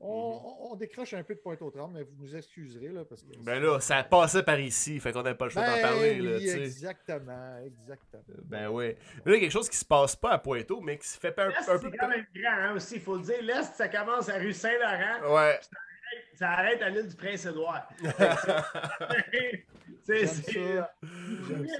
Là. On, décroche un peu de pointe au tremble, mais vous nous excuserez. Là, parce que Ben là, ça passait par ici, fait qu'on n'a pas le choix d'en Ben parler. oui, là, exactement, exactement. Ben ouais. Là, il y a quelque chose qui se passe pas à Pointeau, mais qui se fait un, un peu. c'est quand même grand hein, aussi, il faut le dire. L'Est, ça commence à rue Saint-Laurent, Ouais. ça arrête à l'île du Prince-Édouard. C'est ça.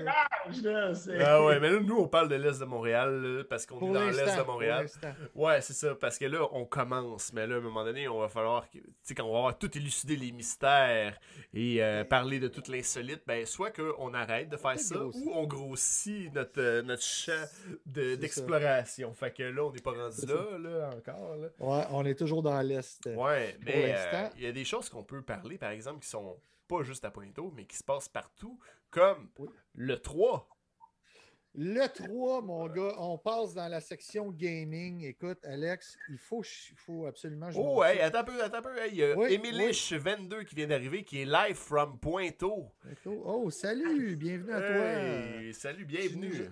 large, là. Ah ouais, mais là, nous, on parle de l'Est de Montréal, là, parce qu'on est dans l'Est de Montréal. Ouais, c'est ça, parce que là, on commence, mais là, à un moment donné, on va falloir, tu sais, quand on va avoir tout élucidé les mystères et euh, parler de tout l'insolite, ben, soit qu'on arrête de faire ça, grossir. ou on grossit notre, euh, notre champ de- d'exploration. Fait que là, on n'est pas rendu là, là, encore, là. Ouais, on est toujours dans l'Est. Ouais, mais euh, il y a des choses qu'on peut parler, par exemple, qui sont pas juste à Pointeau, mais qui se passent partout, comme Oui. le 3. Le 3, mon gars, on passe dans la section gaming. Écoute, Alex, il faut, il faut absolument. Oh, hey, attends un peu, attends un peu. Hey, il y a Oui, Emilish22 qui vient d'arriver, qui est live from Pointeau. Oh, salut, bienvenue à toi. Hey, salut, bienvenue. Tu nous,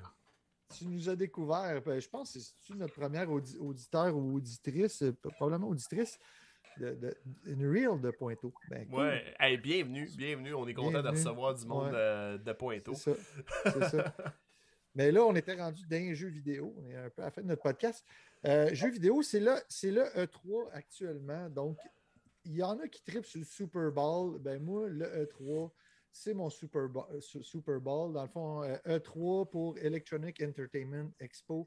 tu nous as découvert, ben, je pense que c'est notre première audi- auditeur ou auditrice, euh, probablement auditrice, de, de, une reel de Pointeau. Ben, cool. Ouais, hey, bienvenue, bienvenue. On est content de recevoir du monde Ouais. euh, de Pointeau. C'est ça. Mais là, on était rendu dans les jeux vidéo. On est un peu à la fin de notre podcast. Euh, jeux vidéo, c'est là, c'est le E3 actuellement. Donc, il y en a qui tripent sur le Super Bowl. Ben moi, le E3, c'est mon Super Bowl, euh, Su- Super Bowl. Dans le fond, euh, E3 pour Electronic Entertainment Expo.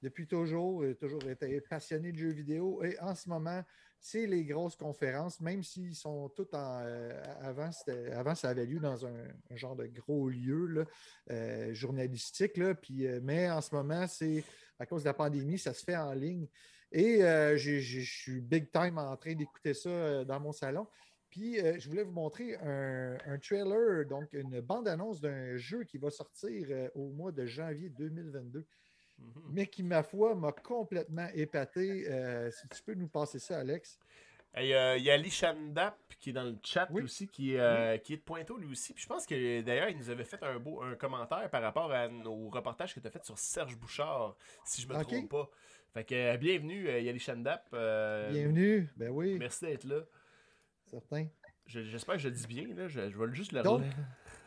Depuis toujours, j'ai toujours été passionné de jeux vidéo. Et en ce moment, c'est les grosses conférences, même s'ils sont tous en. euh, avant, avant, ça avait lieu dans un, genre de gros lieu euh, journalistique. Puis, euh, mais en ce moment, c'est à cause de la pandémie, ça se fait en ligne. Et je suis big time en train d'écouter ça dans mon salon. Puis je voulais vous montrer un, un trailer, donc une bande-annonce d'un jeu qui va sortir au mois de janvier 2022 Mhm. mais qui, ma foi, m'a complètement épaté. Euh, si tu peux nous passer ça, Alex. Et Il y a- il y a Ali Chandap qui est dans le chat Oui. aussi, qui, est, euh, qui est de Pointeau lui aussi. Puis je pense que d'ailleurs, il nous avait fait un beau un commentaire par rapport à nos reportages que tu as fait sur Serge Bouchard, si je me trompe pas. Fait que euh, bienvenue, euh, Yali Chandap. euh, Bienvenue. Ben oui, Merci d'être là. certain. Je- J'espère que je le dis bien. Là. Je, je vais juste le Donc.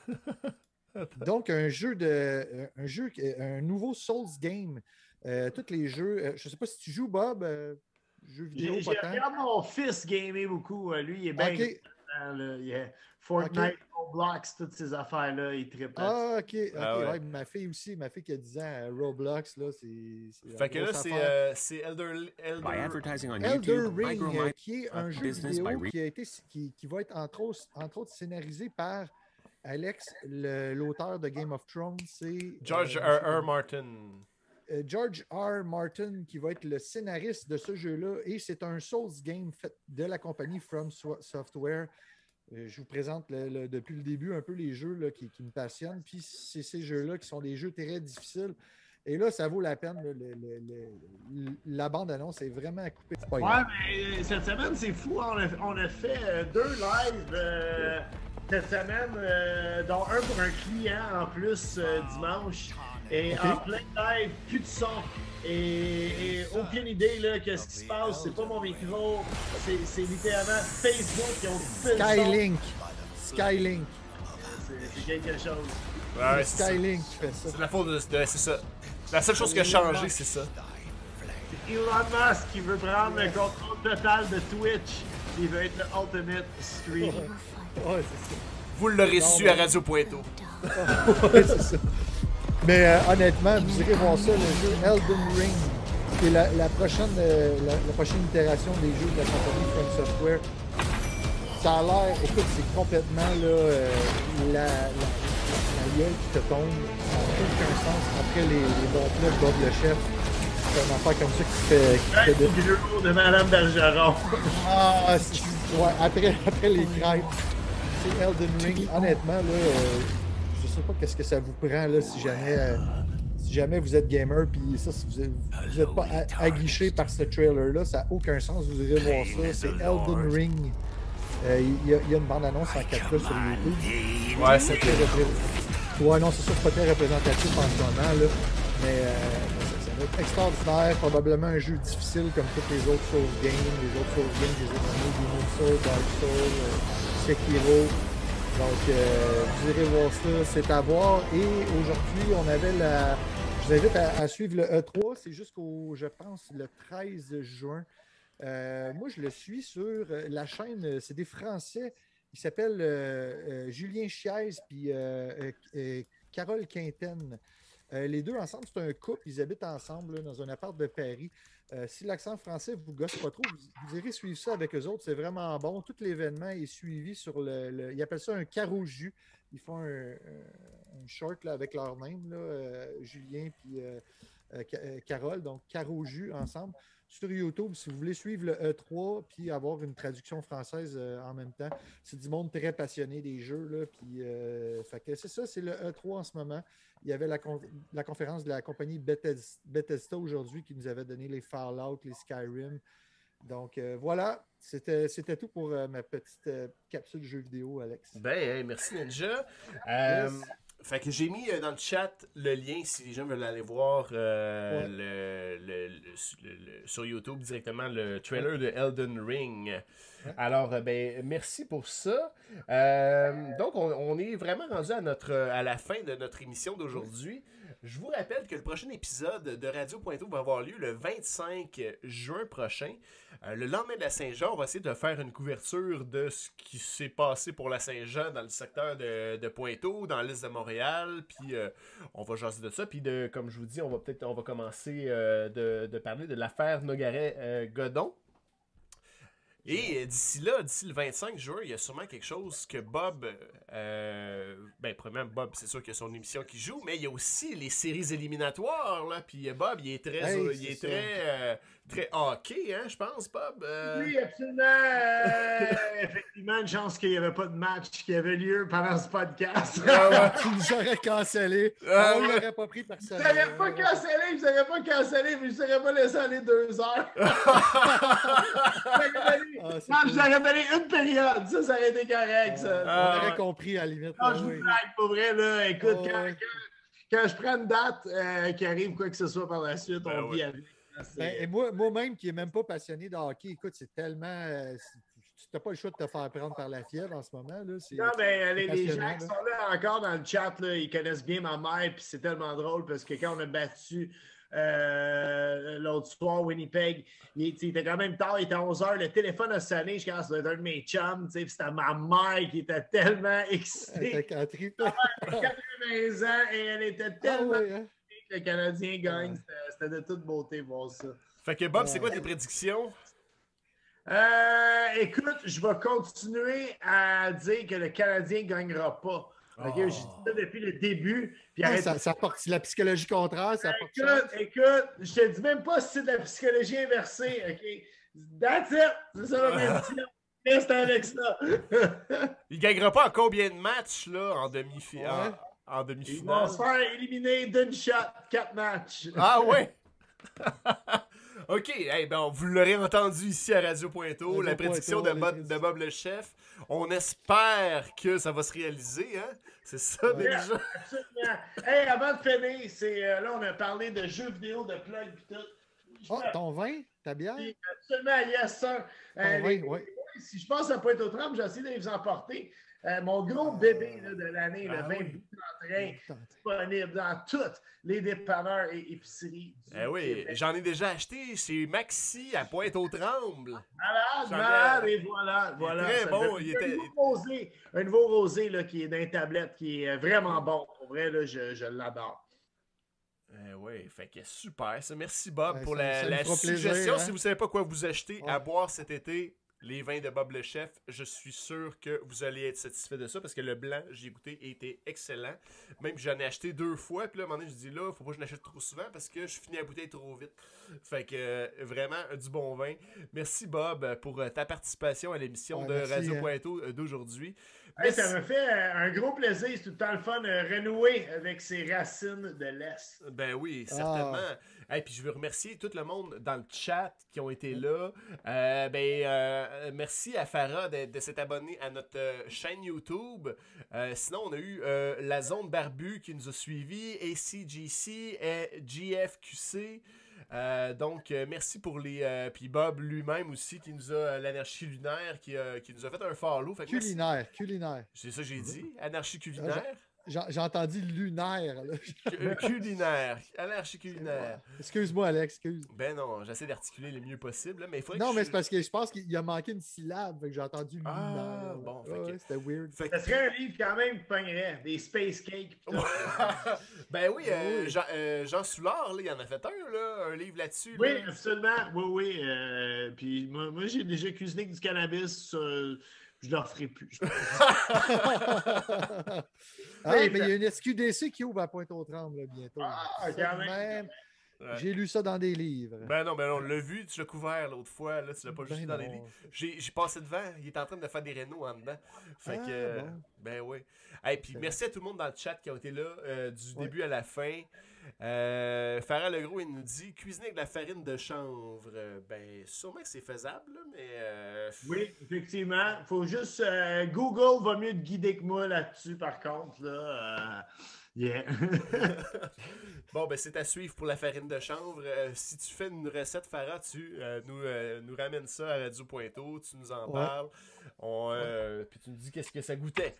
Donc, un jeu de. Un jeu, un nouveau Souls game. Euh, tous les jeux. euh, je sais pas si tu joues, Bob. euh, jeux vidéo, J'ai regardé mon fils gamer beaucoup. euh, Lui, il est bien. Fortnite, Roblox, toutes ces affaires-là, il triple. Ah, ok. ok, Ah ouais. ouais, ma fille aussi, ma fille qui a 10 ans, euh, Roblox, là, c'est. Fait que là, c'est euh, Elder, Elder... By advertising on Elder YouTube, Ring, euh, qui est un jeu vidéo by qui, a été, qui, qui va être entre autres, entre autres scénarisé par Alex, le- l'auteur de Game of Thrones. C'est George euh, R. R. Martin. euh, George R. Martin qui va être le scénariste de ce jeu-là. Et c'est un Souls game fait de la compagnie From So- Software. Euh, Je vous présente le- le- depuis le début un peu les jeux là, qui, qui me passionnent. Puis c'est ces jeux-là qui sont des jeux très difficiles. Et là, ça vaut la peine. là, le- le- le- le- la bande-annonce est vraiment à couper. Ouais, mais cette semaine, c'est fou. On a, on a fait deux lives euh, cette semaine, euh, dont un pour un client en plus euh, dimanche. Et en plein live, plus de son. Et, et aucune idée, là, qu'est-ce qui se passe. C'est pas mon micro. C'est c'est littéralement Facebook qui ont coupé. Skylink. Skylink. C'est c'est quelque chose. Ouais, ouais, c'est ça. Skylink qui fait ça. C'est la faute de, de- c'est ça. La seule chose qui a changé, c'est ça. C'est Elon Musk qui veut prendre le contrôle total de Twitch. Il veut être le ultimate stream. Ouais, c'est ça. Vous l'aurez su mais- à Radio Pointo. Ouais, c'est ça. Mais euh, honnêtement, vous irez voir ça, le jeu Elden Ring, qui est la, la prochaine, euh, la, la prochaine itération des jeux de la compagnie From Software. Ça a l'air, écoute, c'est complètement là, euh, la, la, la gueule qui te tombe. Ça n'a aucun sens. Après les, les bons plats de Bob le chef, c'est un affaire comme ça qui fait, qui fait de... De Madame Bergeron. Ah, ouais, après, après les crêpes, Elden Ring. Honnêtement, là, euh, je sais pas qu'est-ce que ça vous prend là, si jamais, euh, si jamais vous êtes gamer puis ça, si vous êtes, vous êtes pas aguiché par ce trailer-là, ça n'a aucun sens. Vous irez voir ça. C'est Elden Ring. Euh, Il y, a- il y a une bande-annonce en 4K sur YouTube. Ouais, c'est très repré- Ouais, non, c'est c'est pas très représentatif en ce moment, là. Mais euh, ça, ça va être extraordinaire, probablement un jeu difficile comme tous les autres Souls games, les autres Souls games, les autres Souls, Dark Souls, euh, Sekiro. Donc, euh, vous irez voir ça, c'est à voir. Et aujourd'hui, on avait la. Je vous invite à, suivre le E3, c'est jusqu'au, je pense, le 13 juin. Euh, moi, je le suis sur euh, la chaîne, c'est des Français. Il s'appelle Julien Chiez puis Carole Quinten. Euh, les deux ensemble, c'est un couple. Ils habitent ensemble dans un appart de Paris. Euh, si l'accent français vous gosse pas trop, vous, irez suivre ça avec eux autres. C'est vraiment bon. Tout l'événement est suivi sur le, Ils appellent ça un carreau jus. Ils font un, un- short là, avec leur name, là, euh, Julien puis euh, Carole. Donc, carreau jus ensemble sur YouTube si vous voulez suivre le E3 puis avoir une traduction française euh, en même temps. C'est du monde très passionné des jeux. Là, puis, euh, fait que c'est ça, c'est le E3 en ce moment. Il y avait la, con- la conférence de la compagnie Bethes- Bethesda aujourd'hui qui nous avait donné les Fallout, les Skyrim. Donc euh, voilà, c'était c'était tout pour ma petite capsule jeu vidéo, Alex. Ben, hey, merci Ninja. Yes. Fait que j'ai mis euh, dans le chat le lien si les gens veulent aller voir euh, Ouais. le, le- sur YouTube directement le trailer de Elden Ring. Alors, euh, ben, merci pour ça. Euh, donc, on, on est vraiment rendu à, notre, à la fin de notre émission d'aujourd'hui. Je vous rappelle que le prochain épisode de Radio Pointeau va avoir lieu le 25 juin prochain. Euh, le lendemain de la Saint-Jean, on va essayer de faire une couverture de ce qui s'est passé pour la Saint-Jean dans le secteur de, de Pointeau, dans l'est de Montréal. Puis euh, on va jaser de ça. Puis comme je vous dis, on va peut-être on commencer euh, de, de parler de l'affaire Nogaret-Godon. Et euh, d'ici là, d'ici le 25 juin, il y a sûrement quelque chose que Bob. Euh, ben, premièrement, Bob, c'est sûr qu'il y a son émission qui joue, mais il y a aussi les séries éliminatoires. Là. Puis euh, Bob, il est très, Hey, il est très, euh, très hockey, hein, je pense, Bob. Euh, Oui, absolument. Euh, effectivement, une chance qu'il n'y avait pas de match qui avait lieu pendant ce podcast. tu nous aurais cancellé. Ah, on ouais. l'aurait pas pris Vous personnellement. n'auriez pas cancellé, vous n'auriez pas cancellé, mais je ne serais pas laissé aller deux heures. Ah, Ah, Non, cool. je vous aurais donné une période. Ça, ça aurait été correct, ça. On Ah, aurait ouais. compris à la limite. Ah, je vous blague, pour vrai, là. Écoute, Oh, quand, ouais. quand- quand je prends une date euh, qui arrive quoi que ce soit par la suite, Ben on ouais. vit avec. Ben, et moi, moi-même, qui n'est même pas passionné de hockey, écoute, c'est tellement. euh, tu n'as pas le choix de te faire prendre par la fièvre en ce moment. Là. C'est- Non, mais les, les passionnant, gens qui sont là encore dans le chat, là, ils connaissent bien ma mère, puis c'est tellement drôle parce que quand on a battu euh, l'autre soir, Winnipeg, il, il était quand même tard, il était 11h, le téléphone a sonné, je pense que c'était un de mes chums, tu sais, puis c'était ma mère qui était tellement Elle excitée, était cantrée. 80 ans, et elle était Ah tellement ouais, hein? que le Canadien gagne, c'était- c'était de toute beauté voir ça. Fait que Bob, c'est quoi tes prédictions? Euh, écoute, je vais continuer à dire que le Canadien ne gagnera pas. OK, Oh. J'ai dit ça depuis le début. Puis ça, ça porte la psychologie contraire, ça porte Écoute, écoute, je te dis même pas si c'est de la psychologie inversée, OK? That's it! C'est ça ma prédiction. Reste avec ça. Il gagnera pas en combien de matchs, là, en demi-finale? Ouais. En, en Ils vont se faire éliminer d'une shot, quatre matchs. Ah ouais? OK, hey, ben, vous l'aurez entendu ici à Radio Radio la prédiction de Bob, de Bob le chef. On espère que ça va se réaliser, hein? C'est ça Ouais. déjà? Absolument. Hey, avant de finir, c'est, euh, là, on a parlé de jeux vidéo, de plug et tout. Je Oh, ton vin, ta bière? Absolument, yes, sir. Euh, Ton les- vin, oui. si je pense à Pointe aux Trembles, j'essaie de vous emporter. Euh, mon gros bébé là, de l'année, le Ah 20 oui. bouts d'entrain, disponible dans toutes les dépanneurs et épiceries. du Eh oui, j'en ai déjà acheté chez Maxi à Pointe-aux-Trembles. Malade, ai- malade, et voilà, voilà. très bon, il un était- nouveau rosé, un nouveau rosé là, qui est dans les tablettes, qui est vraiment bon. Pour vrai, là, je, je l'adore. Eh oui, fait que super. Ça. Merci Bob Ouais, pour ça- la, ça nous la fera plaisir, suggestion. hein. Si vous savez pas quoi vous acheter à boire cet été, les vins de Bob le chef, je suis sûr que vous allez être satisfait de ça parce que le blanc, j'ai goûté, était excellent. Même j'en ai acheté deux fois, puis là, à un moment donné, je dis là, faut pas que je l'achète trop souvent parce que je finis la bouteille trop vite. Fait que euh, vraiment du bon vin. Merci Bob pour euh, ta participation à l'émission Ouais, de merci, Radio hein. Pointeau euh, d'aujourd'hui. Hey, ça me fait euh, un gros plaisir. C'est tout le temps le fun de renouer avec ses racines de l'Est. Ben oui, Ah. certainement. Et puis je veux remercier tout le monde dans le chat qui ont été là. Euh, ben euh, merci à Farah de, de s'être abonné à notre euh, chaîne YouTube. Euh, sinon, on a eu euh, la zone barbu qui nous a suivis, ACGC et GFQC. Euh, donc, euh, merci pour les. euh, puis Bob lui-même aussi qui nous a l'anarchie lunaire qui, qui nous a fait un follow. Fait que merci. Culinaire, culinaire. C'est ça que j'ai dit. Anarchie culinaire. J'ai entendu lunaire. là. Cu- culinaire. Anarchie culinaire. Excuse-moi, Alex, excuse. Ben non, j'essaie d'articuler le mieux possible, là, mais il faudrait Non, que mais je- c'est parce que je pense qu'il a manqué une syllabe, que j'ai entendu Ah, lunaire. bon, Ouais, que- c'était weird. Ça serait un livre quand même qui pognerait. Des space cakes. ben oui, euh, Oui. Jean, euh, Jean Soulard, là, il en a fait un, là, un livre là-dessus. Oui, là. absolument. Oui, oui. euh, puis moi, moi, j'ai déjà cuisiné du cannabis. euh, je ne le referai plus. ah, mais il y a une SQDC qui ouvre à Pointe-aux-Trembles bientôt. Ah, quand même. Ouais. J'ai lu ça dans des livres. Ben non, ben non, on l'a vu, tu l'as couvert l'autre fois, là, tu l'as pas juste Ben dans les non. livres. J'ai j'ai passé devant, il est en train de faire des rénaux en dedans. Fait Ah, que, bon. ben oui. Et puis merci à tout le monde dans le chat qui a été là euh, du Ouais. début à la fin. Euh, Farah Legros, il nous dit cuisiner avec de la farine de chanvre. Euh, ben, sûrement que c'est faisable, là, mais. euh, Oui, effectivement. Il faut juste. euh, Google va mieux te guider que moi là-dessus, par contre. Là, euh, yeah. Bon, ben c'est à suivre pour la farine de chanvre. Euh, si tu fais une recette, Farah, tu euh, nous, euh, nous ramènes ça à Radio Pointeau, tu nous en Ouais. parles, on, puis tu nous dis qu'est-ce que ça goûtait.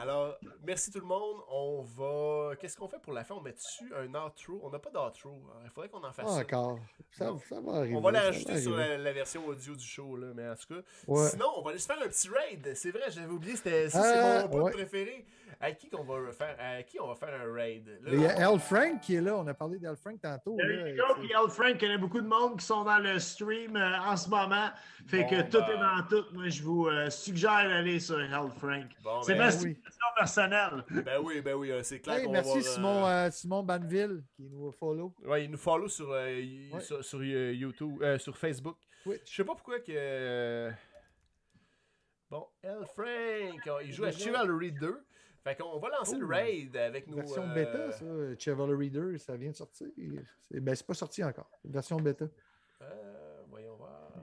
Alors, merci tout le monde. On va. Qu'est-ce qu'on fait pour la fin? On met dessus un outro? On n'a pas d'outro. Il faudrait qu'on en fasse Pas ça. encore. Ça, ça va arriver. On va la ça rajouter sur la, la version audio du show, là, mais en tout cas. Ouais. Sinon, on va aller se faire un petit raid. C'est vrai, j'avais oublié, c'était, ça, Ah, c'est mon bout ouais. préféré. À qui qu'on va faire À qui on va faire un raid? Là, Il y a L. Frank qui est là. On a parlé d'Al Frank tantôt. Tu sais. Puis Al Frank, il y a beaucoup de monde qui sont dans le stream euh, en ce moment. Fait Bon, que tout ben. est dans tout. Moi, je vous euh, suggère d'aller sur Al Frank. Bon, C'est ben, oui. personnelle. Ben oui, ben oui, euh, c'est clair Hey, merci va voir, Simon, euh, euh, Simon Banville qui nous follow. Ouais, il nous follow sur, euh, Ouais. sur, sur, euh, YouTube, euh, sur Facebook. Twitch. Je sais pas pourquoi que. euh, Bon, L. Frank, oh, il joue à. Chivalry 2. Fait qu'on va lancer le Oh. raid avec nos. Version euh, bêta, ça. Chivalry 2, ça vient de sortir. Ben, c'est pas sorti encore. Version bêta. euh,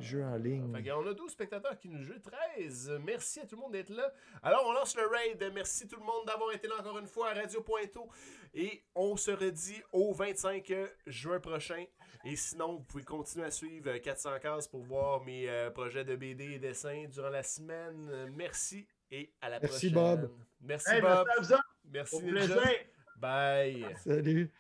Jeux en ligne. Fait on a 12 spectateurs qui nous jouent, 13. Merci à tout le monde d'être là. Alors, on lance le raid. Merci tout le monde d'avoir été là encore une fois à Radio Pointo. Et on se redit au 25 juin prochain. Et sinon, vous pouvez continuer à suivre 400 cases pour voir mes euh, projets de BD et dessins durant la semaine. Merci et à la Merci, prochaine. Bob. Merci Hey, Bob. merci à vous autres. Merci. Bye. Salut.